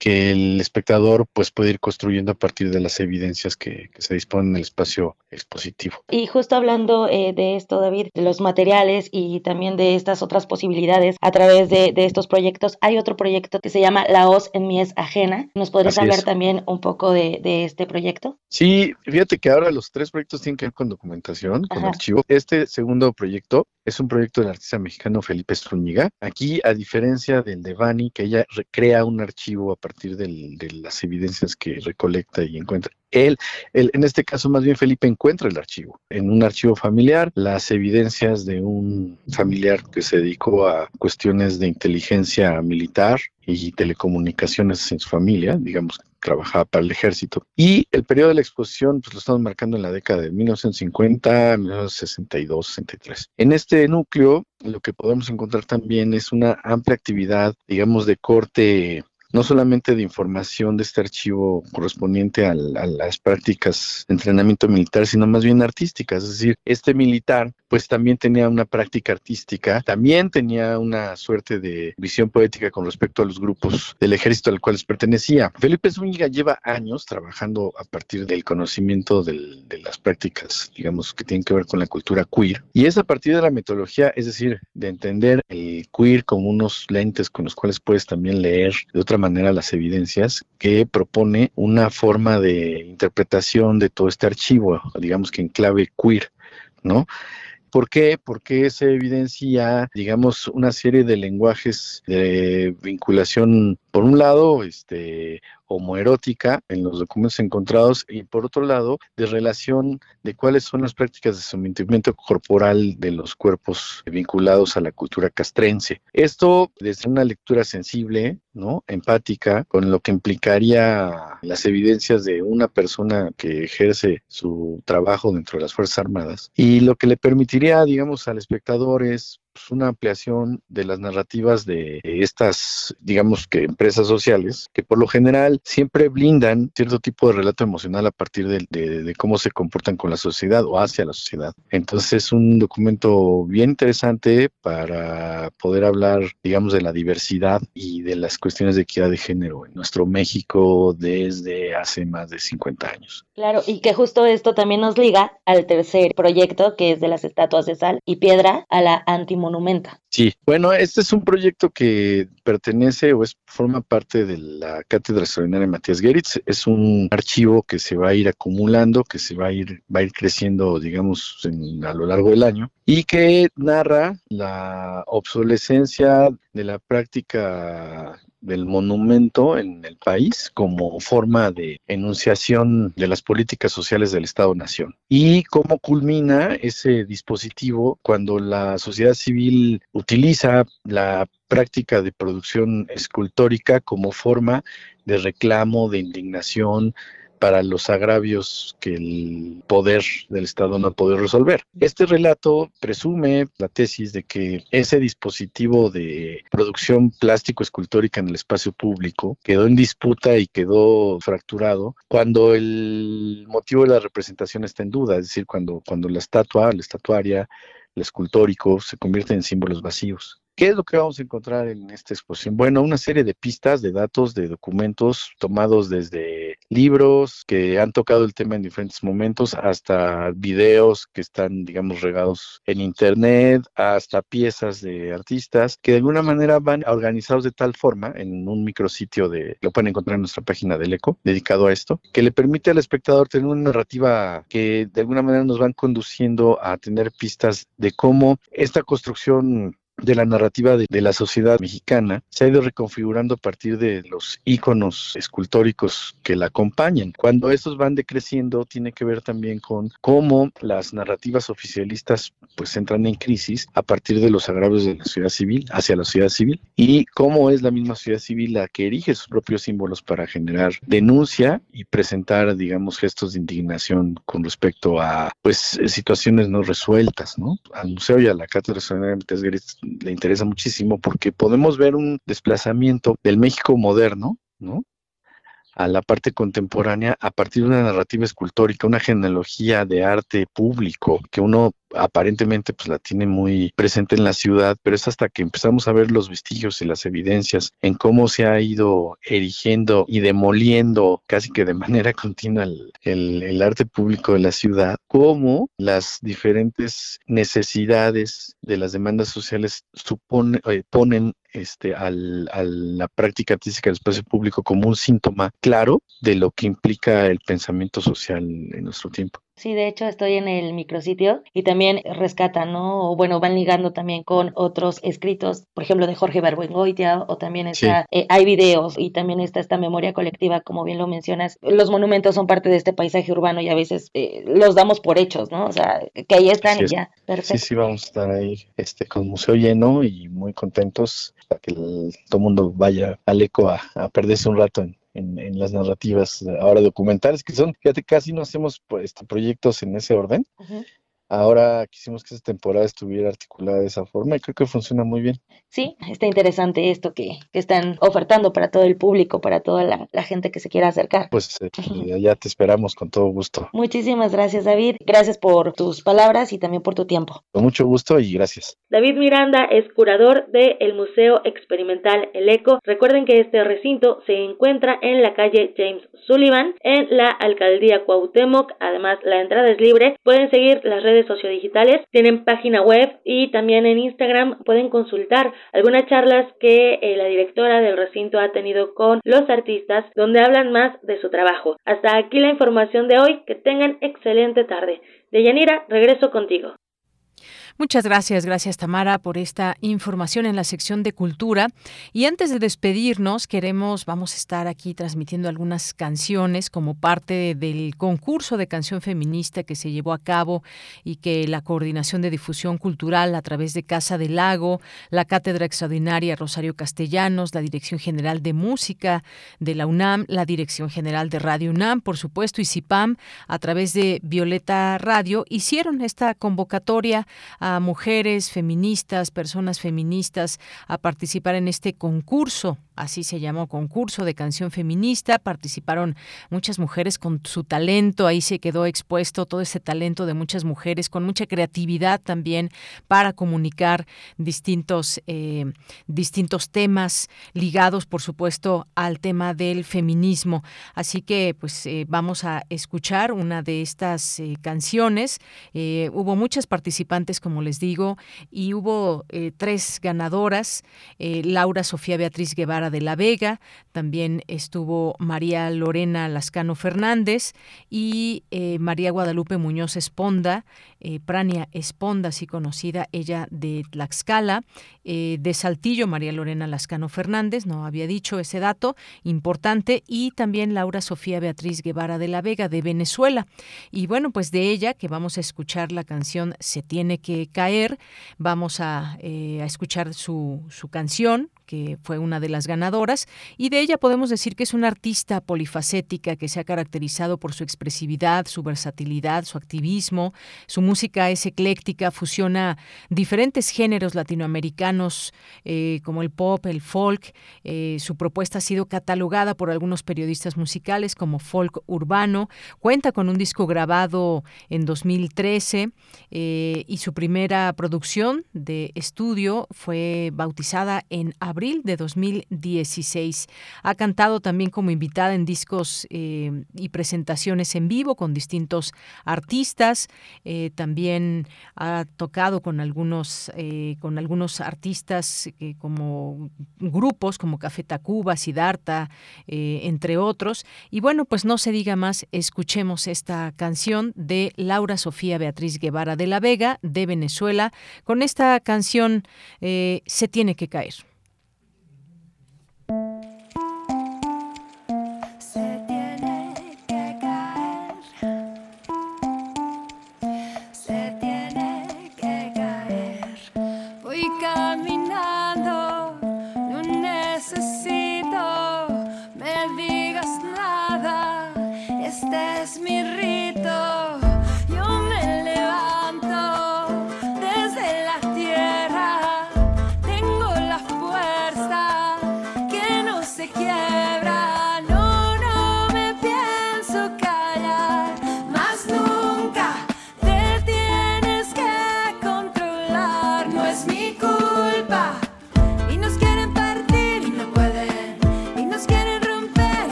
que el espectador pues puede ir construyendo a partir de las evidencias que, se disponen en el espacio expositivo. Y justo hablando eh, de esto, David, de los materiales y también de estas otras posibilidades a través de, estos proyectos, hay otro proyecto que se llama La Hoz en Mies Ajena. ¿Nos podrías hablar también un poco de, este proyecto? Sí, fíjate que ahora los tres proyectos tienen que ver con documentación, con archivo. Este segundo proyecto es un proyecto del artista mexicano Felipe Zúñiga. Aquí, a diferencia del de Bani, que ella recrea un archivo a partir de las evidencias que recolecta y encuentra. Él, él, en este caso más bien Felipe encuentra el archivo. En un archivo familiar, las evidencias de un familiar que se dedicó a cuestiones de inteligencia militar y telecomunicaciones en su familia, digamos, trabajaba para el ejército. Y el periodo de la exposición, pues lo estamos marcando en la década de 1950, 1962, 63. En este núcleo, lo que podemos encontrar también es una amplia actividad, digamos, de corte no solamente de información de este archivo correspondiente a las prácticas de entrenamiento militar, sino más bien artísticas. Es decir, este militar pues también tenía una práctica artística, también tenía una suerte de visión poética con respecto a los grupos del ejército al cual pertenecía. Felipe Zúñiga lleva años trabajando a partir del conocimiento de las prácticas, digamos, que tienen que ver con la cultura queer. Y es a partir de la metodología, es decir, de entender el queer como unos lentes con los cuales puedes también leer de otra manera las evidencias, que propone una forma de interpretación de todo este archivo, digamos que en clave queer, ¿no? ¿Por qué? Porque se evidencia, digamos, una serie de lenguajes de vinculación, por un lado, este, homoerótica en los documentos encontrados y por otro lado de relación de cuáles son las prácticas de sometimiento corporal de los cuerpos vinculados a la cultura castrense. Esto desde una lectura sensible, ¿no? empática, con lo que implicaría las evidencias de una persona que ejerce su trabajo dentro de las Fuerzas Armadas y lo que le permitiría, digamos, al espectador es pues, una ampliación de las narrativas de estas, digamos que empresas sociales, que por lo general siempre blindan cierto tipo de relato emocional a partir de, de, cómo se comportan con la sociedad o hacia la sociedad. Entonces es un documento bien interesante para poder hablar, digamos, de la diversidad y de las cuestiones de equidad de género en nuestro México desde hace más de 50 años. Claro, y que justo esto también nos liga al tercer proyecto, que es de las estatuas de sal y piedra a la anti monumenta. Sí, bueno, este es un proyecto que pertenece o es forma parte de la Cátedra Extraordinaria Matías Geritz. Es un archivo que se va a ir acumulando, que se va a ir, va a ir creciendo, digamos, a lo largo del año y que narra la obsolescencia de la práctica del monumento en el país como forma de enunciación de las políticas sociales del Estado-Nación. Y cómo culmina ese dispositivo cuando la sociedad civil utiliza la práctica de producción escultórica como forma de reclamo, de indignación, para los agravios que el poder del Estado no ha podido resolver. Este relato presume la tesis de que ese dispositivo de producción plástico escultórica en el espacio público quedó en disputa y quedó fracturado cuando el motivo de la representación está en duda, es decir, cuando, cuando la estatua, la estatuaria, el escultórico se convierten en símbolos vacíos. ¿Qué es lo que vamos a encontrar en esta exposición? Bueno, una serie de pistas, de datos, de documentos tomados desde libros que han tocado el tema en diferentes momentos, hasta videos que están, digamos, regados en internet, hasta piezas de artistas que de alguna manera van organizados de tal forma en un micrositio de, lo pueden encontrar en nuestra página del ECO, dedicado a esto, que le permite al espectador tener una narrativa que de alguna manera nos van conduciendo a tener pistas de cómo esta construcción de la narrativa de, la sociedad mexicana se ha ido reconfigurando a partir de los íconos escultóricos que la acompañan. Cuando estos van decreciendo, tiene que ver también con cómo las narrativas oficialistas pues entran en crisis a partir de los agravios de la sociedad civil hacia la sociedad civil y cómo es la misma sociedad civil la que erige sus propios símbolos para generar denuncia y presentar, digamos, gestos de indignación con respecto a pues situaciones no resueltas, ¿no? Al museo y a la cátedra de le interesa muchísimo porque podemos ver un desplazamiento del México moderno, ¿no? a la parte contemporánea a partir de una narrativa escultórica, una genealogía de arte público que uno aparentemente pues la tiene muy presente en la ciudad, pero es hasta que empezamos a ver los vestigios y las evidencias en cómo se ha ido erigiendo y demoliendo casi que de manera continua el, arte público de la ciudad, cómo las diferentes necesidades de las demandas sociales supone, eh, ponen este, al, a la práctica artística del espacio público como un síntoma claro de lo que implica el pensamiento social en nuestro tiempo. Sí, de hecho estoy en el micrositio y también rescatan, ¿no? O bueno, van ligando también con otros escritos, por ejemplo, de Jorge Barbuengoitia, o también está, eh, hay videos y también está esta memoria colectiva, como bien lo mencionas. Los monumentos son parte de este paisaje urbano y a veces eh, los damos por hechos, ¿no? O sea, que ahí están y ya, perfecto. Sí, sí, vamos a estar ahí este, con museo lleno y muy contentos para que todo el mundo vaya al eco a, a perderse un rato en, en, las narrativas ahora documentales, que son, fíjate, casi no hacemos pues, este, proyectos en ese orden. Ahora quisimos que esta temporada estuviera articulada de esa forma y creo que funciona muy bien. Sí, está interesante esto que, están ofertando para todo el público, para toda la, gente que se quiera acercar. Pues eh, ya te esperamos con todo gusto. Muchísimas gracias, David. Gracias por tus palabras y también por tu tiempo. Con mucho gusto y gracias. David Miranda es curador del Museo Experimental El Eco. Recuerden que este recinto se encuentra en la calle James Sullivan, en la alcaldía Cuauhtémoc. Además, la entrada es libre. Pueden seguir las redes sociodigitales, tienen página web y también en Instagram pueden consultar algunas charlas que eh, la directora del recinto ha tenido con los artistas donde hablan más de su trabajo. Hasta aquí la información de hoy, que tengan excelente tarde. De Yanira, regreso contigo. Muchas gracias, gracias Tamara por esta información en la sección de cultura. Y antes de despedirnos, queremos, vamos a estar aquí transmitiendo algunas canciones como parte del concurso de canción feminista que se llevó a cabo y que la Coordinación de Difusión Cultural a través de Casa del Lago, la Cátedra Extraordinaria Rosario Castellanos, la Dirección General de Música de la UNAM, la Dirección General de Radio UNAM, por supuesto, y CIPAM, a través de Violeta Radio, hicieron esta convocatoria a mujeres feministas, personas feministas a participar en este concurso así se llamó concurso de canción feminista, participaron muchas mujeres con su talento, ahí se quedó expuesto todo ese talento de muchas mujeres con mucha creatividad también para comunicar distintos, eh, distintos temas ligados, por supuesto, al tema del feminismo. Así que, pues, eh, vamos a escuchar una de estas eh, canciones. hubo muchas participantes, como les digo, y hubo tres ganadoras, Laura Sofía Beatriz Guevara de la Vega, también estuvo María Lorena Lascano Fernández y eh, María Guadalupe Muñoz Esponda, eh, Prania Esponda, así conocida, ella de Tlaxcala, eh, de Saltillo, María Lorena Lascano Fernández, no había dicho ese dato importante, y también Laura Sofía Beatriz Guevara de la Vega, de Venezuela. Y bueno, pues de ella, que vamos a escuchar la canción Se tiene que caer, vamos a, escuchar su canción, que fue una de las ganadoras, y de ella podemos decir que es una artista polifacética que se ha caracterizado por su expresividad, su versatilidad, su activismo. Su música es ecléctica, fusiona diferentes géneros latinoamericanos eh, como el pop, el folk. Eh, su propuesta ha sido catalogada por algunos periodistas musicales como folk urbano. Cuenta con un disco grabado en 2013 eh, y su primera producción de estudio fue bautizada en abril de 2016. Ha cantado también como invitada en discos eh, y presentaciones en vivo con distintos artistas. Eh, también ha tocado con algunos, eh, con algunos artistas como grupos como Café Tacuba, Sidarta, entre otros. Y bueno, pues no se diga más, escuchemos esta canción de Laura Sofía Beatriz Guevara de la Vega, de Venezuela. Con esta canción se tiene que caer.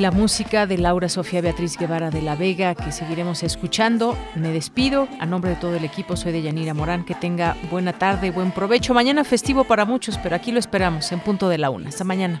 La música de Laura Sofía Beatriz Guevara de la Vega, que seguiremos escuchando. Me despido. A nombre de todo el equipo, soy de Yanira Morán. Que tenga buena tarde, buen provecho. Mañana festivo para muchos, pero aquí lo esperamos en punto de la una. Hasta mañana.